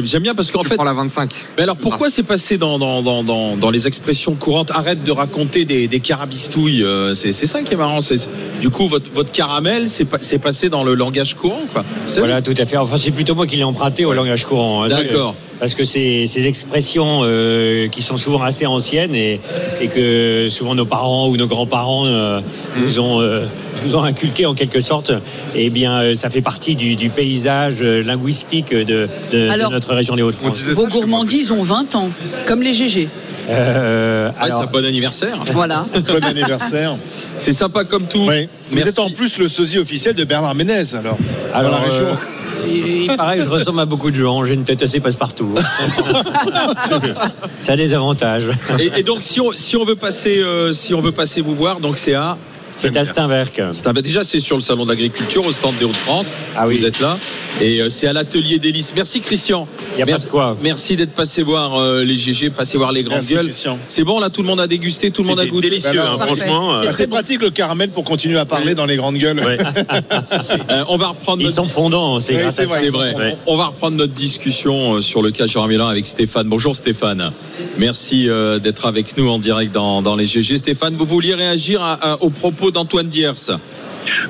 Speaker 3: J'aime bien parce qu'en fait.
Speaker 7: prends la 25.
Speaker 3: Mais alors pourquoi c'est passé dans, dans, dans, dans, dans les expressions courantes Arrête de raconter des, des carabistouilles. euh, C'est c'est ça qui est marrant. c'est- Du coup, votre, votre caramel, c'est pa- c'est passé dans le langage courant. Quoi.
Speaker 18: Voilà, tout à fait. Enfin, c'est plutôt moi qui l'ai emprunté au langage courant. hein.
Speaker 3: D'accord.
Speaker 18: Parce que c'est ces expressions euh, qui sont souvent assez anciennes et, et que souvent nos parents ou nos grands-parents euh, nous ont euh, nous ont inculqué en quelque sorte. Eh bien, euh, ça fait partie du, du paysage euh, linguistique de, de- de
Speaker 6: Alors,
Speaker 18: notre région des Hauts-de-France.
Speaker 6: Vos gourmandises ont 20 ans, comme les GG.
Speaker 18: Euh,
Speaker 3: Ouais, un bon anniversaire.
Speaker 6: Voilà.
Speaker 4: Bon anniversaire.
Speaker 3: C'est sympa comme tout.
Speaker 4: Oui. Vous êtes en plus le sosie officiel de Bernard Ménez, alors.
Speaker 18: Alors,
Speaker 4: dans la région.
Speaker 18: euh, il, il paraît que je ressemble à beaucoup de gens. J'ai une tête assez passe-partout. ça a des avantages.
Speaker 3: Et, et donc, si on, si on veut passer, euh, si on veut passer vous voir, donc c'est à.
Speaker 18: C'est à Steinberg.
Speaker 3: Steinberg. Déjà, c'est sur le salon d'agriculture au stand des Hauts-de-France.
Speaker 18: Ah oui.
Speaker 3: Vous êtes là. Et euh, c'est à l'atelier d'hélice. Merci Christian.
Speaker 18: Y a pas de quoi.
Speaker 3: Merci d'être passé voir euh, les GG, passé voir les grandes
Speaker 4: Merci,
Speaker 3: gueules.
Speaker 4: Christian.
Speaker 3: C'est bon, là, tout le monde a dégusté, tout le monde a goûté.
Speaker 5: délicieux, hein,
Speaker 4: Parfait.
Speaker 5: franchement.
Speaker 6: C'est
Speaker 5: euh,
Speaker 4: c'est pratique le caramel pour continuer à parler dans les grandes gueules.
Speaker 5: ouais.
Speaker 3: Euh, on va reprendre
Speaker 18: Ils
Speaker 3: notre
Speaker 18: sont fondants, c'est
Speaker 4: c'est
Speaker 3: vrai.
Speaker 18: Ouais.
Speaker 3: On va reprendre notre discussion sur le cas Gérard Milan avec Stéphane. Bonjour Stéphane. Merci euh, d'être avec nous en direct dans, dans les GG. Stéphane, vous vouliez réagir à- à- aux propos d'Antoine Diers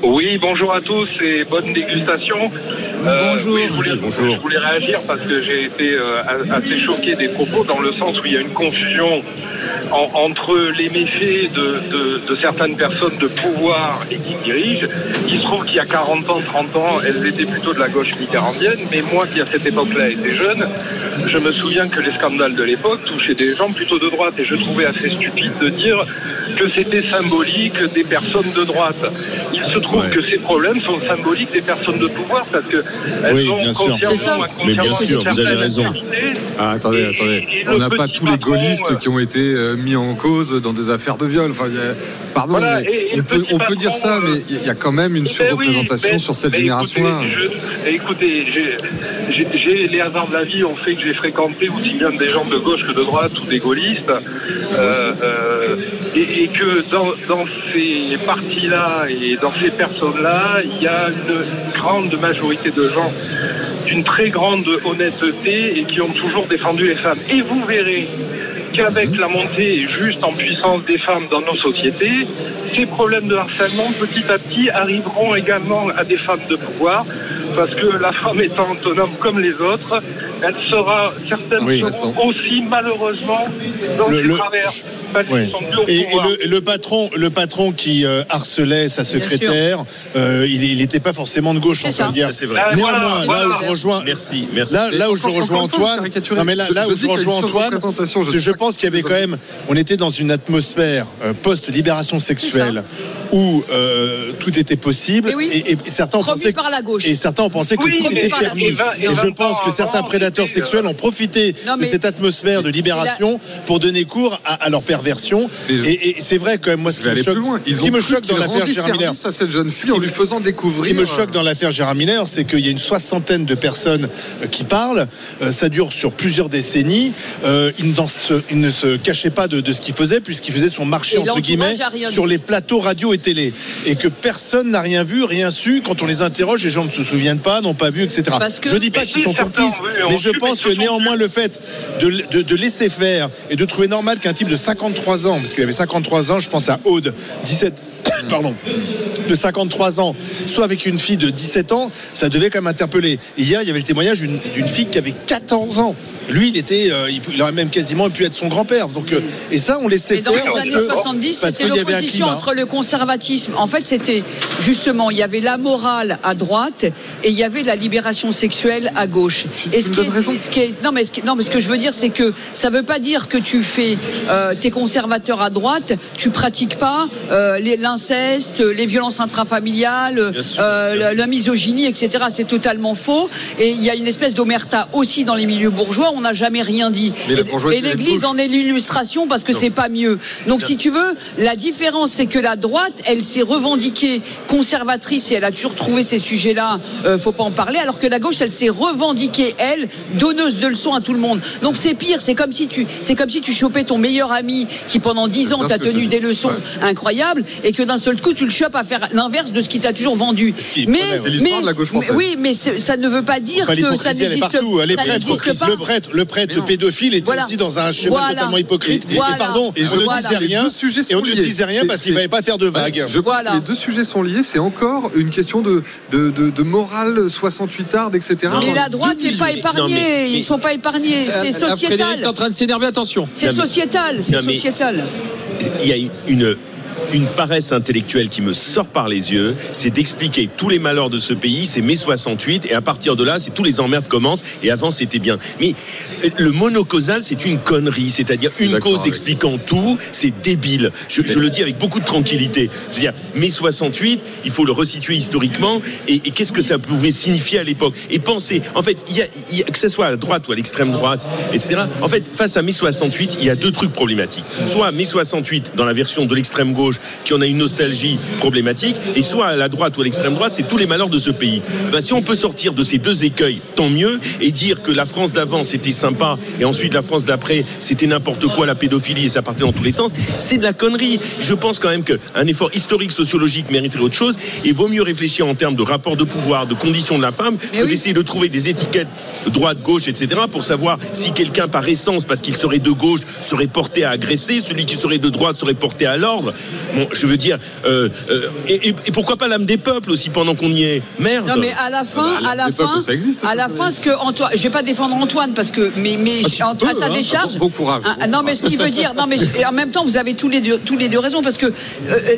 Speaker 19: Oui, bonjour à tous et bonne dégustation. Euh,
Speaker 6: Bonjour.
Speaker 19: oui, je, voulais, je voulais réagir parce que j'ai été euh, assez choqué des propos dans le sens où il y a une confusion en- entre les méfaits de, de- de certaines personnes de pouvoir et qui dirigent. Il se trouve qu'il y a 40 ans, 30 ans, elles étaient plutôt de la gauche mitterrandienne, mais moi qui à cette époque-là étais jeune, je me souviens que les scandales de l'époque touchaient des gens plutôt de droite et je trouvais assez stupide de dire que c'était symbolique des personnes de droite. Il se trouve que ces problèmes sont symboliques des personnes de pouvoir parce que elles
Speaker 4: Oui,
Speaker 19: ont
Speaker 4: bien sûr.
Speaker 6: ça.
Speaker 5: Mais bien sûr, vous avez raison.
Speaker 7: Ah, attendez,
Speaker 19: Et-
Speaker 7: attendez.
Speaker 19: et
Speaker 7: On n'a pas tous les gaullistes
Speaker 19: euh,
Speaker 7: qui ont été euh, mis en cause dans des affaires de viol. Enfin, il pardon,
Speaker 19: Voilà,
Speaker 7: mais
Speaker 19: et-
Speaker 7: on peut,
Speaker 19: petit
Speaker 7: on peut dire ça,
Speaker 19: euh,
Speaker 7: mais il y a quand même une
Speaker 19: oui,
Speaker 7: surreprésentation sur cette génération-là.
Speaker 19: Écoutez, je- écoutez, j'ai- les hasards de la vie ont fait que j'ai fréquenté aussi bien des gens de gauche que de droite ou des gaullistes. Euh, euh, et, et que dans, dans ces partis-là et dans ces personnes-là, il y a une grande majorité de gens d'une très grande honnêteté et qui ont toujours défendu les femmes. Et vous verrez qu'avec la montée juste en puissance des femmes dans nos sociétés, ces problèmes de harcèlement petit à petit arriveront également à des femmes de pouvoir, parce que la femme étant autonome comme les autres, elle sera
Speaker 4: Oui,
Speaker 19: seront aussi malheureusement dans
Speaker 4: Le-
Speaker 19: les
Speaker 4: le-
Speaker 19: travers, parce
Speaker 4: Et, le, le patron, le patron qui euh, harcelait sa secrétaire, euh, il n'était pas forcément de gauche, on peut le dire.
Speaker 5: C'est vrai.
Speaker 19: Ah,
Speaker 4: Néanmoins,
Speaker 19: voilà,
Speaker 4: là
Speaker 19: voilà.
Speaker 4: où je rejoins,
Speaker 5: Merci, merci.
Speaker 4: Là, là où je rejoins Antoine, non mais là, où je rejoins Antoine,
Speaker 7: je
Speaker 4: pense qu'il y avait quand même, on était dans une atmosphère euh, post-libération sexuelle où euh, tout était possible
Speaker 6: Eh oui.
Speaker 4: et, et certains ont
Speaker 6: Promis
Speaker 4: pensé
Speaker 6: par la gauche.
Speaker 4: et certains ont pensé que
Speaker 19: Oui,
Speaker 4: tout était permis.
Speaker 19: Et
Speaker 4: je pense que certains prédateurs
Speaker 19: c'était,
Speaker 4: sexuels ont profité
Speaker 6: Non,
Speaker 4: de cette atmosphère de libération pour donner cours à, à leur perversion. Et, et c'est vrai quand même moi ce qui me choque, ce qui me choque dans l'affaire Gérard Miller,
Speaker 7: à cette jeune fille en lui faisant
Speaker 4: ce
Speaker 7: découvrir.
Speaker 4: qui me choque dans l'affaire Gérard Miller, c'est qu'il y a une soixantaine de personnes euh, qui parlent. Euh, ça dure sur plusieurs décennies. Euh, il, ne se, il ne se cachait pas de, de ce qu'il faisait, puisqu'il faisait son marché,
Speaker 6: Et
Speaker 4: entre guillemets, sur les plateaux radio et télé. Et que personne n'a rien vu, rien su. Quand on les interroge, les gens ne se souviennent pas, n'ont pas vu, etc.
Speaker 6: Que-
Speaker 4: Je dis pas qu'ils sont complices, mais je pense que néanmoins le fait de, de- de laisser faire et de trouver normal qu'un type de 53 ans, parce qu'il avait 53 ans, je pense à Aude, 17, pardon, de 53 ans, soit avec une fille de 17 ans, ça devait quand même interpeller. Hier, il y avait le témoignage d'une fille qui avait 14 ans. Lui, il était, euh, il, aurait même quasiment pu être son grand-père. Donc, euh, et ça, on laissait
Speaker 6: Mais dans
Speaker 4: faire
Speaker 6: les
Speaker 4: parce
Speaker 6: années
Speaker 4: que-
Speaker 6: 70,
Speaker 4: parce
Speaker 6: c'était
Speaker 4: qu'il y avait un
Speaker 6: l'opposition entre le conservatisme. En fait, c'était justement, il y avait la morale à droite et il y avait la libération sexuelle à gauche.
Speaker 7: Tu-
Speaker 6: Et
Speaker 7: tu
Speaker 6: ce qui est, ce qui est- non, mais ce qui- non, mais ce que je veux dire, c'est que ça veut pas dire que tu fais, euh, t'es conservateur à droite, tu pratiques pas euh, l'inceste, les violences intrafamiliales, euh, la, misogynie, etc. C'est totalement faux. Et il y a une espèce d'omerta aussi dans les milieux bourgeois. On n'a jamais rien dit. Et- l'Église en est l'illustration parce que c'est pas mieux. Donc si tu veux, la différence c'est que la droite, elle s'est revendiquée conservatrice et elle a toujours trouvé ces sujets-là, euh, faut pas en parler, alors que la gauche, elle s'est revendiquée elle donneuse de leçons à tout le monde. Donc c'est pire, c'est comme si tu, c'est comme si tu chopais ton meilleur ami qui pendant dix ans t'a tenu des leçons
Speaker 7: Ouais.
Speaker 6: incroyables et que d'un seul coup tu le chopes à faire l'inverse de ce qu'il t'a toujours vendu.
Speaker 4: qui est
Speaker 6: Mais,
Speaker 7: de la gauche
Speaker 6: oui, mais ça ne veut pas dire
Speaker 4: Enfin,
Speaker 6: que ça
Speaker 4: est
Speaker 6: n'existe
Speaker 4: partout. Elle est
Speaker 6: ça
Speaker 4: prêtre,
Speaker 6: n'existe pas.
Speaker 4: le prêtre, le pédophile était
Speaker 6: Voilà.
Speaker 4: aussi dans un schéma
Speaker 6: Voilà.
Speaker 4: totalement hypocrite.
Speaker 6: Et- voilà.
Speaker 4: Et pardon,
Speaker 7: Et
Speaker 4: on
Speaker 7: je
Speaker 4: ne disait rien. Et on ne disait rien parce qu'il ne fallait pas faire de
Speaker 3: Bah,
Speaker 7: Je crois que les deux sujets sont liés. C'est encore une question de, de, de, de morale 68 ardes, etc.
Speaker 6: Mais la droite n'est pas épargnée.
Speaker 5: Non, mais-
Speaker 6: Ils ne sont pas épargnés. C'est
Speaker 3: Frédéric est
Speaker 6: sociétal.
Speaker 3: en train de s'énerver, attention.
Speaker 6: C'est sociétal. C'est sociétal.
Speaker 5: il y a une une paresse intellectuelle qui me sort par les yeux, c'est d'expliquer tous les malheurs de ce pays, c'est mai 68, et à partir de là, c'est tous les emmerdes commencent, et avant c'était bien. Mais euh, le monocausal, c'est une connerie, c'est-à-dire une cause expliquant tout, c'est débile. Je, je le dis avec beaucoup de tranquillité. Je veux dire, mai 68, il faut le resituer historiquement, et, et qu'est-ce que ça pouvait signifier à l'époque? Et penser, en fait, y a, y a- que ce soit à droite ou à l'extrême droite, etc. En fait, face à mai 68, il y a deux trucs problématiques. Soit mai 68 dans la version de l'extrême gauche, qui en a une nostalgie problématique, et soit à la droite ou à l'extrême droite, c'est tous les malheurs de ce pays. Ben, si on peut sortir de ces deux écueils, tant mieux, et dire que la France d'avant c'était sympa, et ensuite la France d'après c'était n'importe quoi, la pédophilie, et ça partait dans tous les sens, c'est de la connerie. Je pense quand même qu'un effort historique, sociologique mériterait autre chose, et vaut mieux réfléchir en termes de rapport de pouvoir, de conditions de la femme, que d'essayer de trouver des étiquettes droite, gauche, etc., pour savoir si quelqu'un par essence, parce qu'il serait de gauche, serait porté à agresser, celui qui serait de droite serait porté à l'ordre. Bon, je veux dire, euh, euh, et, et- et pourquoi pas l'âme des peuples aussi pendant qu'on y est Merde.
Speaker 6: Non mais à la fin,
Speaker 5: bah,
Speaker 6: à la
Speaker 5: peuples,
Speaker 6: fin,
Speaker 5: ça existe,
Speaker 6: à la fin, ce que Antoine, je vais pas défendre Antoine parce que, mais, mais en- à sa
Speaker 7: hein.
Speaker 6: décharge.
Speaker 7: Bon courage.
Speaker 6: Ah, non mais ce qui veut dire, non mais en même temps, vous avez tous les deux, tous les deux raisons parce que euh,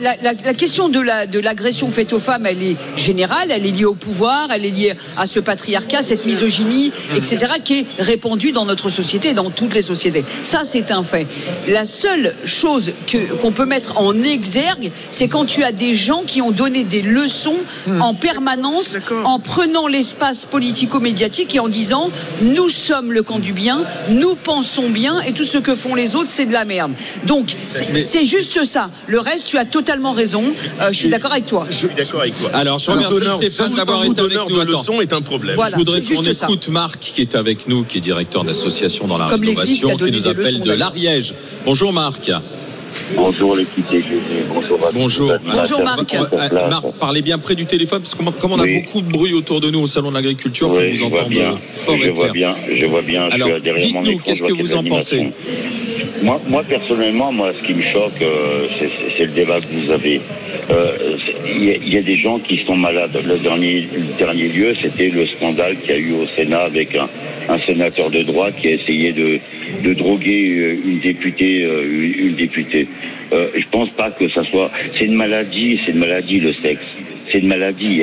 Speaker 6: la, la- la question de la de l'agression faite aux femmes, elle est générale, elle est liée au pouvoir, elle est liée à ce patriarcat, cette misogynie, etc., qui est répandue dans notre société, dans toutes les sociétés. Ça, c'est un fait. La seule chose que qu'on peut mettre en exergue, c'est quand tu as des gens qui ont donné des leçons en permanence, en prenant l'espace politico-médiatique et en disant nous sommes le camp du bien, nous pensons bien et tout ce que font les autres c'est de la merde. Donc c'est juste ça. Le reste, tu as totalement raison. Euh, je suis d'accord avec toi.
Speaker 5: Je suis d'accord avec toi.
Speaker 3: Alors, je remercie Stéphane d'avoir été avec nous.
Speaker 5: de leçons est un problème.
Speaker 3: je voudrais qu'on
Speaker 6: juste ça.
Speaker 3: écoute Marc qui est avec nous, qui est directeur d'association dans la
Speaker 6: Comme
Speaker 3: rénovation, qui nous appelle de l'Ariège. Bonjour Marc.
Speaker 20: Bonjour l'équipe TGV, bonjour à tous.
Speaker 3: Bonjour.
Speaker 6: Bonjour, Marc.
Speaker 3: Euh. Marc, parlez bien près du téléphone parce que comme on a
Speaker 20: Oui.
Speaker 3: beaucoup de bruit autour de nous au salon de l'agriculture,
Speaker 20: Oui,
Speaker 3: vous
Speaker 20: je vois
Speaker 3: entende
Speaker 20: bien,
Speaker 3: fort
Speaker 20: je
Speaker 3: et
Speaker 20: vois
Speaker 3: clair.
Speaker 20: bien, je vois bien.
Speaker 3: Alors,
Speaker 20: je suis derrière mon
Speaker 3: dites-nous, qu'est-ce que vous en pensez
Speaker 20: moi, moi, personnellement, moi, ce qui me choque, euh, c'est le débat que vous avez. Euh, Il y, a- des gens qui sont malades. Le dernier, dernier lieu, c'était le scandale qu'il y a eu au Sénat avec un, sénateur de droite qui a essayé de, de droguer euh, une députée. euh, Une, députée. Je pense pas que ça soit. C'est une maladie. C'est une maladie le sexe. C'est une maladie.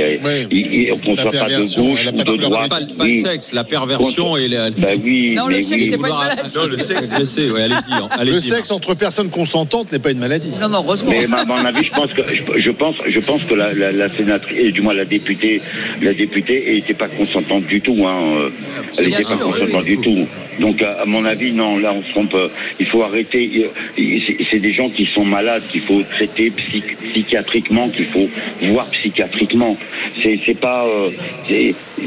Speaker 20: Il- il- qu'on
Speaker 4: La
Speaker 20: soit pas de
Speaker 4: perversion,
Speaker 20: gauche ou
Speaker 4: pas de
Speaker 20: droite.
Speaker 3: Pas, pas le
Speaker 20: Oui.
Speaker 3: sexe, la perversion et la.
Speaker 20: Bah oui,
Speaker 6: Non, le sexe,
Speaker 20: oui.
Speaker 6: c'est pas une maladie.
Speaker 3: Non, le sexe blessé, ouais, allez-y. hein, allez-y,
Speaker 4: Le sexe entre personnes consentantes n'est pas une maladie.
Speaker 6: Non, non, heureusement.
Speaker 20: Mais à mon avis, je pense que je, pense, je pense que la, la, la sénatrice, et du moins la députée, la députée, n'était pas consentante du tout. Hein. euh, Elle n'était pas
Speaker 6: sûr, oui,
Speaker 20: consentante du tout. Donc, à, à mon avis, non, là, on se trompe. euh, Il faut arrêter. C'est des gens qui sont malades, qu'il faut traiter psych- psychiatriquement, qu'il faut voir psychiatriquement. C'est pas, euh,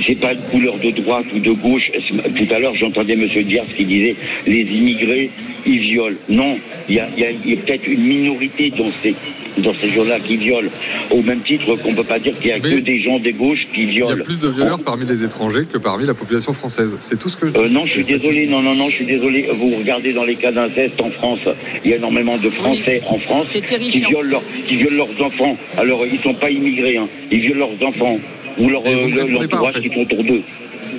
Speaker 20: c'est pas une couleur de droite ou de gauche. Tout à l'heure, j'entendais Monsieur Diaz qui disait les immigrés, ils violent. Non, il y a, il y a- il y a peut-être une minorité dans ces dans ces gens-là qui violent. Au même titre qu'on peut pas dire qu'il y a
Speaker 7: Mais-
Speaker 20: que des gens des gauches qui
Speaker 7: Il y a
Speaker 20: violent.
Speaker 7: plus de violeurs parmi les étrangers que parmi la population française. C'est tout ce que je
Speaker 20: Euh, non, je suis désolé. Non, non, non, je suis désolé. Vous regardez dans les cas d'inceste en France, il y a énormément de Français en France
Speaker 6: C'est
Speaker 20: qui violent, leur- qui violent leurs enfants. Alors, ils sont pas immigrés, hein. ils violent leurs enfants ou leur, euh, leur-
Speaker 7: répondez pas, en
Speaker 20: l'entourage
Speaker 7: fait.
Speaker 20: qui sont autour d'eux.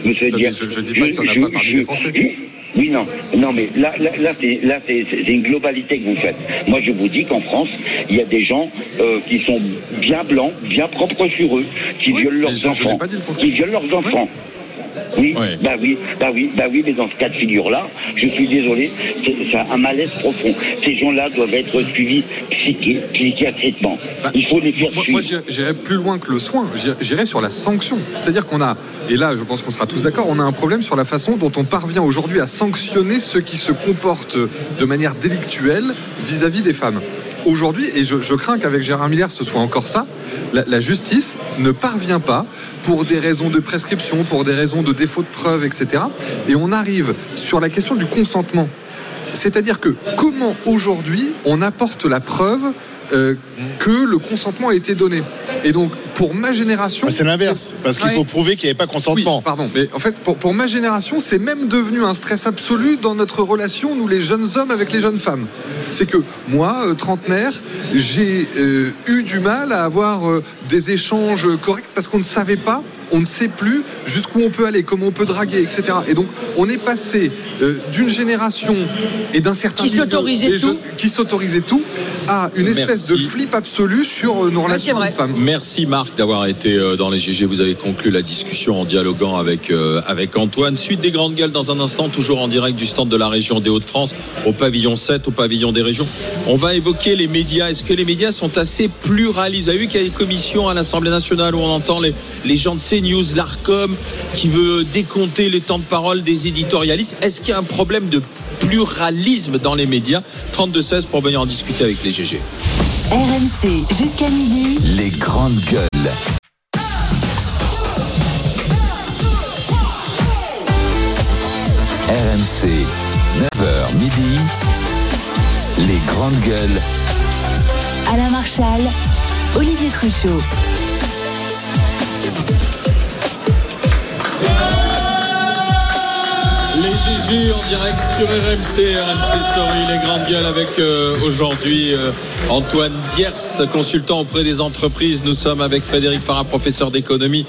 Speaker 7: Je- je dis pas qu'il y en a pas parmi les Français.
Speaker 20: oui, non, non, mais là, là, là, c'est, là, c'est, c'est- c'est une globalité que vous faites. Moi, je vous dis qu'en France, il y a des gens euh, qui sont bien blancs, bien propres sur eux, qui
Speaker 7: Oui,
Speaker 20: violent leurs enfants,
Speaker 7: pas dit le contraire.
Speaker 20: qui violent leurs enfants. Oui,
Speaker 3: Ouais.
Speaker 20: bah oui, bah oui, bah oui, mais dans ce cas de figure-là, je suis désolé, c'est, un malaise profond. Ces gens-là doivent être suivis psychi- psychiatriquement.
Speaker 7: Bah,
Speaker 20: Il faut les faire
Speaker 7: Moi, j'irais- plus loin que le soin. J'irais- J'irais sur la sanction. C'est-à-dire qu'on a, et là, je pense qu'on sera tous d'accord, on a un problème sur la façon dont on parvient aujourd'hui à sanctionner ceux qui se comportent de manière délictuelle vis-à-vis des femmes. Aujourd'hui, et je, crains qu'avec Gérard Miller ce soit encore ça, la, la justice ne parvient pas, pour des raisons de prescription, pour des raisons de défaut de preuve, etc. Et on arrive sur la question du consentement. C'est-à-dire que comment aujourd'hui on apporte la preuve euh, que le consentement a été donné Et donc pour ma génération.
Speaker 4: Bah, c'est l'inverse, parce qu'il
Speaker 7: Ouais.
Speaker 4: faut prouver qu'il n'y avait pas consentement.
Speaker 7: Oui, pardon, mais en fait, pour, pour ma génération, c'est même devenu un stress absolu dans notre relation, nous les jeunes hommes avec les jeunes femmes. C'est que moi, euh, trentenaire, j'ai euh, eu du mal à avoir des échanges corrects parce qu'on ne savait pas. On ne sait plus jusqu'où on peut aller, comment on peut draguer, etc. Et donc, on est passé euh, d'une génération et d'un certain
Speaker 6: Qui s'autorisait tout.
Speaker 7: qui s'autorisait tout, à une espèce
Speaker 3: Merci.
Speaker 7: de flip absolu sur euh, nos relations de femmes.
Speaker 3: Merci Marc d'avoir été euh, dans les GG. Vous avez conclu la discussion en dialoguant avec, euh, avec Antoine. Suite des grandes gueules dans un instant, toujours en direct du stand de la région des Hauts-de-France, au pavillon 7, au pavillon des régions. On va évoquer les médias. Est-ce que les médias sont assez pluralistes? Vous avez vu qu'il y a des commissions à l'Assemblée nationale où on entend les, les gens de CNews, l'ARCOM, qui veut décompter les temps de parole des éditorialistes. Est-ce qu'il y a un problème de pluralisme dans les médias? 32-16 pour venir en discuter avec les GG.
Speaker 2: RMC jusqu'à midi.
Speaker 1: Les grandes gueules. RMC, 9h midi. Les grandes gueules.
Speaker 2: Alain Marchal, Olivier Truchot.
Speaker 3: En direct sur RMC, RMC Story, les grandes gueules avec euh, aujourd'hui euh, Antoine Diers, consultant auprès des entreprises. Nous sommes avec Frédéric Farah, professeur d'économie,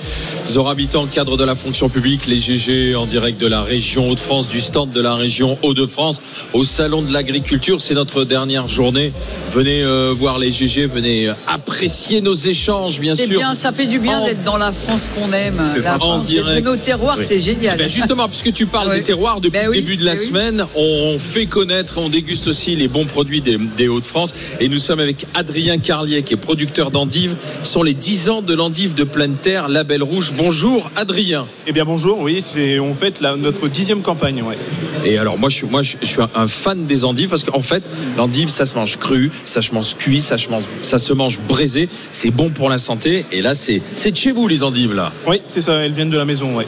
Speaker 3: Zora Habitant, cadre de la fonction publique. Les GG en direct de la région Hauts-de-France, du stand de la région Hauts-de-France, au salon de l'agriculture. C'est notre dernière journée. Venez euh, voir les GG, venez apprécier nos échanges, bien sûr.
Speaker 6: bien, ça fait du bien
Speaker 3: En-
Speaker 6: d'être dans la France qu'on aime.
Speaker 3: C'est ça. En
Speaker 6: France,
Speaker 3: direct.
Speaker 6: de nos terroirs,
Speaker 3: Oui.
Speaker 6: c'est génial.
Speaker 3: Eh ben, justement, puisque tu parles des terroirs, depuis
Speaker 6: Oui,
Speaker 3: début de la
Speaker 6: oui.
Speaker 3: semaine, on fait connaître, on déguste aussi les bons produits des, des Hauts-de-France. Et nous sommes avec Adrien Carlier, qui est producteur d'endives. Ce sont les 10 ans de l'endive de pleine terre, label rouge. Bonjour, Adrien.
Speaker 21: Eh bien bonjour, oui, c'est on fait la- notre dixième campagne, ouais.
Speaker 3: Et alors, moi, je suis, moi, je je suis un- fan des endives parce qu'en fait, l'endive, ça se mange cru, ça se mange cuit, ça se mange, ça se mange braisé. C'est bon pour la santé. Et là, c'est c'est de chez vous, les endives, là.
Speaker 21: Oui, c'est ça, elles viennent de la maison, ouais.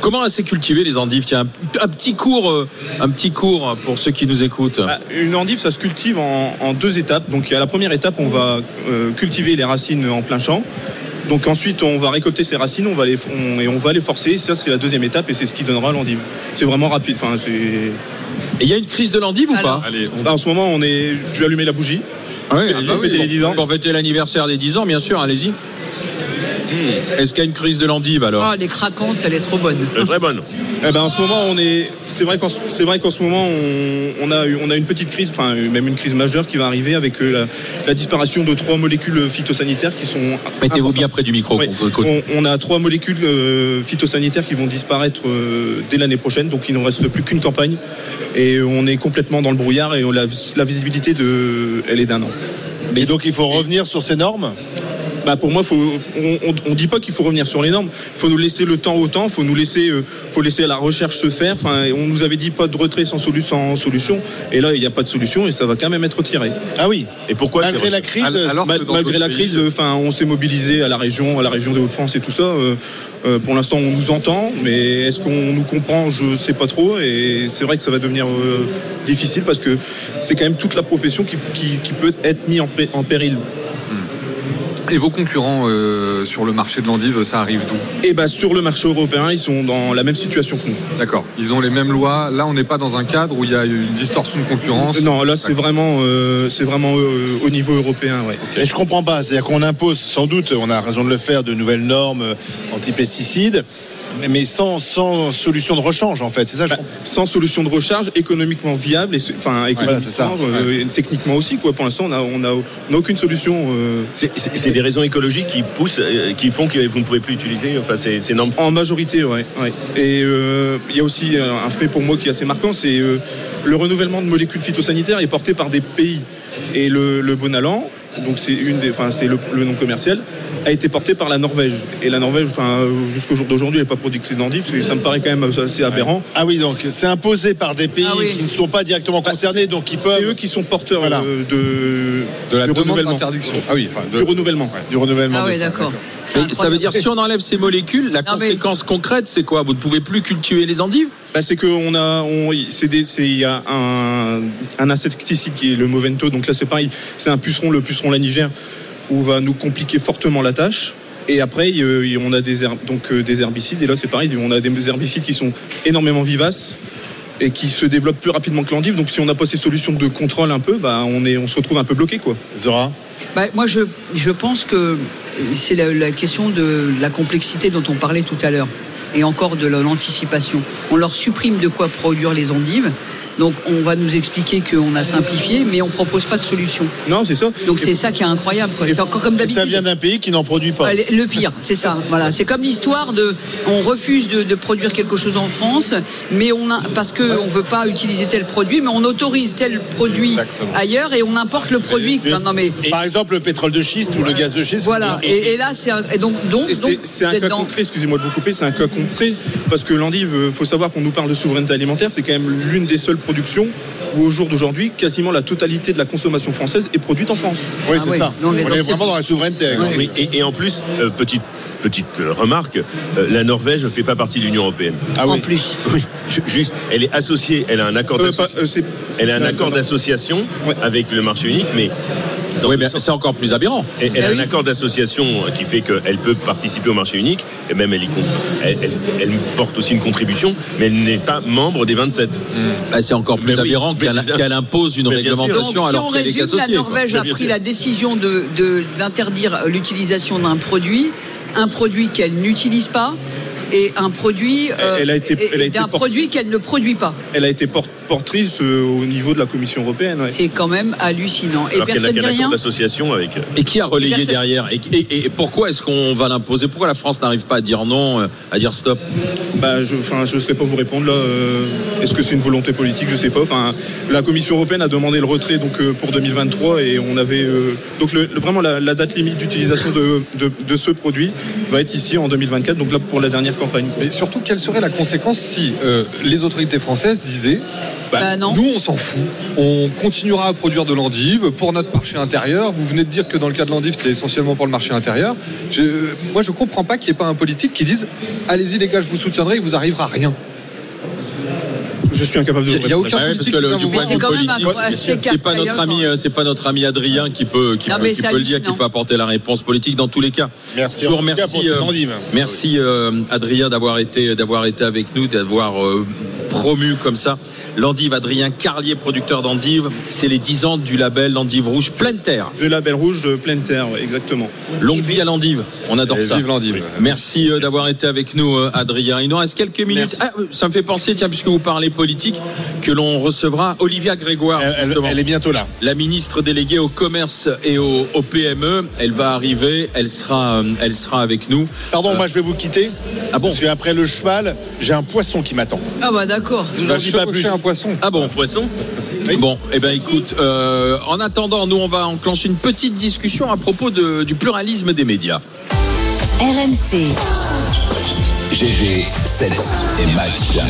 Speaker 3: Comment elles s'est cultivées, les endives Tiens, un, un petit cours, euh, un petit cours pour ceux qui nous écoutent.
Speaker 21: Bah, Une endive, ça se cultive en, en deux étapes. Donc à la première étape, on va euh, cultiver les racines en plein champ. Donc ensuite, on va récolter ces racines, on va les, on- et on va les forcer. Ça, c'est la deuxième étape et c'est ce qui donnera l'endive. C'est vraiment rapide. Enfin, c'est.
Speaker 3: Et il y a une crise de l'endive ou pas
Speaker 21: Allez, En ce moment, on est. Je vais allumer la bougie.
Speaker 3: Oui,
Speaker 21: Je vais fêter les 10 ans.
Speaker 3: Pour fêter l'anniversaire des 10 ans, bien sûr, allez-y. Est-ce qu'il y a une crise de l'endive alors
Speaker 6: Oh, elle est craquante, elle est trop bonne.
Speaker 5: très bonne.
Speaker 21: Eh ben, en ce moment, on est. C'est vrai qu'en c'est vrai qu'en ce moment, on, on a eu- on a une petite crise, enfin même une crise majeure qui va arriver avec euh, la, la disparition de trois molécules phytosanitaires qui sont.
Speaker 3: Mettez-vous bien près du micro.
Speaker 21: On, on a trois molécules euh, phytosanitaires qui vont disparaître euh, dès l'année prochaine, donc il ne reste plus qu'une campagne et on est complètement dans le brouillard et on- la, la visibilité de, elle est d'un an.
Speaker 4: Mais donc il faut revenir sur ces normes?
Speaker 21: Bah pour moi, faut, on, on, on dit pas qu'il faut revenir sur les normes. Il faut nous laisser le temps au temps. Il faut nous laisser, euh, faut laisser la recherche se faire. Enfin, on nous avait dit pas de retrait sans, solu- sans solution. Et là, il n'y a pas de solution et ça va quand même être retiré.
Speaker 4: Ah oui.
Speaker 21: Et pourquoi
Speaker 4: Malgré
Speaker 21: c'est-
Speaker 4: la crise, alors
Speaker 21: mal- malgré la crise, euh, enfin, on s'est mobilisé à la région, à la région des Hauts-de-France et tout ça. Euh, euh, pour l'instant, on nous entend, mais est-ce qu'on nous comprend? Je sais pas trop. Et c'est vrai que ça va devenir euh, difficile parce que c'est quand même toute la profession qui, qui- qui peut être mise en, péril.
Speaker 7: Et vos concurrents euh, sur le marché de l'endive, ça arrive d'où?
Speaker 21: Et bah sur le marché européen, ils sont dans la même situation que nous.
Speaker 7: D'accord. Ils ont les mêmes lois. Là, on n'est pas dans un cadre où il y a une distorsion de concurrence.
Speaker 21: Non, là c'est vraiment, euh, c'est vraiment euh, au niveau européen, ouais.
Speaker 4: Et je comprends pas, c'est-à-dire qu'on impose sans doute, on a raison de le faire, de nouvelles normes euh, anti-pesticides, mais- sans, sans solution de rechange en fait, c'est ça je comprends.
Speaker 21: Sans solution de recharge économiquement viable, et enfin économiquement,
Speaker 4: c'est ça.
Speaker 21: euh, techniquement aussi quoi. Pour l'instant, on a, on a, on a aucune solution. euh,
Speaker 5: C'est- des raisons écologiques qui poussent, euh, qui font que vous ne pouvez plus utiliser enfin, ces, ces normes.
Speaker 21: En majorité, ouais. ouais. Et euh, il y a aussi un fait pour moi qui est assez marquant, c'est euh, le renouvellement de molécules phytosanitaires est porté par des pays. Et le, le Bonalan, donc c'est une des, enfin c'est le, le nom commercial, a été porté par la Norvège. Et la Norvège, enfin jusqu'au jour d'aujourd'hui, elle n'est pas productrice d'endives. Ça me paraît quand même assez aberrant.
Speaker 4: Ah oui, donc c'est imposé par des pays qui ne sont pas directement concernés, donc ils peuvent.
Speaker 21: C'est eux qui sont porteurs
Speaker 4: Voilà.
Speaker 21: euh, de,
Speaker 7: De la
Speaker 21: du
Speaker 7: demande
Speaker 21: renouvellement.
Speaker 7: d'interdiction. Ah oui, enfin, de-
Speaker 21: Du renouvellement.
Speaker 4: Du renouvellement.
Speaker 6: Ah oui, d'accord.
Speaker 3: Ça veut dire si on enlève ces molécules, la
Speaker 6: Non, mais-
Speaker 3: conséquence concrète, c'est quoi? Vous ne pouvez plus cultiver les endives?
Speaker 21: Bah, c'est qu'on a, on, il y a un, un insecticide qui est le Movento. Donc là, c'est pareil. C'est un puceron, le puceron lanigère, où va nous compliquer fortement la tâche. Et après, on a des, herb- donc, euh, des herbicides. Et là, c'est pareil. On a des herbicides qui sont énormément vivaces et qui se développent plus rapidement que l'endive. Donc, si on n'a pas ces solutions de contrôle un peu, bah, on, est, on se retrouve un peu bloqué. Quoi.
Speaker 4: Zora
Speaker 6: Bah, moi, je, je pense que c'est la, la question de la complexité dont on parlait tout à l'heure, et encore de l'anticipation. On leur supprime de quoi produire les endives. Donc on va nous expliquer qu'on a simplifié, mais on propose pas de solution.
Speaker 21: Non, c'est ça.
Speaker 6: Donc c'est ça qui est incroyable. quoi. C'est encore comme
Speaker 4: Et
Speaker 6: d'habitude.
Speaker 4: ça vient d'un pays qui n'en produit pas.
Speaker 6: Le pire, c'est ça. Voilà, c'est comme l'histoire de, on refuse de, de produire quelque chose en France, mais on a, parce que on veut pas utiliser tel produit, mais on autorise tel produit ailleurs et on importe le produit. Non, non, mais
Speaker 4: Par exemple, le pétrole de schiste ou le gaz de schiste.
Speaker 6: voilà. Et, et là, c'est donc donc
Speaker 21: c'est- un cas
Speaker 6: dans-
Speaker 21: concret, excusez-moi de vous couper, c'est un cas concret parce que l'endive, euh, faut savoir qu'on nous parle de souveraineté alimentaire, c'est quand même l'une des seules productions où au jour d'aujourd'hui, quasiment la totalité de la consommation française est produite en France.
Speaker 4: Oui, c'est ça. on est vraiment dans la souveraineté. avec
Speaker 5: Oui, et, et en plus, euh, petite petite euh, remarque, euh, la Norvège ne fait pas partie de l'Union européenne.
Speaker 4: Ah
Speaker 6: En plus.
Speaker 5: Oui, ju- juste, elle est associée, elle a un accord
Speaker 21: Euh,
Speaker 5: d'asso-
Speaker 21: pas- euh, c'est-
Speaker 5: elle a un accord d'association avec le marché unique, mais
Speaker 3: Oui, mais c'est encore plus aberrant.
Speaker 5: Et elle a un accord d'association qui fait qu'elle peut participer au marché unique, et même elle, y compte- elle, elle- elle porte aussi une contribution, mais elle n'est pas membre des 27.
Speaker 3: Bah, c'est encore plus
Speaker 5: Mais
Speaker 3: aberrant qu'elle impose une réglementation
Speaker 6: Donc, si
Speaker 3: alors
Speaker 6: on
Speaker 3: qu'elle est
Speaker 6: résume, la
Speaker 3: quoi.
Speaker 6: Norvège a pris la décision de- de- d'interdire l'utilisation d'un produit, un produit qu'elle n'utilise pas, et un produit, euh,
Speaker 21: Elle a été-
Speaker 6: et-
Speaker 21: elle a
Speaker 6: et
Speaker 21: été
Speaker 6: d'un
Speaker 21: portée-
Speaker 6: produit qu'elle ne produit pas.
Speaker 21: Elle a été porte- portrice euh, au niveau de la Commission européenne. ouais.
Speaker 6: C'est quand même hallucinant. Et
Speaker 5: Alors
Speaker 6: personne dit rien.
Speaker 5: d'association avec.
Speaker 3: Et qui a relayé
Speaker 6: Personne-
Speaker 3: derrière et, et- et pourquoi est-ce qu'on va l'imposer? Pourquoi la France n'arrive pas à dire non, euh, à dire stop?
Speaker 21: Bah, je ne saurais pas vous répondre là. euh, Est-ce que c'est une volonté politique? Je sais pas. Enfin, la Commission européenne a demandé le retrait donc euh, pour 2023 et on avait euh, donc le- le- vraiment la, la date limite d'utilisation de, de- de ce produit va être ici en 2024. Donc là pour la dernière campagne.
Speaker 7: Mais surtout, quelle serait la conséquence si euh, les autorités françaises disaient bah,
Speaker 6: Bah non.
Speaker 7: nous on s'en fout, on continuera à produire de l'endive pour notre marché intérieur. Vous venez de dire que dans le cas de l'endive, c'était essentiellement pour le marché intérieur. Je, moi, je comprends pas qu'il n'y ait pas un politique qui dise allez-y les gars, je vous soutiendrai, il vous arrivera rien.
Speaker 21: Je suis incapable de.
Speaker 7: Il y a-
Speaker 21: vous
Speaker 7: il y a
Speaker 21: répondre.
Speaker 7: aucun
Speaker 3: Bah ouais, parce
Speaker 7: politique
Speaker 3: que le- du point de
Speaker 6: c'est
Speaker 3: vue
Speaker 6: quand même
Speaker 3: politique,
Speaker 6: un-
Speaker 3: c'est-
Speaker 6: c'est
Speaker 3: c'est pas notre ami, euh, c'est pas notre ami Adrien qui peut qui,
Speaker 6: Non,
Speaker 3: peut,
Speaker 6: mais
Speaker 3: qui
Speaker 6: c'est
Speaker 3: peut le dire, qui peut apporter la réponse politique dans tous les cas.
Speaker 4: Merci
Speaker 3: Je vous remercie, euh, merci euh, Adrien d'avoir été d'avoir été avec nous, d'avoir euh, promu comme ça l'endive Adrien Carlier, producteur d'endives. C'est les 10 ans du label l'endive rouge pleine terre.
Speaker 21: De label rouge de pleine terre, exactement.
Speaker 3: Longue vie à l'endive. On adore
Speaker 7: Et
Speaker 3: ça.
Speaker 7: vive l'endive.
Speaker 3: Merci euh, d'avoir été avec nous, euh, Adrien. Il nous reste quelques minutes.
Speaker 21: Merci.
Speaker 3: Ah, euh, ça me fait penser, tiens, puisque vous parlez politique, que l'on recevra Olivia Grégoire,
Speaker 4: Elle, elle-
Speaker 3: justement.
Speaker 4: elle est bientôt là.
Speaker 3: La ministre déléguée au commerce et au, au PME, elle va arriver, elle sera, elle sera avec nous.
Speaker 4: Pardon,
Speaker 3: Euh,
Speaker 4: moi je vais vous quitter.
Speaker 3: Ah bon
Speaker 4: Parce qu'après le cheval, j'ai un poisson qui m'attend.
Speaker 6: Ah bah d'accord.
Speaker 4: Je vous en dis pas plus.
Speaker 7: Poisson.
Speaker 3: Ah bon,
Speaker 5: Poisson
Speaker 3: Bon, eh ben écoute, euh, en attendant, nous on va enclencher une petite discussion à propos de- du pluralisme des médias.
Speaker 2: RMC,
Speaker 1: GG, 7 et match.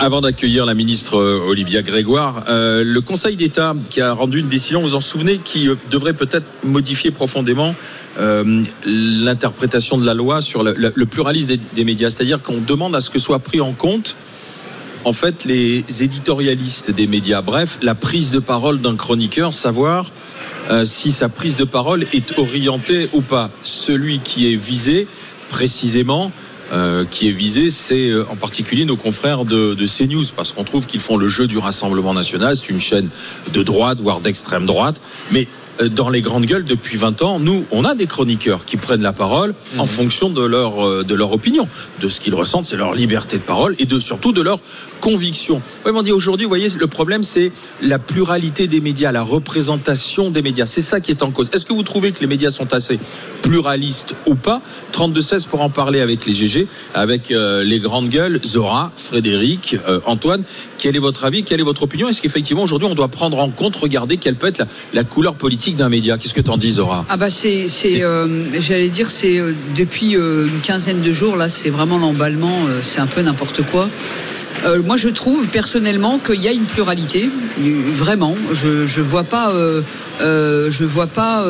Speaker 3: Avant d'accueillir la ministre euh, Olivia Grégoire, euh, le Conseil d'État qui a rendu une décision, vous en souvenez, qui devrait peut-être modifier profondément euh, l'interprétation de la loi sur le, le- le pluralisme des, des médias. C'est-à-dire qu'on demande à ce que soit pris en compte en fait les éditorialistes des médias. Bref, la prise de parole d'un chroniqueur, savoir euh, si sa prise de parole est orientée ou pas. Celui qui est visé précisément, euh, qui est visé, c'est euh, en particulier nos confrères de, de CNews, parce qu'on trouve qu'ils font le jeu du Rassemblement national. C'est une chaîne de droite, voire d'extrême droite, mais dans les grandes gueules depuis 20 ans, nous, on a des chroniqueurs qui prennent la parole en fonction de leur, euh, de leur opinion, de ce qu'ils ressentent, c'est leur liberté de parole et de surtout de leur conviction. Ouais, on dit aujourd'hui, vous voyez, le problème, c'est la pluralité des médias, la représentation des médias. C'est ça qui est en cause. Est-ce que vous trouvez que les médias sont assez pluralistes ou pas? 32-16 pour en parler avec les GG, avec euh, les grandes gueules, Zora, Frédéric, euh, Antoine. Quel est votre avis? Quelle est votre opinion? Est-ce qu'effectivement, aujourd'hui, on doit prendre en compte, regarder quelle peut être la, la couleur politique? D'un média Qu'est-ce que t'en dis, Zora
Speaker 6: Ah bah c'est, c'est, euh, j'allais dire, c'est euh, depuis euh, une quinzaine de jours là, c'est vraiment l'emballement, c'est un peu n'importe quoi. Moi, je trouve personnellement qu'il y a une pluralité, vraiment. Je je vois pas, je vois pas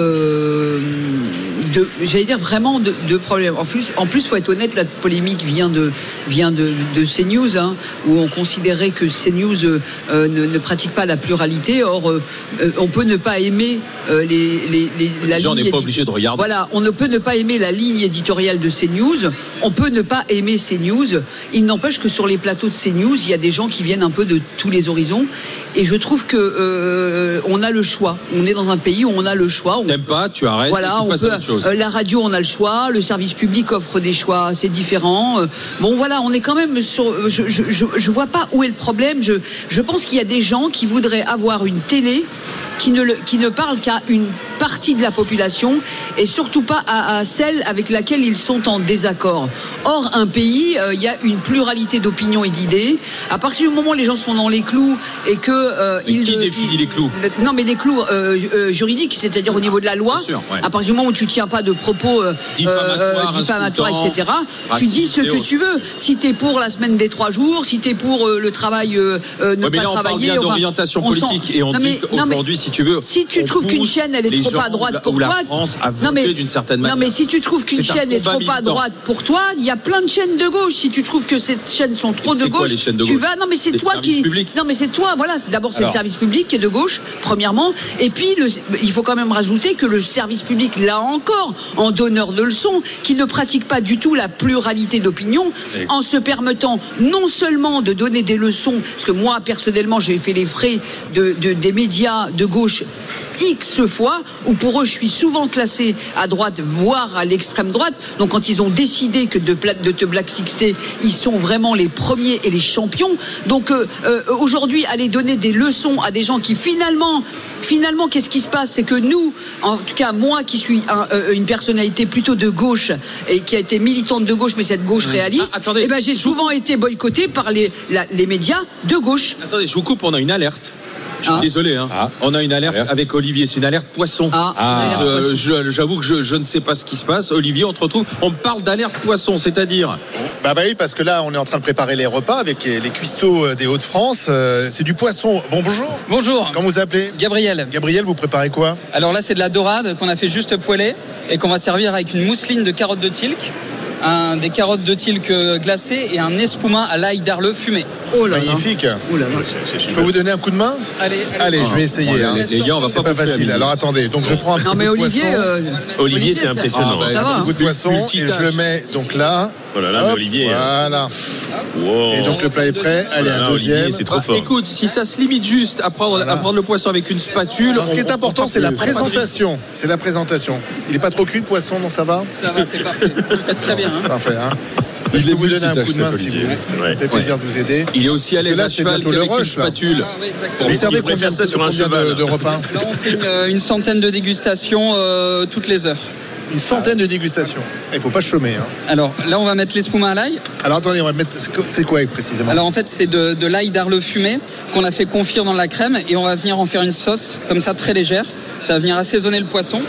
Speaker 6: de j'allais dire vraiment de, de problèmes. En plus, en plus, faut être honnête, la polémique vient de vient de, de CNews, hein, où on considérait que CNews euh, ne, ne pratique pas la pluralité. Or, euh, euh, on peut ne pas aimer euh, les, les, les- la
Speaker 3: gens, on
Speaker 6: ligne
Speaker 3: n'est pas obligé de regarder.
Speaker 6: Voilà, on ne peut ne pas aimer la ligne éditoriale de CNews. On peut ne pas aimer CNews. Il n'empêche que sur les plateaux de CNews, il y a des gens qui viennent un peu de tous les horizons. Et je trouve que euh, on a le choix. On est dans un pays où on a le choix. On-
Speaker 3: T'aimes pas, tu arrêtes,
Speaker 6: voilà,
Speaker 3: tu
Speaker 6: on
Speaker 3: passes
Speaker 6: peut,
Speaker 3: à autre chose.
Speaker 6: euh, la radio, on a le choix. Le service public offre des choix assez différents. Euh, bon, voilà, on est quand même sur. euh, Je, je, je, je vois pas où est le problème. Je, je pense qu'il y a des gens qui voudraient avoir une télé qui ne, le- qui ne parle qu'à une partie de la population et surtout pas à, à celle avec laquelle ils sont en désaccord. Or, un pays, euh, il y a une pluralité d'opinions et d'idées. À partir du moment où les gens sont dans les clous et que euh, ils
Speaker 3: qui définit les clous?
Speaker 6: Non, mais les clous euh, euh, juridiques, c'est-à-dire au niveau de la loi.
Speaker 3: Sûr, ouais.
Speaker 6: À partir du moment où tu tiens pas de propos euh,
Speaker 3: Diffamatoires,
Speaker 6: euh, etc. Tu dis ce que tu veux. Si t'es pour la semaine des trois jours, si t'es pour euh, le travail, euh, euh, ne
Speaker 3: Ouais, mais
Speaker 6: pas
Speaker 3: là, on parle bien d'orientation politique et on
Speaker 6: Non,
Speaker 3: dit
Speaker 6: mais- non, mais
Speaker 3: qu'aujourd'hui, si tu veux,
Speaker 6: si tu trouves qu'une chaîne elle est trop à droite pour toi,
Speaker 3: France a
Speaker 6: non
Speaker 3: voté
Speaker 6: mais
Speaker 3: d'une certaine
Speaker 6: non
Speaker 3: manière.
Speaker 6: mais si tu trouves qu'une chaîne est trop à droite pour toi, il y a plein de chaînes de gauche. Si tu trouves que ces chaînes sont trop de
Speaker 3: quoi,
Speaker 6: gauche,
Speaker 3: les chaînes de
Speaker 6: tu vas. Non mais c'est toi qui.
Speaker 3: publics
Speaker 6: Non mais c'est toi. Voilà. D'abord c'est le service public qui est de gauche, premièrement. Et puis le- il faut quand même rajouter que le service public, là encore, en donneur de leçons, qui ne pratique pas du tout la pluralité d'opinions,
Speaker 3: Oui.
Speaker 6: en se permettant non seulement de donner des leçons, parce que moi personnellement j'ai fait les frais de, de- des médias de gauche X fois, où pour eux je suis souvent classé à droite, voire à l'extrême droite. Donc quand ils ont décidé que de, te blacklister, ils sont vraiment les premiers et les champions. Donc euh, euh, aujourd'hui, aller donner des leçons à des gens qui finalement, finalement, qu'est-ce qui se passe? C'est que nous, en tout cas moi qui suis un- euh, une personnalité plutôt de gauche et qui a été militante de gauche, mais cette gauche réaliste, eh ben, j'ai souvent été boycotté par les, la- les médias de gauche.
Speaker 3: Attendez, je vous coupe, on a une alerte. Je suis
Speaker 6: Ah.
Speaker 3: désolé, hein. on a une alerte avec Olivier, c'est une alerte poisson.
Speaker 6: Ah.
Speaker 3: Je- je- J'avoue que je, je ne sais pas ce qui se passe. Olivier, on te retrouve, on me parle d'alerte poisson, c'est-à-dire
Speaker 4: Bah, bah oui, parce que là, on est en train de préparer les repas avec les, les cuistots euh, des Hauts-de-France. Euh, c'est du poisson. Bon, bonjour.
Speaker 22: Bonjour.
Speaker 4: Comment vous appelez
Speaker 22: Gabriel.
Speaker 4: Gabriel, vous préparez quoi?
Speaker 22: Alors là, c'est de la dorade qu'on a fait juste poêler et qu'on va servir avec une mousseline de carottes de tilk, un, des carottes de tilk euh, glacées et un espuma à l'ail d'arle fumé.
Speaker 6: Oh
Speaker 4: Magnifique. Je peux vous donner un coup de main?
Speaker 22: Allez,
Speaker 4: Allez, je vais
Speaker 3: Oh,
Speaker 4: essayer. hein.
Speaker 3: les gars, on va
Speaker 4: C'est
Speaker 3: pas
Speaker 4: facile. Alors attendez, donc je prends un petit
Speaker 6: Non mais
Speaker 4: bout de
Speaker 6: Olivier,
Speaker 4: poisson.
Speaker 6: euh,
Speaker 5: Olivier, c'est impressionnant.
Speaker 3: Ah, bah,
Speaker 4: un petit bout de poisson et je le mets donc là.
Speaker 5: Oh là là, mais Olivier, hein.
Speaker 4: Voilà.
Speaker 5: Wow.
Speaker 4: Et donc le plat est prêt. Allez,
Speaker 5: Oh là
Speaker 4: un
Speaker 5: là,
Speaker 4: deuxième.
Speaker 5: Olivier, c'est trop
Speaker 3: Bah,
Speaker 5: fort.
Speaker 3: Écoute, si ça se limite juste à prendre, à prendre le poisson avec une spatule.
Speaker 4: Alors, ce qui est important, c'est la présentation. C'est la présentation. Il est pas trop cuit le poisson, non ça va
Speaker 22: Ça va, c'est parfait. Vous faites très bien. hein.
Speaker 4: Parfait. Hein je
Speaker 3: est
Speaker 4: vous donner un coup de main si vous voulez. Fait plaisir de vous aider.
Speaker 3: Il est aussi à l'aise
Speaker 4: là,
Speaker 3: à cheval qu'avec une spatule.
Speaker 22: Ah.
Speaker 4: Vous servez combien,
Speaker 5: ça sur un
Speaker 4: combien de,
Speaker 5: cheval.
Speaker 4: de repas
Speaker 22: Là, on fait une, une centaine de dégustations euh, toutes les heures.
Speaker 4: Une centaine de dégustations. Il faut pas chômer. hein.
Speaker 22: Alors là, on va mettre l'espuma à l'ail.
Speaker 4: Alors attendez, on va mettre. c'est quoi- précisément?
Speaker 22: Alors en fait, c'est de, de l'ail d'arle fumé qu'on a fait confire dans la crème et on va venir en faire une sauce comme ça très légère. Ça va venir assaisonner le poisson.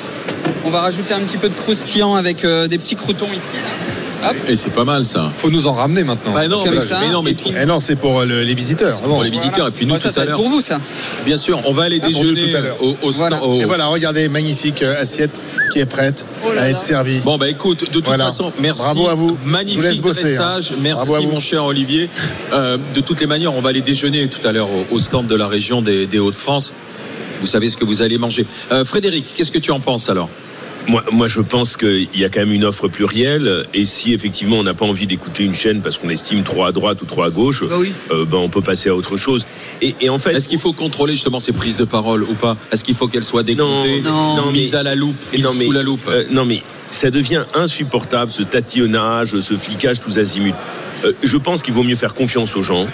Speaker 22: On va rajouter un petit peu de croustillant avec euh, des petits croutons ici. là. Hop.
Speaker 3: Et c'est pas mal ça.
Speaker 7: Faut nous en ramener maintenant.
Speaker 3: Bah non, mais,
Speaker 22: ça,
Speaker 3: mais non, mais
Speaker 22: et puis-
Speaker 4: Eh non, c'est pour euh, le- les visiteurs.
Speaker 3: pour les visiteurs et puis nous
Speaker 22: Ouais, ça,
Speaker 3: tout
Speaker 22: ça
Speaker 3: à l'heure.
Speaker 22: pour vous ça.
Speaker 3: Bien sûr, on va aller
Speaker 4: Ça,
Speaker 3: déjeuner
Speaker 4: tout à l'heure.
Speaker 3: au, stand- au-
Speaker 4: Et voilà, regardez, magnifique euh, assiette qui est prête à être servie.
Speaker 3: Bon bah écoute, de toute
Speaker 4: Voilà.
Speaker 3: façon, merci.
Speaker 4: Bravo à vous. Vous
Speaker 3: Magnifique
Speaker 4: bosser, hein.
Speaker 3: message. Merci
Speaker 4: Bravo à vous.
Speaker 3: mon cher Olivier. Euh, de toutes les manières, on va aller déjeuner tout à l'heure au, au stand de la région des, des Hauts-de-France. Vous savez ce que vous allez manger. Euh, Frédéric, qu'est-ce que tu en penses alors?
Speaker 5: Moi, moi, je pense qu'il y a quand même une offre plurielle. Et si effectivement on n'a pas envie d'écouter une chaîne parce qu'on estime trop à droite ou trop à gauche,
Speaker 6: Bah oui.
Speaker 5: euh, ben, on peut passer à autre chose. Et, et en fait,
Speaker 3: Est-ce qu'il faut contrôler justement ces prises de parole ou pas? Est-ce qu'il faut qu'elles soient décomptées,
Speaker 5: Non, non,
Speaker 3: mises
Speaker 5: mais-
Speaker 3: à la loupe, mises
Speaker 5: non, mais,
Speaker 3: sous la loupe?
Speaker 5: euh, non mais ça devient insupportable ce tatillonnage, ce flicage tous azimuts. Euh, je pense qu'il vaut mieux faire confiance aux gens,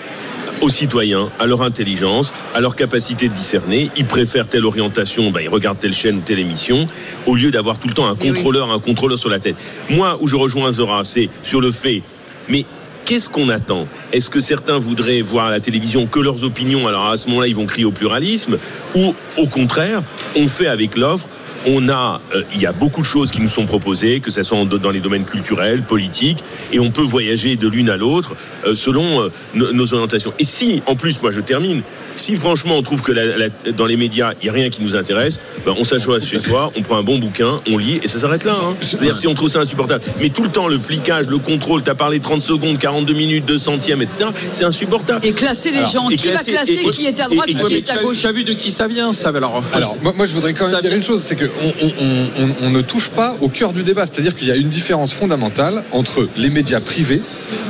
Speaker 5: aux citoyens, à leur intelligence, à leur capacité de discerner. Ils préfèrent telle orientation, ben, ils regardent telle chaîne ou telle émission, au lieu d'avoir tout le temps un
Speaker 6: Eh
Speaker 5: contrôleur, un contrôleur sur la tête. Moi, où je rejoins Zora, c'est sur le fait, mais qu'est-ce qu'on attend? Est-ce que certains voudraient voir à la télévision que leurs opinions? Alors à ce moment-là, ils vont crier au pluralisme, ou au contraire, on fait avec l'offre on a, euh, il y a beaucoup de choses qui nous sont proposées, que ce soit dans les domaines culturels, politiques, et on peut voyager de l'une à l'autre euh, selon euh, nos, nos orientations. Et si, en plus, moi je termine, si franchement on trouve que la- la- dans les médias il n'y a rien qui nous intéresse, ben, on s'assoit chez soi, on prend un bon bouquin, on lit et ça s'arrête là. hein. C'est-à-dire si on trouve ça insupportable. Mais tout le temps, le flicage, le contrôle, t'as parlé 30 secondes, 42 minutes, 2 centièmes, etc. C'est insupportable.
Speaker 6: Et classer les gens. Qui va classer qui est à droite et, qui est à gauche?
Speaker 3: Tu as vu de qui ça vient, ça alors
Speaker 7: Alors, moi, moi, je voudrais quand même dire une chose, c'est qu'on on, on- on- on ne touche pas au cœur du débat. C'est-à-dire qu'il y a une différence fondamentale entre les médias privés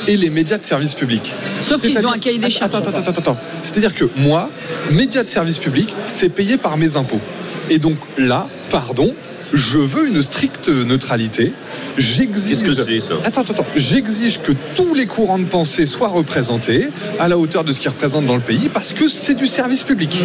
Speaker 7: et les médias de service public.
Speaker 6: Sauf qu'ils ont un cahier des charges.
Speaker 7: Attends, attends, attends, attends. C'est-à-dire que moi, médias de service public, c'est payé par mes impôts. Et donc là, pardon, je veux une stricte neutralité. J'exige.
Speaker 5: Qu'est-ce que c'est, ça
Speaker 7: Attends, attends, attends. J'exige que tous les courants de pensée soient représentés à la hauteur de ce qu'ils représentent dans le pays parce que c'est du service public.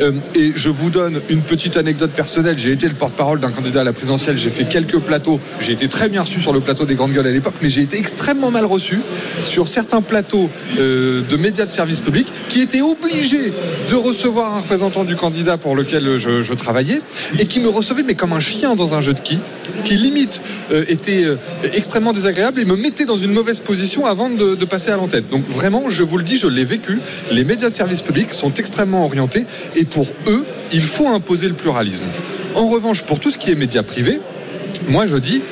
Speaker 7: Euh, et je vous donne une petite anecdote personnelle. J'ai été le porte-parole d'un candidat à la présidentielle. J'ai fait quelques plateaux. J'ai été très bien reçu sur le plateau des Grandes Gueules à l'époque, mais j'ai été extrêmement mal reçu sur certains plateaux euh, de médias de service public qui étaient obligés de recevoir un représentant du candidat pour lequel je, je travaillais et qui me recevait mais comme un chien dans un jeu de qui, qui limite euh, était euh, extrêmement désagréable et me mettait dans une mauvaise position avant de, passer à l'antenne. Donc vraiment, je vous le dis, je l'ai vécu. Les médias de service public sont extrêmement orientés et pour eux, il faut imposer le pluralisme. En revanche, pour tout ce qui est médias privés, moi je dis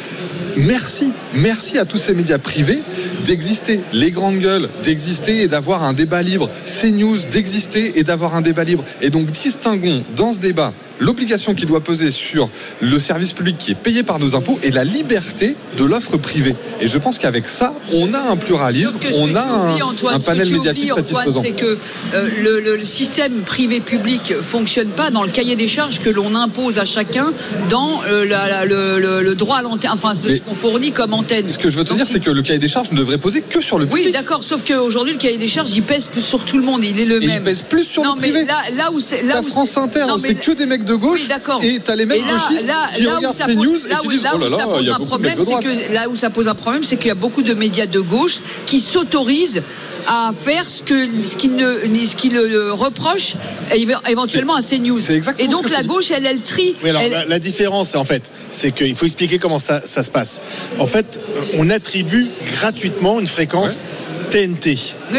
Speaker 7: merci, merci à tous ces médias privés d'exister, les grandes gueules, d'exister et d'avoir un débat libre, CNews d'exister et d'avoir un débat libre. Et donc distinguons dans ce débat l'obligation qui doit peser sur le service public qui est payé par nos impôts et la liberté de l'offre privée. Et je pense qu'avec ça, on a un pluralisme,
Speaker 6: Que
Speaker 7: on a un,
Speaker 6: Antoine,
Speaker 7: un panel médiatique satisfaisant.
Speaker 6: c'est que euh, le, le- le système privé-public fonctionne pas dans le cahier des charges que l'on impose à chacun dans euh, la- la- le, le- droit à l'antenne, enfin ce qu'on fournit comme antenne.
Speaker 7: Ce que je veux te dire, c'est que le cahier des charges ne devrait poser que sur le
Speaker 6: Oui, d'accord, sauf qu'aujourd'hui, le cahier des charges, il pèse plus sur tout le monde, il est le
Speaker 7: Et il
Speaker 6: même.
Speaker 7: pèse plus sur
Speaker 6: non,
Speaker 7: le
Speaker 6: mais
Speaker 7: privé.
Speaker 6: là, là où c'est. Là
Speaker 7: La
Speaker 6: où
Speaker 7: France
Speaker 6: c'est-
Speaker 7: Inter, c'est
Speaker 6: mais-
Speaker 7: que des mecs de gauche
Speaker 6: Oui, d'accord.
Speaker 7: et t'as les
Speaker 6: là,
Speaker 7: gauchistes
Speaker 6: là,
Speaker 7: qui regardent
Speaker 6: ça
Speaker 7: ces
Speaker 6: pose-
Speaker 7: news et
Speaker 6: là
Speaker 7: qui
Speaker 6: où-
Speaker 7: disent
Speaker 6: là
Speaker 7: oh
Speaker 6: où
Speaker 7: là
Speaker 6: ça pose
Speaker 7: il y a
Speaker 6: un problème, c'est que là où ça pose un problème, c'est qu'il y a beaucoup de médias de gauche qui s'autorisent à faire ce que ce qu'ils ne ce le reprochent éve- éventuellement à CNews. Et donc la gauche, elle, elle trie.
Speaker 4: Oui, alors
Speaker 6: elle-
Speaker 4: la, la différence, en fait, c'est qu'il faut expliquer comment ça, ça se passe. En fait, on attribue gratuitement une fréquence TNT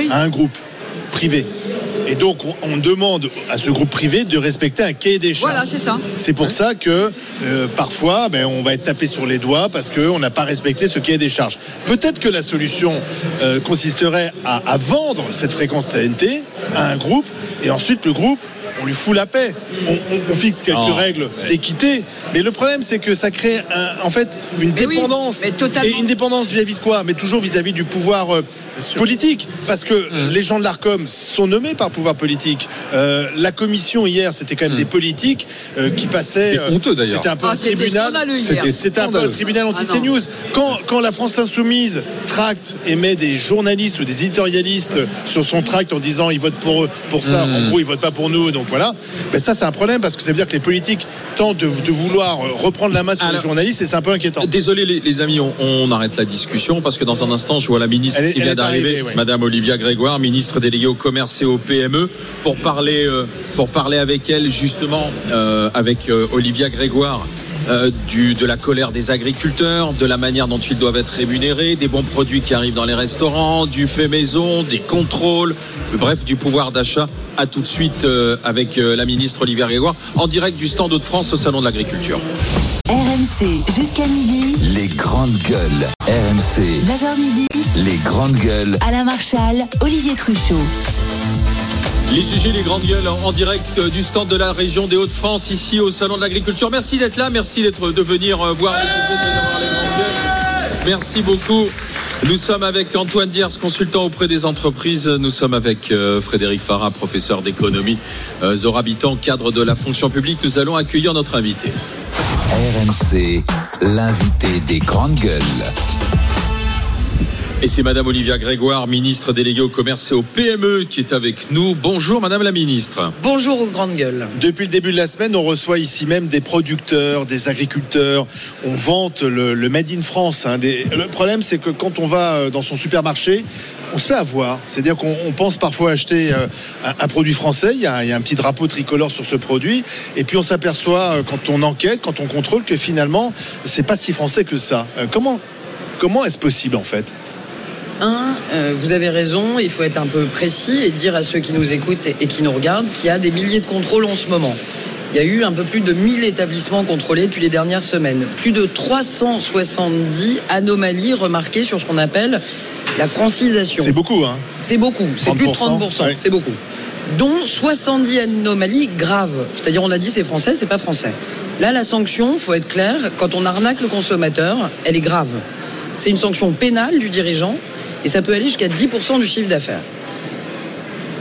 Speaker 4: à un groupe privé. Et donc, on, on demande à ce groupe privé de respecter un cahier des charges.
Speaker 6: Voilà, c'est ça.
Speaker 4: C'est pour ça que euh, parfois, ben, on va être tapé sur les doigts parce qu'on n'a pas respecté ce cahier des charges. Peut-être que la solution euh, consisterait à, à vendre cette fréquence TNT à un groupe et ensuite le groupe. On lui fout la paix. On, on- on fixe quelques
Speaker 3: Oh,
Speaker 4: règles
Speaker 3: ouais.
Speaker 4: d'équité. Mais le problème, c'est que ça crée un- en fait une dépendance. et une dépendance vis-à-vis de quoi? Mais toujours vis-à-vis du pouvoir euh, politique. Parce que
Speaker 3: Mmh.
Speaker 4: les gens de l'ARCOM sont nommés par le pouvoir politique. Euh, la commission hier, c'était quand même des politiques euh, qui passaient.
Speaker 7: C'était honteux, d'ailleurs.
Speaker 4: C'était un peu
Speaker 6: Ah,
Speaker 4: un tribunal. C'était un peu un tribunal
Speaker 6: Ah,
Speaker 4: anti-CNews. quand, quand la France Insoumise tracte et met des journalistes ou des éditorialistes sur son tract en disant ils votent pour eux, pour ça,
Speaker 3: Mmh.
Speaker 4: en gros ils votent pas pour nous, donc voilà. Ben ça c'est un problème parce que ça veut dire que les politiques tentent de, de vouloir euh, reprendre la main sur les journalistes et c'est un peu inquiétant.
Speaker 3: Désolé les, les amis, on, on arrête la discussion parce que dans un instant, je vois la ministre
Speaker 4: Elle
Speaker 3: qui
Speaker 4: elle
Speaker 3: vient Madame Olivia Grégoire, ministre déléguée au commerce et au PME, pour parler, euh, pour parler avec elle justement, euh, avec euh, Olivia Grégoire. Euh, du, de la colère des agriculteurs, de la manière dont ils doivent être rémunérés, des bons produits qui arrivent dans les restaurants, du fait maison, des contrôles, bref, du pouvoir d'achat. À tout de suite euh, avec euh, la ministre Olivia Grégoire en direct du stand Hauts-de-France au Salon de l'Agriculture.
Speaker 2: RMC jusqu'à midi.
Speaker 1: Les grandes gueules. RMC.
Speaker 2: 9h midi.
Speaker 1: Les grandes gueules.
Speaker 2: Alain Marchal, Olivier Truchot.
Speaker 3: Les GG, les grandes gueules en direct du stand de la région des Hauts-de-France, ici au Salon de l'Agriculture. Merci d'être là, merci d'être de venir euh, voir les GG, les grandes gueules. Merci beaucoup. Nous sommes avec Antoine Diers, consultant auprès des entreprises. Nous sommes avec euh, Frédéric Farah, professeur d'économie, euh, cadre de la fonction publique. Nous allons accueillir notre invité.
Speaker 1: RMC. L'invité des grandes gueules.
Speaker 3: Et c'est Madame Olivia Grégoire, ministre déléguée au commerce et au PME, qui est avec nous. Bonjour Madame la ministre.
Speaker 23: Bonjour aux grandes gueules.
Speaker 4: Depuis le début de la semaine, on reçoit ici même des producteurs, des agriculteurs. On vante le, le Made in France. hein. Des- Le problème, c'est que quand on va euh, dans son supermarché, on se fait avoir. C'est-à-dire qu'on on pense parfois acheter euh, un, un produit français. Il y, a, il y a un petit drapeau tricolore sur ce produit. Et puis on s'aperçoit, euh, quand on enquête, quand on contrôle, que finalement, c'est pas si français que ça. Euh, Comment, comment est-ce possible en fait?
Speaker 23: Un, euh, vous avez raison, il faut être un peu précis et dire à ceux qui nous écoutent et, et qui nous regardent qu'il y a des milliers de contrôles en ce moment. Il y a eu un peu plus de 1000 établissements contrôlés depuis les dernières semaines. Plus de 370 anomalies remarquées sur ce qu'on appelle la francisation.
Speaker 4: C'est beaucoup, hein
Speaker 23: C'est beaucoup, c'est plus de 30%,
Speaker 4: ouais.
Speaker 23: c'est beaucoup. Dont 70 anomalies graves. C'est-à-dire, on a dit c'est français, c'est pas français. Là, la sanction, faut être clair, quand on arnaque le consommateur, elle est grave. C'est une sanction pénale du dirigeant et ça peut aller jusqu'à 10% du chiffre d'affaires.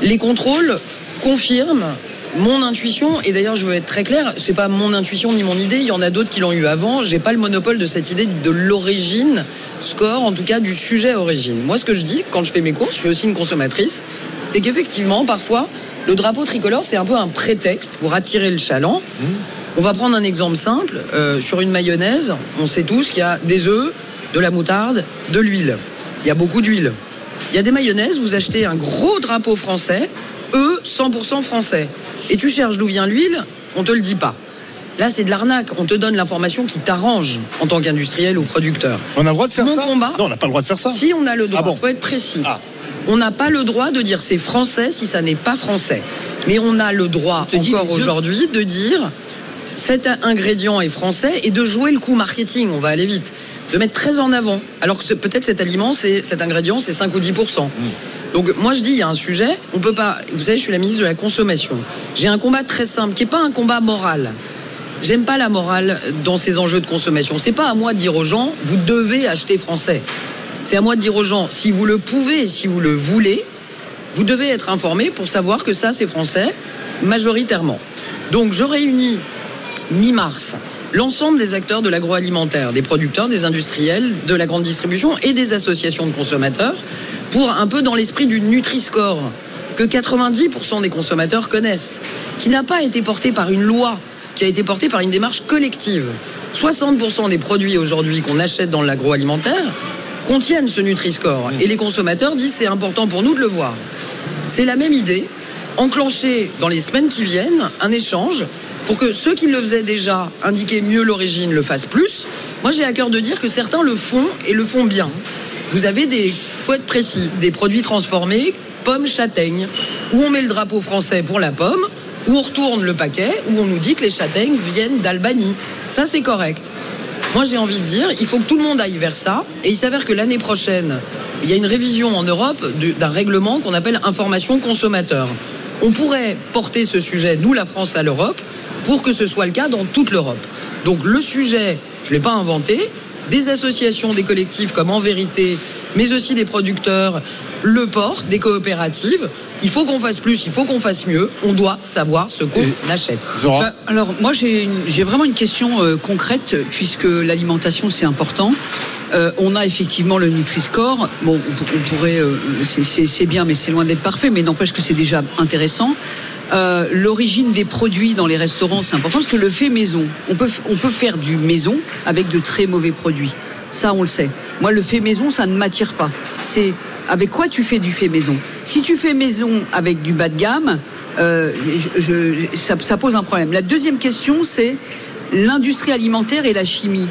Speaker 23: Les contrôles confirment mon intuition, et d'ailleurs je veux être très clair, c'est pas mon intuition ni mon idée, il y en a d'autres qui l'ont eu avant, j'ai pas le monopole de cette idée de l'origine score, en tout cas du sujet origine. Moi ce que je dis quand je fais mes courses, je suis aussi une consommatrice, c'est qu'effectivement parfois le drapeau tricolore c'est un peu un prétexte pour attirer le chaland. On va prendre un exemple simple, euh, sur une mayonnaise, on sait tous qu'il y a des œufs, de la moutarde, de l'huile. Il y a beaucoup d'huile. Il y a des mayonnaises, vous achetez un gros drapeau français, eux 100% français. Et tu cherches d'où vient l'huile, on te le dit pas. Là, c'est de l'arnaque. On te donne l'information qui t'arrange en tant qu'industriel ou producteur.
Speaker 4: On a le droit de faire
Speaker 23: Mon
Speaker 4: ça
Speaker 23: combat.
Speaker 4: Non, on n'a pas le droit de faire ça.
Speaker 23: Si on a le droit,
Speaker 4: Ah bon
Speaker 23: faut être précis. On n'a pas le droit de dire c'est français si ça n'est pas français. Mais on a le droit encore aujourd'hui de dire cet ingrédient est français et de jouer le coup marketing. On va aller vite. De mettre très en avant. Alors que peut-être cet aliment, c'est cet ingrédient, c'est 5 ou 10% donc moi je dis il y a un sujet, on peut pas. Vous savez, je suis la ministre de la consommation. J'ai un combat très simple qui est pas un combat moral. J'aime pas la morale dans ces enjeux de consommation. C'est pas à moi de dire aux gens vous devez acheter français. C'est à moi de dire aux gens si vous le pouvez, si vous le voulez, vous devez être informé pour savoir que ça c'est français majoritairement. Donc je réunis mi-mars l'ensemble des acteurs de l'agroalimentaire, des producteurs, des industriels, de la grande distribution et des associations de consommateurs pour un peu dans l'esprit du Nutri-Score que 90% des consommateurs connaissent, qui n'a pas été porté par une loi, qui a été porté par une démarche collective. 60% des produits aujourd'hui qu'on achète dans l'agroalimentaire contiennent ce Nutri-Score. Et les consommateurs disent c'est important pour nous de le voir. C'est la même idée, enclencher dans les semaines qui viennent un échange pour que ceux qui le faisaient déjà, indiquer mieux l'origine, le fassent plus. Moi, j'ai à cœur de dire que certains le font et le font bien. Vous avez des, faut être précis, des produits transformés, pommes châtaignes, où on met le drapeau français pour la pomme, où on retourne le paquet, où on nous dit que les châtaignes viennent d'Albanie. Ça, c'est correct. Moi, j'ai envie de dire, il faut que tout le monde aille vers ça. Et il s'avère que l'année prochaine, il y a une révision en Europe d'un règlement qu'on appelle information consommateur. On pourrait porter ce sujet, nous, la France, à l'Europe, pour que ce soit le cas dans toute l'Europe. Donc le sujet, je ne l'ai pas inventé, des associations, des collectifs comme En Vérité, mais aussi des producteurs, le port, des coopératives. Il faut qu'on fasse plus, il faut qu'on fasse mieux. On doit savoir ce qu'on achète.
Speaker 6: Bah, alors moi j'ai vraiment une question euh, concrète puisque l'alimentation c'est important. Euh, on a effectivement le Nutri-Score. Bon, on, pour- on pourrait, euh, c'est bien, mais c'est loin d'être parfait. Mais n'empêche que c'est déjà intéressant. Euh, L'origine des produits dans les restaurants c'est important parce que le fait maison, on peut on peut faire du maison avec de très mauvais produits. Ça on le sait. Moi le fait maison ça ne m'attire pas. C'est avec quoi tu fais du fait maison? Si tu fais maison avec du bas de gamme, euh, ça, ça pose un problème. La deuxième question, c'est l'industrie alimentaire et la chimie.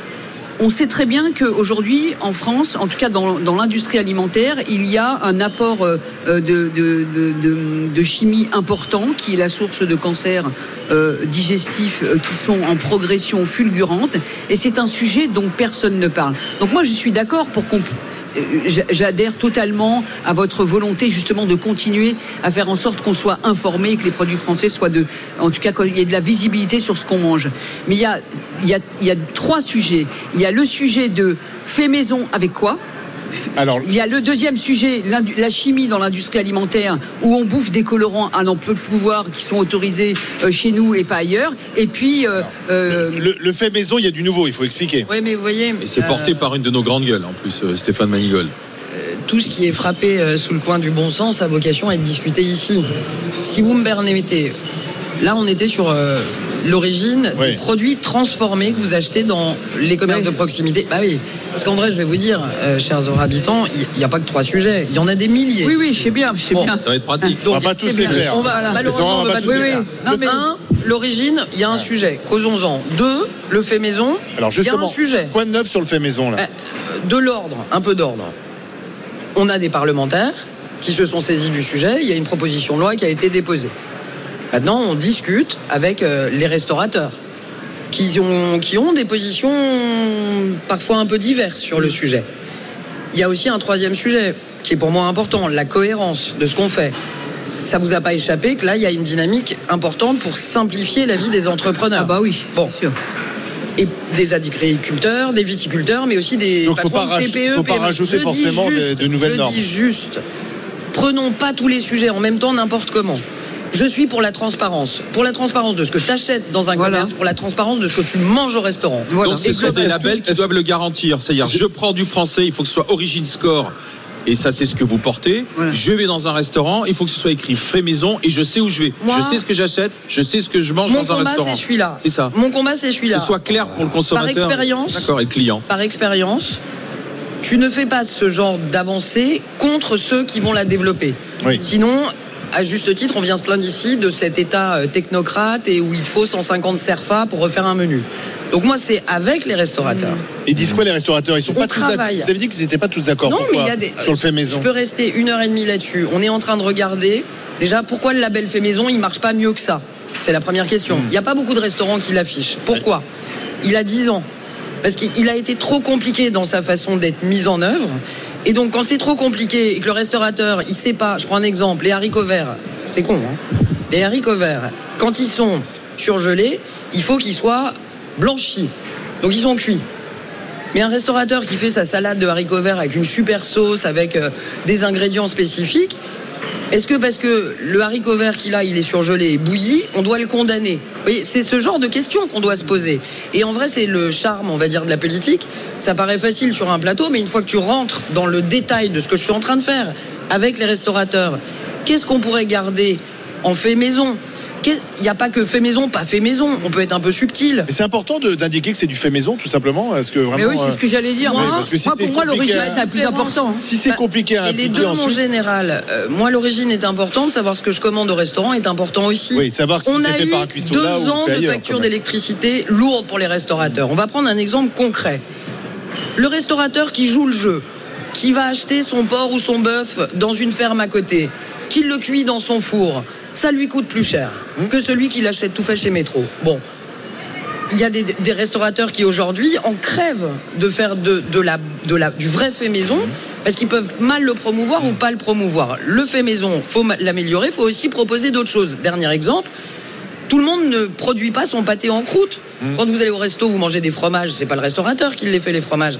Speaker 6: On sait très bien qu'aujourd'hui, en France, en tout cas dans, l'industrie alimentaire, il y a un apport euh, de, chimie important qui est la source de cancers euh, digestifs euh, qui sont en progression fulgurante. Et c'est un sujet dont personne ne parle. Donc moi, je suis d'accord pour qu'on j'adhère totalement à votre volonté justement de continuer à faire en sorte qu'on soit informé et que les produits français soient de, en tout cas qu'il y ait de la visibilité sur ce qu'on mange. Mais il y a, il y a, il y a trois sujets. Il y a le sujet de fait maison avec quoi
Speaker 4: Alors,
Speaker 6: il y a le deuxième sujet, la chimie dans l'industrie alimentaire, où on bouffe des colorants à n'en plus pouvoir qui sont autorisés euh, chez nous et pas ailleurs. Et puis, euh, euh,
Speaker 4: le, le fait maison, il y a du nouveau, il faut expliquer.
Speaker 23: Oui, mais vous voyez.
Speaker 3: Et c'est
Speaker 23: euh,
Speaker 3: porté par une de nos grandes gueules en plus, Stéphane Manigol.
Speaker 23: tout ce qui est frappé sous le coin du bon sens a vocation à être discuté ici. Si vous me permettez, là on était sur euh, l'origine des produits transformés que vous achetez dans les commerces de proximité. Bah oui, parce qu'en vrai, je vais vous dire, euh, chers habitants, il n'y a pas que trois sujets, il y en a des milliers.
Speaker 22: Oui, oui, je sais bien, je sais
Speaker 23: Bon.
Speaker 22: bien.
Speaker 3: Ça va être pratique.
Speaker 23: Donc,
Speaker 4: On va pas tous
Speaker 23: c'est
Speaker 4: les faire.
Speaker 23: On va,
Speaker 4: Voilà.
Speaker 23: malheureusement, on
Speaker 4: On
Speaker 23: va pas tous les
Speaker 4: les
Speaker 23: faire.
Speaker 4: faire.
Speaker 23: Non, mais un, l'origine, il y a un sujet. Causons-en. Deux, le fait maison.
Speaker 4: Alors
Speaker 23: il y a un sujet.
Speaker 4: quoi de neuf sur le fait maison là
Speaker 23: Euh, De l'ordre, un peu d'ordre. On a des parlementaires qui se sont saisis du sujet. Il y a une proposition de loi qui a été déposée. Maintenant, on discute avec euh, les restaurateurs qui ont, qui ont des positions parfois un peu diverses sur le sujet. Il y a aussi un troisième sujet qui est pour moi important, la cohérence de ce qu'on fait. Ça vous a pas échappé que là, il y a une dynamique importante pour simplifier la vie des entrepreneurs. Ah
Speaker 22: bah oui,
Speaker 23: bon. Et des agriculteurs, des viticulteurs, mais aussi des
Speaker 4: Donc, faut
Speaker 23: patrons
Speaker 4: pas
Speaker 23: de
Speaker 4: raj-
Speaker 23: TPE,
Speaker 4: faut pas rajouter
Speaker 23: Je
Speaker 4: forcément de-
Speaker 23: juste-
Speaker 4: de nouvelles
Speaker 23: je
Speaker 4: normes.
Speaker 23: dis juste, prenons pas tous les sujets en même temps, n'importe comment. Je suis pour la transparence. Pour la transparence de ce que tu achètes dans un commerce, pour la transparence de ce que tu manges au restaurant.
Speaker 3: Donc ce sont des labels qui doivent le garantir. C'est-à-dire, je prends du français, il faut que ce soit Origin Score. Et ça, c'est ce que vous portez. Je vais dans un restaurant, il faut que ce soit écrit fait maison et je sais où je vais.
Speaker 23: Moi-
Speaker 3: je sais ce que j'achète, je sais ce que je mange
Speaker 23: Mon
Speaker 3: dans un
Speaker 23: combat,
Speaker 3: restaurant.
Speaker 23: c'est celui-là.
Speaker 3: C'est ça.
Speaker 23: Mon combat, c'est
Speaker 3: Que
Speaker 23: celui-là.
Speaker 3: ce soit clair pour le consommateur.
Speaker 23: Par expérience.
Speaker 3: D'accord, et le client.
Speaker 23: Par expérience, tu ne fais pas ce genre d'avancée contre ceux qui vont la développer. Sinon, à juste titre, on vient se plaindre ici de cet état euh, technocrate et où il faut 150 serfa pour refaire un menu. Donc moi, c'est avec les restaurateurs.
Speaker 4: Ils disent quoi les restaurateurs? Ils sont
Speaker 23: On
Speaker 4: pas tous d'accord.
Speaker 23: travaille.
Speaker 4: Vous avez dit qu'ils n'étaient pas tous d'accord.
Speaker 23: Non, mais il y a des.
Speaker 4: sur le fait maison.
Speaker 23: Je peux rester une heure et demie là-dessus. On est en train de regarder déjà pourquoi le label fait maison il marche pas mieux que ça? C'est la première question. Il n'y a pas beaucoup de restaurants qui l'affichent. Pourquoi? Il a 10 ans. Parce qu'il a été trop compliqué dans sa façon d'être mis en œuvre. Et donc, quand c'est trop compliqué et que le restaurateur, il sait pas, je prends un exemple, les haricots verts, c'est con, hein Les haricots verts, quand ils sont surgelés, il faut qu'ils soient blanchis. Donc, ils sont cuits. Mais un restaurateur qui fait sa salade de haricots verts avec une super sauce, avec euh, des ingrédients spécifiques, est-ce que parce que le haricot vert qu'il a, il est surgelé et bouilli, on doit le condamner? C'est ce genre de questions qu'on doit se poser. Et en vrai, c'est le charme, on va dire, de la politique. Ça paraît facile sur un plateau, mais une fois que tu rentres dans le détail de ce que je suis en train de faire avec les restaurateurs, qu'est-ce qu'on pourrait garder en fait maison? Il n'y a pas que fait maison, pas fait maison. On peut être un peu subtil.
Speaker 4: Mais c'est important d'indiquer que c'est du fait maison, tout simplement. Parce que vraiment,
Speaker 22: Mais oui, c'est ce que j'allais dire.
Speaker 4: ouais,
Speaker 22: Moi,
Speaker 4: parce que si
Speaker 22: moi,
Speaker 4: c'est
Speaker 22: pour moi,
Speaker 4: à-
Speaker 22: c'est le plus important.
Speaker 4: Si c'est compliqué à
Speaker 23: Et les deux,
Speaker 4: ensuite.
Speaker 23: général, euh, moi l'origine est importante, savoir ce que je commande au restaurant est important aussi.
Speaker 4: Oui, savoir si
Speaker 23: On a
Speaker 4: fait
Speaker 23: eu
Speaker 4: par un cuistot
Speaker 23: deux
Speaker 4: là
Speaker 23: ans de
Speaker 4: ailleurs,
Speaker 23: facture d'électricité lourde pour les restaurateurs. On va prendre un exemple concret. Le restaurateur qui joue le jeu, qui va acheter son porc ou son bœuf dans une ferme à côté, qui le cuit dans son four, ça lui coûte plus cher
Speaker 4: Hum.
Speaker 23: que celui qui l'achète tout fait chez Métro. Bon, il y a des, des restaurateurs qui aujourd'hui en crèvent de faire de, de la, de la, du vrai fait maison parce qu'ils peuvent mal le promouvoir ou pas le promouvoir. Le fait maison, faut l'améliorer, faut aussi proposer d'autres choses. Dernier exemple, tout le monde ne produit pas son pâté en croûte. Quand vous allez au resto, vous mangez des fromages, c'est pas le restaurateur qui les fait les fromages.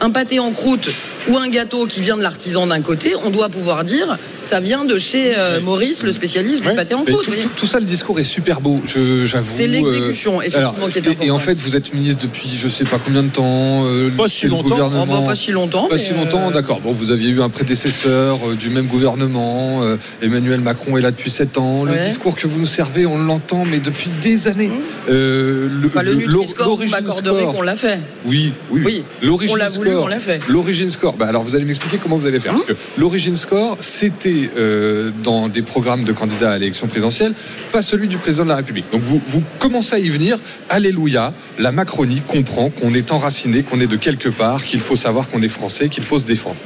Speaker 23: Un pâté en croûte ou un gâteau qui vient de l'artisan d'un côté, on doit pouvoir dire ça vient de chez euh, Maurice, le spécialiste du pâté en croûte.
Speaker 7: tout, ça, le discours est super beau, je- j'avoue.
Speaker 23: C'est l'exécution,
Speaker 7: euh,
Speaker 23: effectivement,
Speaker 7: alors,
Speaker 23: qui est
Speaker 7: et- Et, en
Speaker 23: importante.
Speaker 7: fait, vous êtes ministre depuis je sais pas combien de temps. euh,
Speaker 4: Pas si
Speaker 7: le
Speaker 4: longtemps.
Speaker 7: gouvernement-
Speaker 23: Oh, bah, pas si longtemps,
Speaker 7: Pas si longtemps,
Speaker 23: euh,
Speaker 7: d'accord. Bon, vous aviez eu un prédécesseur euh, du même gouvernement. euh, Emmanuel Macron est là depuis 7 ans. Le
Speaker 23: Ouais.
Speaker 7: discours que vous nous servez, on l'entend, mais depuis des années. Euh, le,
Speaker 23: Enfin, le
Speaker 7: le-
Speaker 23: Nutri-Score, vous
Speaker 7: l'origine
Speaker 23: m'accorderez
Speaker 7: score.
Speaker 23: qu'on l'a fait.
Speaker 7: Oui, oui.
Speaker 23: Oui,
Speaker 7: L'origine
Speaker 23: on l'a voulu,
Speaker 7: score.
Speaker 23: on l'a fait.
Speaker 7: L'origine score. Bah, alors vous allez m'expliquer comment vous allez faire. Parce que l'origine score, c'était euh, dans des programmes de candidats à l'élection présidentielle, pas celui du président de la République. Donc vous, vous commencez à y venir. Alléluia. La Macronie comprend qu'on est enraciné, qu'on est de quelque part, qu'il faut savoir qu'on est français, qu'il faut se défendre.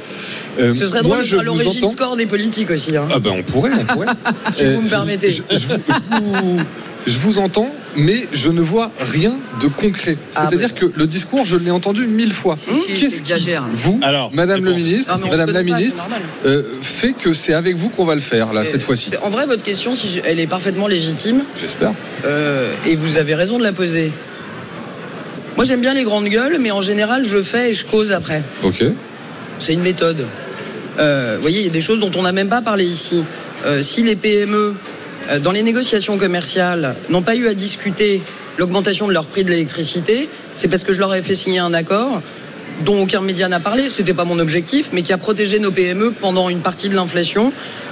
Speaker 7: Euh,
Speaker 23: Ce serait
Speaker 7: moi,
Speaker 23: drôle de faire l'origine
Speaker 7: entends-
Speaker 23: score des politiques aussi. hein.
Speaker 7: ah ben on pourrait, on pourrait.
Speaker 23: Si vous me permettez.
Speaker 7: Je, je vous, je vous- je vous entends, mais je ne vois rien de concret.
Speaker 23: Ah,
Speaker 7: C'est-à-dire que le discours, je l'ai entendu mille fois.
Speaker 23: si,
Speaker 7: Qu'est-ce qui, vous,
Speaker 4: Alors,
Speaker 7: Madame le ministre, Madame la
Speaker 23: pas,
Speaker 7: ministre, euh, fait que c'est avec vous qu'on va le faire là cette fois-ci.
Speaker 23: En vrai, votre question, si je- elle est parfaitement légitime.
Speaker 7: J'espère.
Speaker 23: Euh, et vous avez raison de la poser. Moi, j'aime bien les grandes gueules, mais en général, je fais et je cause après.
Speaker 7: Ok.
Speaker 23: C'est une méthode. Euh, vous voyez, il y a des choses dont on n'a même pas parlé ici. Euh, si les PME, dans les négociations commerciales, n'ont pas eu à discuter l'augmentation de leur prix de l'électricité, c'est parce que je leur ai fait signer un accord dont aucun média n'a parlé, c'était pas mon objectif, mais qui a protégé nos PME pendant une partie de l'inflation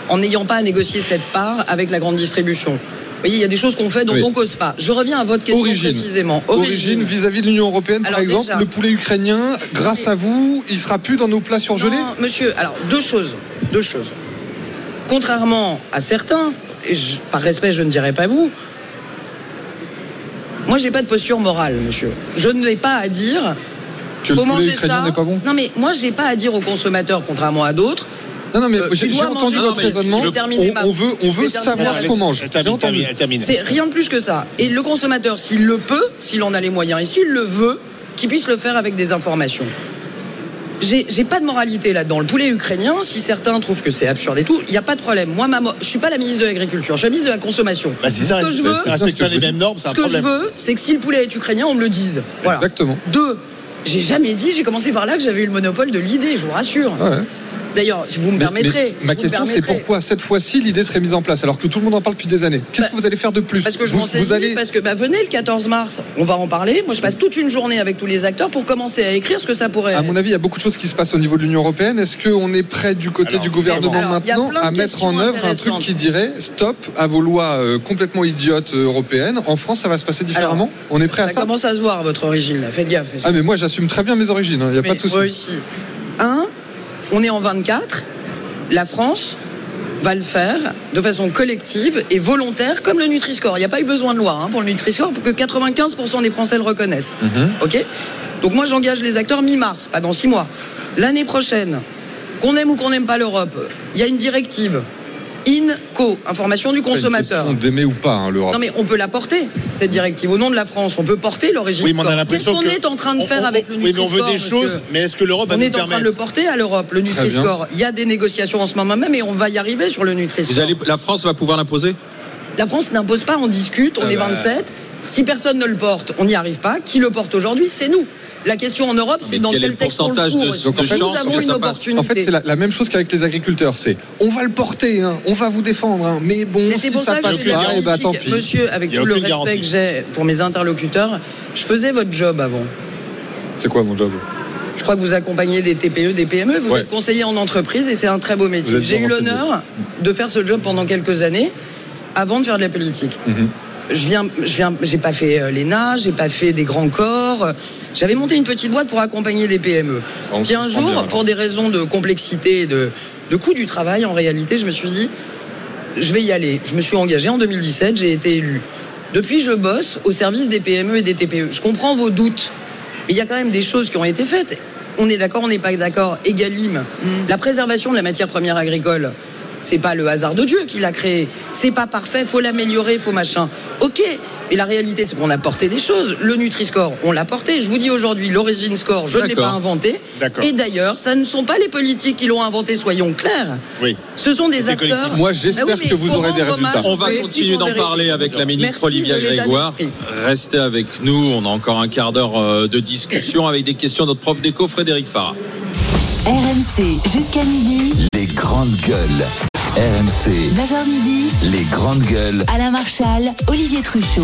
Speaker 23: en n'ayant pas à négocier cette part avec la grande distribution. Vous voyez, il y a des choses qu'on fait dont
Speaker 7: Oui.
Speaker 23: on cause pas. Je reviens à votre question
Speaker 7: Origine.
Speaker 23: précisément.
Speaker 7: Origine vis-à-vis de l'Union européenne, par exemple,
Speaker 23: déjà-
Speaker 7: le poulet ukrainien, grâce à vous, il sera plus dans nos plats surgelés
Speaker 23: Non, monsieur, alors deux choses. Deux choses. Contrairement à certains, je- par respect, je ne dirais pas vous, moi, j'ai pas de posture morale, monsieur. Je n'ai pas à dire.
Speaker 7: Que
Speaker 23: faut manger ça.
Speaker 7: n'est pas bon
Speaker 23: Non, mais moi, j'ai pas à dire aux consommateurs, contrairement à d'autres.
Speaker 7: Non, non, mais
Speaker 23: euh,
Speaker 7: j'ai entendu votre raisonnement. On,
Speaker 23: ma-
Speaker 7: on veut, on veut savoir ce qu'on mange.
Speaker 23: C'est rien de plus que ça. Et le consommateur, s'il le peut, s'il en a les moyens et s'il le veut, qu'il puisse le faire avec des informations. J'ai pas de moralité là-dedans. Le poulet ukrainien, si certains trouvent que c'est absurde et tout, il n'y a pas de problème. Moi, ma je suis pas la ministre de l'Agriculture, je suis la ministre de la Consommation.
Speaker 4: Bah, si ça
Speaker 23: ce que je veux,
Speaker 4: ça respecte pas les mêmes normes, c'est un
Speaker 23: ce que je veux, c'est que si le poulet est ukrainien, on me le dise. Voilà.
Speaker 7: Exactement.
Speaker 23: Deux, j'ai jamais dit, j'ai commencé par là que j'avais eu le monopole de l'idée, je vous rassure.
Speaker 7: Ouais.
Speaker 23: D'ailleurs, si vous me
Speaker 7: Mais-
Speaker 23: permettrez.
Speaker 7: mais ma question, c'est pourquoi cette fois-ci l'idée serait mise en place alors que tout le monde en parle depuis des années Qu'est-ce que vous allez faire de plus
Speaker 23: Bah, Parce que je
Speaker 7: vous,
Speaker 23: m'en
Speaker 7: vous allez
Speaker 23: parce que bah, venez le 14 mars, on va en parler. Moi, je passe toute une journée avec tous les acteurs pour commencer à écrire ce que ça pourrait
Speaker 7: À mon avis, il y a beaucoup de choses qui se passent au niveau de l'Union européenne. Est-ce qu'on est prêt du côté du gouvernement
Speaker 23: alors,
Speaker 7: maintenant à mettre en œuvre un truc qui dirait stop à vos lois euh, complètement idiotes euh, européennes En France, ça va se passer différemment On est prêt à
Speaker 23: ça
Speaker 7: ça
Speaker 23: commence à se voir votre origine là. Faites gaffe.
Speaker 7: Ah mais moi j'assume très bien mes origines, il n'y a pas de souci.
Speaker 23: moi aussi. Un, on est en 24. La France va le faire de façon collective et volontaire, comme le Nutri-Score. Il n'y a pas eu besoin de loi hein, pour le Nutri-Score, pour que 95% des Français le reconnaissent.
Speaker 7: Mhm.
Speaker 23: Ok? Donc moi, j'engage les acteurs mi-mars, pas dans six mois. L'année prochaine, qu'on aime ou qu'on n'aime pas l'Europe, il y a une directive. INCO, information du consommateur.
Speaker 7: question d'aimer ou pas hein, l'Europe.
Speaker 23: Non mais on peut la porter, cette directive. Au nom de la France, on peut porter l'origine
Speaker 4: Oui, mais on a l'impression
Speaker 23: qu'on
Speaker 4: que-
Speaker 23: est en train de
Speaker 4: on-
Speaker 23: faire
Speaker 4: on-
Speaker 23: avec le
Speaker 4: oui, mais on veut
Speaker 23: Nutri-Score,
Speaker 4: des choses, mais est-ce que l'Europe va
Speaker 23: On
Speaker 4: nous
Speaker 23: est en train
Speaker 4: permettre
Speaker 23: de le porter à l'Europe, le. Nutri-Score. Il y a des négociations en ce moment même et on va y arriver sur le Nutri-Score.
Speaker 3: allez, la France va pouvoir l'imposer?
Speaker 23: La France n'impose pas, on discute, on
Speaker 3: Ah
Speaker 23: est
Speaker 3: bah.
Speaker 23: 27. Si personne ne le porte, on n'y arrive pas. Qui le porte aujourd'hui? C'est nous. La question en Europe, c'est dans
Speaker 3: quel
Speaker 23: quel texte on le
Speaker 3: pourcentage de- de
Speaker 23: en fait,
Speaker 3: chances
Speaker 23: nous avons
Speaker 3: que
Speaker 23: une
Speaker 3: ça passe
Speaker 23: opportunité.
Speaker 7: En fait, c'est la, la même chose qu'avec les agriculteurs. C'est on va le porter, hein, on va vous défendre, hein, mais bon,
Speaker 23: Mais
Speaker 7: si
Speaker 23: c'est pour
Speaker 7: ça passe pas, eh ben, tant pis.
Speaker 23: Monsieur, avec tout le respect
Speaker 7: garantie.
Speaker 23: que j'ai pour mes interlocuteurs, je faisais votre job avant.
Speaker 7: C'est quoi mon job?
Speaker 23: Je crois que vous accompagnez des TPE, des PME, vous
Speaker 7: Ouais.
Speaker 23: êtes conseiller en entreprise et c'est un très beau métier. J'ai eu l'honneur de faire ce job pendant quelques années avant de faire de la politique.
Speaker 7: Mhm.
Speaker 23: Je viens, je viens, j'ai pas fait euh, l'ENA, j'ai pas fait des grands corps. J'avais monté une petite boîte pour accompagner des PME.
Speaker 7: On
Speaker 23: Puis un jour,
Speaker 7: bien,
Speaker 23: pour des raisons de complexité et de, de coût du travail, en réalité, je me suis dit, je vais y aller. Je me suis engagé en 2017, j'ai été élu. Depuis, je bosse au service des PME et des TPE. Je comprends vos doutes, mais il y a quand même des choses qui ont été faites. On est d'accord, on n'est pas d'accord. Egalim, la préservation de la matière première agricole, c'est pas le hasard de Dieu qui l'a créé. C'est pas parfait, faut l'améliorer, faut machin. Ok, mais la réalité, c'est qu'on a porté des choses. Le Nutri-Score, on l'a porté. Je vous dis aujourd'hui, l'Origine Score, je ne l'ai pas inventé.
Speaker 4: D'accord.
Speaker 23: Et d'ailleurs, ça ne sont pas les politiques qui l'ont inventé, soyons clairs.
Speaker 4: Oui.
Speaker 23: Ce sont des acteurs.
Speaker 4: collectif.
Speaker 7: Moi, j'espère
Speaker 23: Ah oui,
Speaker 7: que vous aurez des résultats.
Speaker 3: On va continuer
Speaker 23: en
Speaker 3: d'en parler avec la ministre
Speaker 23: Merci
Speaker 3: Olivia Grégoire. Restez avec nous. On a encore un quart d'heure euh, de discussion avec des questions de notre prof d'éco, Frédéric Farah.
Speaker 2: RMC jusqu'à midi.
Speaker 1: Les grandes gueules. RMC.
Speaker 2: 9h midi.
Speaker 1: Les grandes gueules.
Speaker 2: Alain Marchal, Olivier Truchot.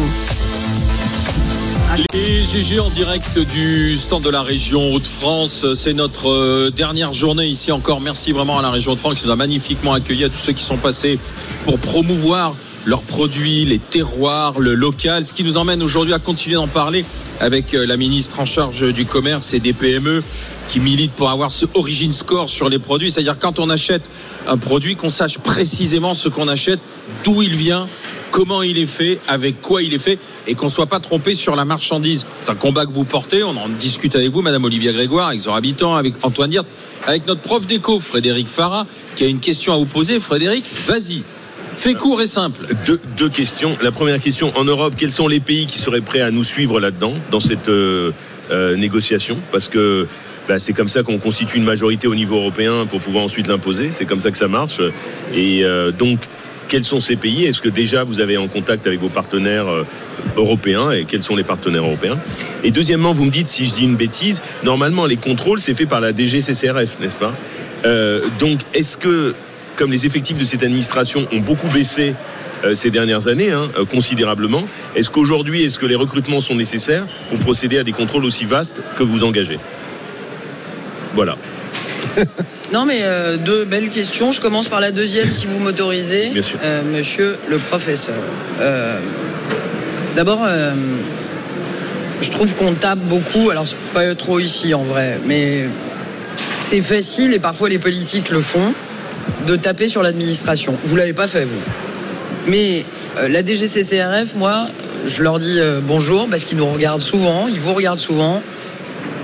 Speaker 3: Les GG en direct du stand de la région Hauts-de-France. C'est notre euh, dernière journée ici encore. Merci vraiment à la région Hauts-de-France qui nous a magnifiquement accueillis, à tous ceux qui sont passés pour promouvoir leurs produits, les terroirs, le local. Ce qui nous emmène aujourd'hui à continuer d'en parler avec euh, la ministre en charge du commerce et des PME qui milite pour avoir ce origin score sur les produits. C'est-à-dire quand on achète un produit, qu'on sache précisément ce qu'on achète, d'où il vient, comment il est fait, avec quoi il est fait, et qu'on ne soit pas trompé sur la marchandise. C'est un combat que vous portez, on en discute avec vous, Madame Olivia Grégoire, avec Zora Habitant, avec Antoine Diers, avec notre prof d'éco, Frédéric Farah, qui a une question à vous poser. Frédéric, vas-y. Fais court et simple.
Speaker 5: Deux, questions. La première question, en Europe, quels sont les pays qui seraient prêts à nous suivre là-dedans, dans cette euh, euh, négociation? Parce que bah, c'est comme ça qu'on constitue une majorité au niveau européen pour pouvoir ensuite l'imposer. C'est comme ça que ça marche. Et euh, donc, quels sont ces pays? Est-ce que déjà vous avez en contact avec vos partenaires européens? Et quels sont les partenaires européens? Et deuxièmement, vous me dites si je dis une bêtise, normalement les contrôles c'est fait par la DGCCRF, n'est-ce pas? Donc, est-ce que comme les effectifs de cette administration ont beaucoup baissé euh, ces dernières années, hein, euh, considérablement, est-ce qu'aujourd'hui, est-ce que les recrutements sont nécessaires pour procéder à des contrôles aussi vastes que vous engagez? Voilà.
Speaker 23: Non, mais euh, deux belles questions. Je commence par la deuxième, si vous m'autorisez.
Speaker 5: Bien sûr.
Speaker 23: Euh, monsieur le professeur. Euh, D'abord, je trouve qu'on tape beaucoup. Alors, pas trop ici en vrai, mais c'est facile et parfois les politiques le font de taper sur l'administration. Vous l'avez pas fait, vous. Mais euh, la DGCCRF, moi, je leur dis euh, bonjour parce qu'ils nous regardent souvent, ils vous regardent souvent.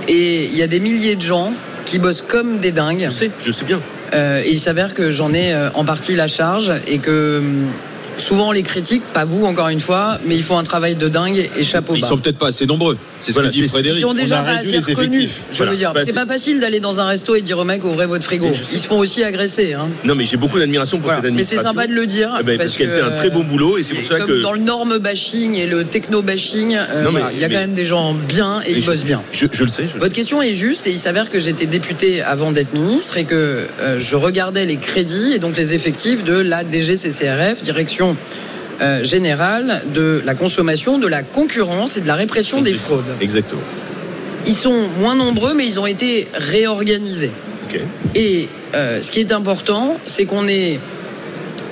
Speaker 23: Et il y a des milliers de gens qui bossent comme des dingues. Je
Speaker 5: sais, je sais bien.
Speaker 23: et il s'avère que j'en ai euh, en partie la charge et que hum, souvent on les critique, pas vous encore une fois, mais ils font un travail de dingue et chapeau
Speaker 3: Ils
Speaker 23: bas.
Speaker 3: sont peut-être pas assez nombreux. C'est ce
Speaker 5: Voilà,
Speaker 3: que dit
Speaker 5: c'est-
Speaker 3: Frédéric.
Speaker 23: Ils sont déjà pas assez reconnus. Je
Speaker 5: Voilà.
Speaker 23: veux dire,
Speaker 5: Bah,
Speaker 23: c'est
Speaker 5: c'est-
Speaker 23: pas facile d'aller dans un resto et dire au mec ouvrez votre frigo. Ils se font aussi agresser. Hein.
Speaker 5: Non, mais j'ai beaucoup d'admiration pour cette
Speaker 23: Mais c'est
Speaker 5: administration.
Speaker 23: sympa de le dire.
Speaker 5: Eh ben, parce qu'elle fait un très bon boulot et c'est pour ça
Speaker 23: comme
Speaker 5: que.
Speaker 23: dans le norme bashing et le techno bashing, euh,
Speaker 5: mais-
Speaker 23: voilà, il y a
Speaker 5: mais-
Speaker 23: quand même des gens bien et ils bossent bien.
Speaker 5: Je, je le sais. je
Speaker 23: Votre question est juste et il s'avère que j'étais député avant d'être ministre et que euh, je regardais les crédits et donc les effectifs de la DGCCRF, Direction euh, Générale de la Consommation, de la Concurrence et de la Répression des Fraudes.
Speaker 5: Exactement.
Speaker 23: Ils sont moins nombreux mais ils ont été réorganisés.
Speaker 5: Ok.
Speaker 23: Et euh, ce qui est important, c'est qu'on est.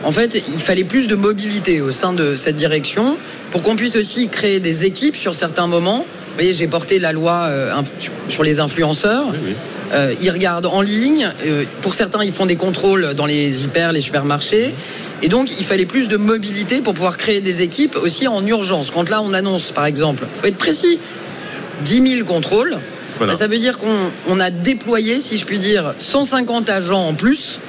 Speaker 23: En fait, il fallait plus de mobilité au sein de cette direction pour qu'on puisse aussi créer des équipes sur certains moments. Vous voyez, j'ai porté la loi euh, sur les influenceurs. Euh, ils regardent en ligne. Pour certains, ils font des contrôles dans les hyper, les supermarchés. Et donc, il fallait plus de mobilité pour pouvoir créer des équipes aussi en urgence. Quand là, on annonce, par exemple, il faut être précis, 10 000 contrôles.
Speaker 5: Voilà.
Speaker 23: bah, ça veut dire qu'on on a déployé, si je puis dire, 150 agents en plus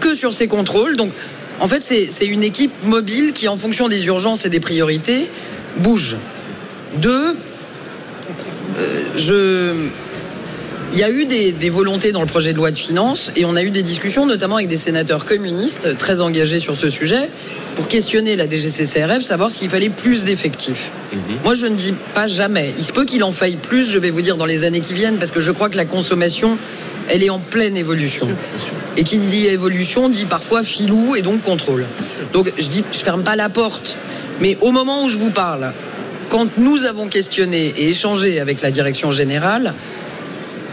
Speaker 23: que sur ces contrôles. Donc, en fait, c'est c'est une équipe mobile qui, en fonction des urgences et des priorités, bouge. Deux, euh, je. Il y a eu des, des volontés dans le projet de loi de finances et on a eu des discussions, notamment avec des sénateurs communistes très engagés sur ce sujet, pour questionner la DGCCRF, savoir s'il fallait plus d'effectifs. Moi, je ne dis pas jamais. Il se peut qu'il en faille plus, je vais vous dire, dans les années qui viennent, parce que je crois que la consommation, elle est en pleine évolution. Et qui dit évolution dit parfois filou et donc contrôle. Donc, je dis, je ferme pas la porte. Mais au moment où je vous parle, quand nous avons questionné et échangé avec la direction générale,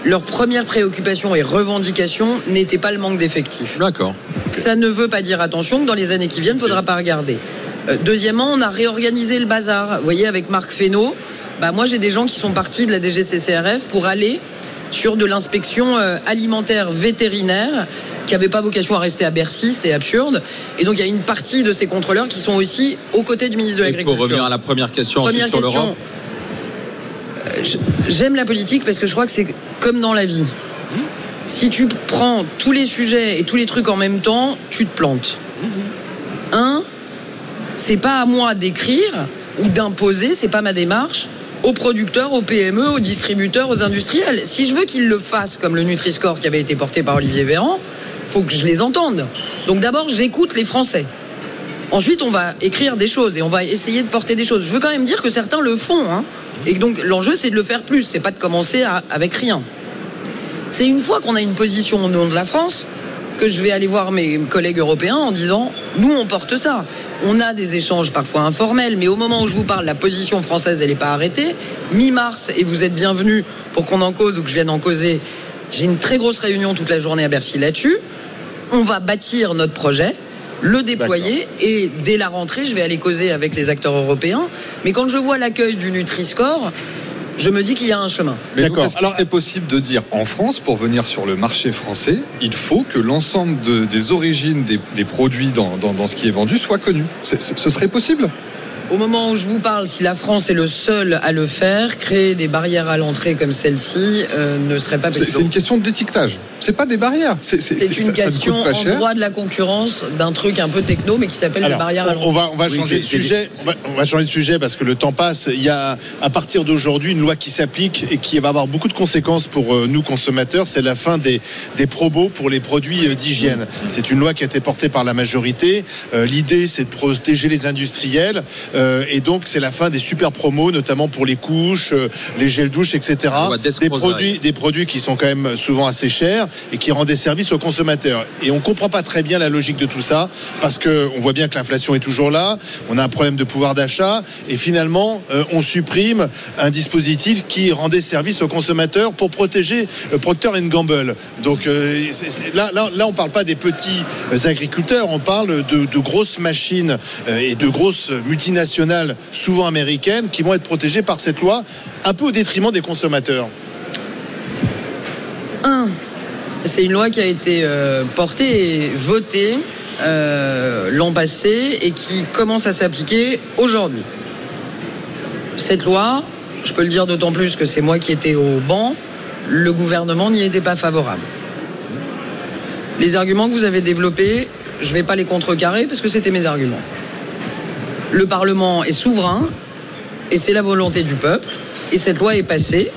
Speaker 23: leur première préoccupation et revendication n'était pas le manque d'effectifs.
Speaker 3: D'accord.
Speaker 23: Ça ne veut pas dire, attention, que dans les années qui viennent, il ne faudra pas regarder. Euh, deuxièmement, on a réorganisé le bazar. Vous voyez, avec Marc Fesneau, bah, moi j'ai des gens qui sont partis de la DGCCRF pour aller sur de l'inspection euh, alimentaire vétérinaire qui n'avait pas vocation à rester à Bercy, c'était absurde. Et donc il y a une partie de ces contrôleurs qui sont aussi aux côtés du ministre de
Speaker 3: Et pour
Speaker 23: l'Agriculture.
Speaker 3: revenir à la première question
Speaker 23: Première
Speaker 3: sur
Speaker 23: question.
Speaker 3: l'Europe.
Speaker 23: J'aime la politique parce que je crois que c'est comme dans la vie. Si tu prends tous les sujets et tous les trucs en même temps, tu te plantes. Un, c'est pas à moi d'écrire ou d'imposer, c'est pas ma démarche aux producteurs, aux PME, aux distributeurs, aux industriels. Si je veux qu'ils le fassent comme le Nutri-Score qui avait été porté par Olivier Véran, faut que je les entende. Donc d'abord, j'écoute les Français. Ensuite, on va écrire des choses et on va essayer de porter des choses. Je veux quand même dire que certains le font. hein. Et donc, l'enjeu, c'est de le faire plus. C'est pas de commencer avec rien. C'est une fois qu'on a une position au nom de la France que je vais aller voir mes collègues européens en disant nous, on porte ça. On a des échanges parfois informels, mais au moment où je vous parle, la position française, elle n'est pas arrêtée. Mi-mars, et vous êtes bienvenus pour qu'on en cause ou que je vienne en causer, j'ai une très grosse réunion toute la journée à Bercy là-dessus. On va bâtir notre projet, le déployer et dès la rentrée, je vais aller causer avec les acteurs européens. Mais quand je vois l'accueil du Nutri-Score, je me dis qu'il y a un chemin.
Speaker 7: Mais donc, est-ce qu'il serait possible de dire en France, pour venir sur le marché français, il faut que l'ensemble de- des origines des, des produits dans, dans- dans ce qui est vendu soit connu Ce serait possible?
Speaker 23: Au moment où je vous parle, si la France est le seul à le faire, créer des barrières à l'entrée comme celle-ci euh, ne serait pas possible.
Speaker 7: c'est une question d'étiquetage. C'est pas des barrières. C'est
Speaker 23: une
Speaker 7: ça- ça ne
Speaker 23: question
Speaker 7: pas
Speaker 23: en droit de la concurrence d'un truc un peu techno, mais qui s'appelle les barrières à l'entrée.
Speaker 4: on va, on va changer de sujet. On va, on va changer de sujet parce que le temps passe. Il y a à partir d'aujourd'hui une loi qui s'applique et qui va avoir beaucoup de conséquences pour euh, nous consommateurs. C'est la fin des, des probos pour les produits euh, d'hygiène. C'est une loi qui a été portée par la majorité. Euh, L'idée, c'est de protéger les industriels. Euh, Euh, et donc c'est la fin des super promos, notamment pour les couches, euh, les gels douches, etc. Des produits, des produits qui sont quand même souvent assez chers et qui rendent des services aux consommateurs. Et on comprend pas très bien la logique de tout ça parce que on voit bien que l'inflation est toujours là, on a un problème de pouvoir d'achat et finalement euh, on supprime un dispositif qui rendait service aux consommateurs pour protéger Procter Gamble. Donc là, là, là, on parle pas des petits agriculteurs, on parle de, de grosses machines et de grosses multinationales, souvent américaines, qui vont être protégées par cette loi, un peu au détriment des consommateurs.
Speaker 23: Un, c'est une loi qui a été euh, portée et votée euh, l'an passé et qui commence à s'appliquer aujourd'hui. Cette loi, je peux le dire d'autant plus que c'est moi qui étais au banc, le gouvernement n'y était pas favorable. Les arguments que vous avez développés, je ne vais pas les contrecarrer parce que c'était mes arguments. Le Parlement est souverain et c'est la volonté du peuple et cette loi est passée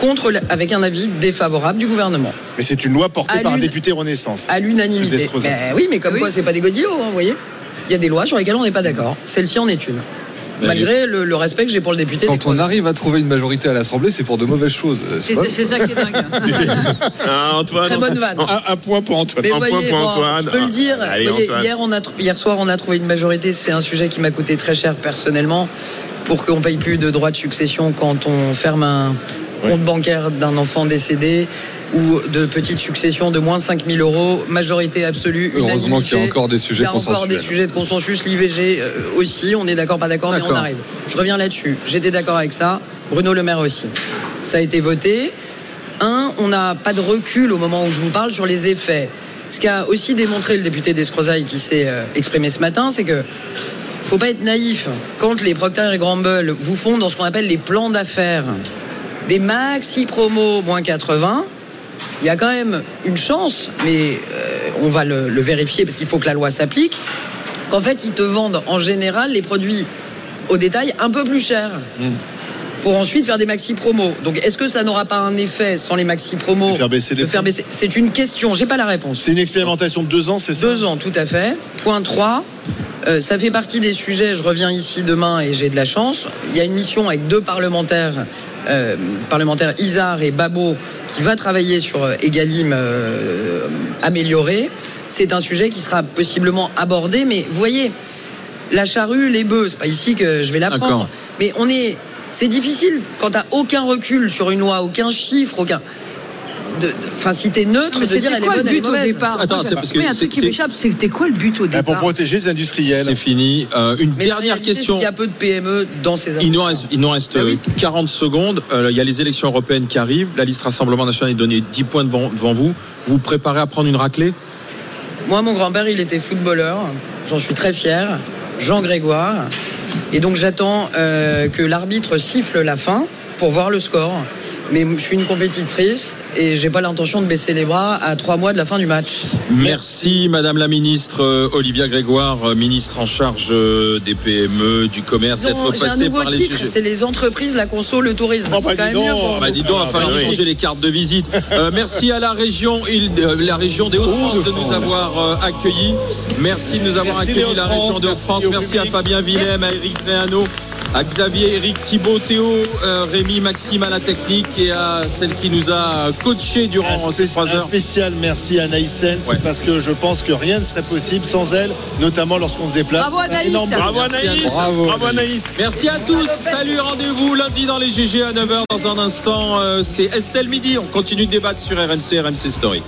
Speaker 23: contre, avec un avis défavorable du gouvernement.
Speaker 4: Mais c'est une loi portée
Speaker 23: À
Speaker 4: par un député Renaissance.
Speaker 23: À l'unanimité. Ben oui, mais comme quoi, c'est pas des godillots, hein, vous voyez. Il y a des lois sur lesquelles on n'est pas d'accord. Celle-ci en est une. Malgré le, le respect que j'ai pour le député.
Speaker 7: Quand on arrive à trouver une majorité à l'Assemblée, c'est pour de mauvaises choses.
Speaker 23: C'est- ça qui est dingue.
Speaker 5: Ah, Antoine,
Speaker 23: Très bonne vanne.
Speaker 4: Un, un point pour Antoine.
Speaker 23: Mais
Speaker 5: Un point
Speaker 23: voyez,
Speaker 5: pour
Speaker 23: bon,
Speaker 5: Antoine.
Speaker 23: je peux le dire.
Speaker 5: Allez,
Speaker 23: voyez,
Speaker 5: Antoine.
Speaker 23: hier, on a, tr- hier soir, on a trouvé une majorité. C'est un sujet qui m'a coûté très cher personnellement pour qu'on paye plus de droits de succession quand on ferme un compte bancaire d'un enfant décédé ou de petites successions de moins de 5 000 euros, majorité absolue,
Speaker 7: Heureusement qu'il y a encore des sujets
Speaker 23: Il y a encore des sujets de consensus, l'IVG euh, aussi, on est d'accord, pas d'accord, mais on arrive. Je reviens là-dessus. J'étais d'accord avec ça. Bruno Le Maire aussi. Ça a été voté. Un, on n'a pas de recul au moment où je vous parle sur les effets. Ce qu'a aussi démontré le député d'Escrozaille qui s'est euh, exprimé ce matin, c'est que faut pas être naïf. Quand les Procter et Gamble vous font dans ce qu'on appelle les plans d'affaires, des maxi promos moins 80, il y a quand même une chance, mais euh, on va le, le vérifier parce qu'il faut que la loi s'applique, qu'en fait ils te vendent en général les produits au détail un peu plus cher. Pour ensuite faire des maxi promos. Donc est-ce que ça n'aura pas un effet sans les maxi promos
Speaker 4: De faire baisser les
Speaker 23: faire baisser C'est une question, j'ai pas la réponse.
Speaker 4: C'est une expérimentation de deux ans, c'est ça?
Speaker 23: Deux ans, tout à fait. Point 3. euh, ça fait partie des sujets, je reviens ici demain et j'ai de la chance. Il y a une mission avec deux parlementaires, euh, parlementaires Isard et Babo, qui va travailler sur euh, Egalim euh, amélioré. C'est un sujet qui sera possiblement abordé, mais voyez, la charrue, les bœufs, c'est pas ici que je vais la prendre. Mais on est. C'est difficile quand t'as aucun recul sur une loi, aucun chiffre, aucun. Enfin, si t'es neutre, de
Speaker 6: C'était
Speaker 23: dire elle est
Speaker 6: quoi le
Speaker 23: bonne, elle est
Speaker 6: but au
Speaker 23: mauvaise.
Speaker 6: départ
Speaker 3: Attends, c'est parce que
Speaker 6: un truc qui m'échappe, c'était quoi le but au
Speaker 4: Bah,
Speaker 6: départ
Speaker 4: Pour protéger les industriels.
Speaker 3: C'est fini. Euh, une dernière question.
Speaker 23: qu'il y a peu de PME dans ces
Speaker 3: Il nous reste, il nous reste
Speaker 23: Ah oui.
Speaker 3: euh, 40 secondes. Euh, il y a les élections européennes qui arrivent. La liste Rassemblement National est donnée 10 points devant, devant vous. Vous vous préparez à prendre une raclée?
Speaker 23: Moi, mon grand-père, il était footballeur. J'en suis très fier. Jean Grégoire. Et donc, j'attends euh, que l'arbitre siffle la fin pour voir le score. Mais je suis une compétitrice et j'ai pas l'intention de baisser les bras à trois mois de la fin du match.
Speaker 3: Merci Madame la ministre euh, Olivia Grégoire, euh, ministre en charge euh, des PME, du commerce, d'être passée
Speaker 23: nouveau
Speaker 3: par les
Speaker 23: titre,
Speaker 3: GG.
Speaker 23: c'est les entreprises, la conso, le tourisme.
Speaker 4: Oh, bah,
Speaker 23: C'est quand
Speaker 4: dis
Speaker 23: même
Speaker 4: donc.
Speaker 3: Bah, dis donc, il va falloir
Speaker 4: bah oui.
Speaker 3: changer les cartes de visite. Euh, merci à la région, euh, la région des Hauts-de-France de nous avoir euh, accueillis. Merci de nous avoir
Speaker 4: Merci
Speaker 3: accueillis, la région des Hauts-de-France.
Speaker 4: merci
Speaker 3: Merci à. Fabien Willem, à Eric Réano, à Xavier, Eric Thibault, Théo, euh, Rémi, Maxime à la technique et à celle qui nous a coaché durant
Speaker 4: Un,
Speaker 3: ces trois
Speaker 4: un
Speaker 3: heures.
Speaker 4: spécial merci à Anaïs Sens
Speaker 3: Ouais.
Speaker 4: parce que je pense que rien ne serait possible sans elle, notamment lorsqu'on se déplace.
Speaker 6: Bravo,
Speaker 4: Un
Speaker 6: Anaïs.
Speaker 4: énorme
Speaker 5: Bravo
Speaker 3: Merci à
Speaker 5: Anaïs
Speaker 3: tous.
Speaker 5: Bravo Anaïs
Speaker 3: Merci à tous. Salut, rendez-vous lundi dans les GG à 9h. Dans un instant, euh, c'est Estelle Midi. On continue de débattre sur RMC, RMC Story.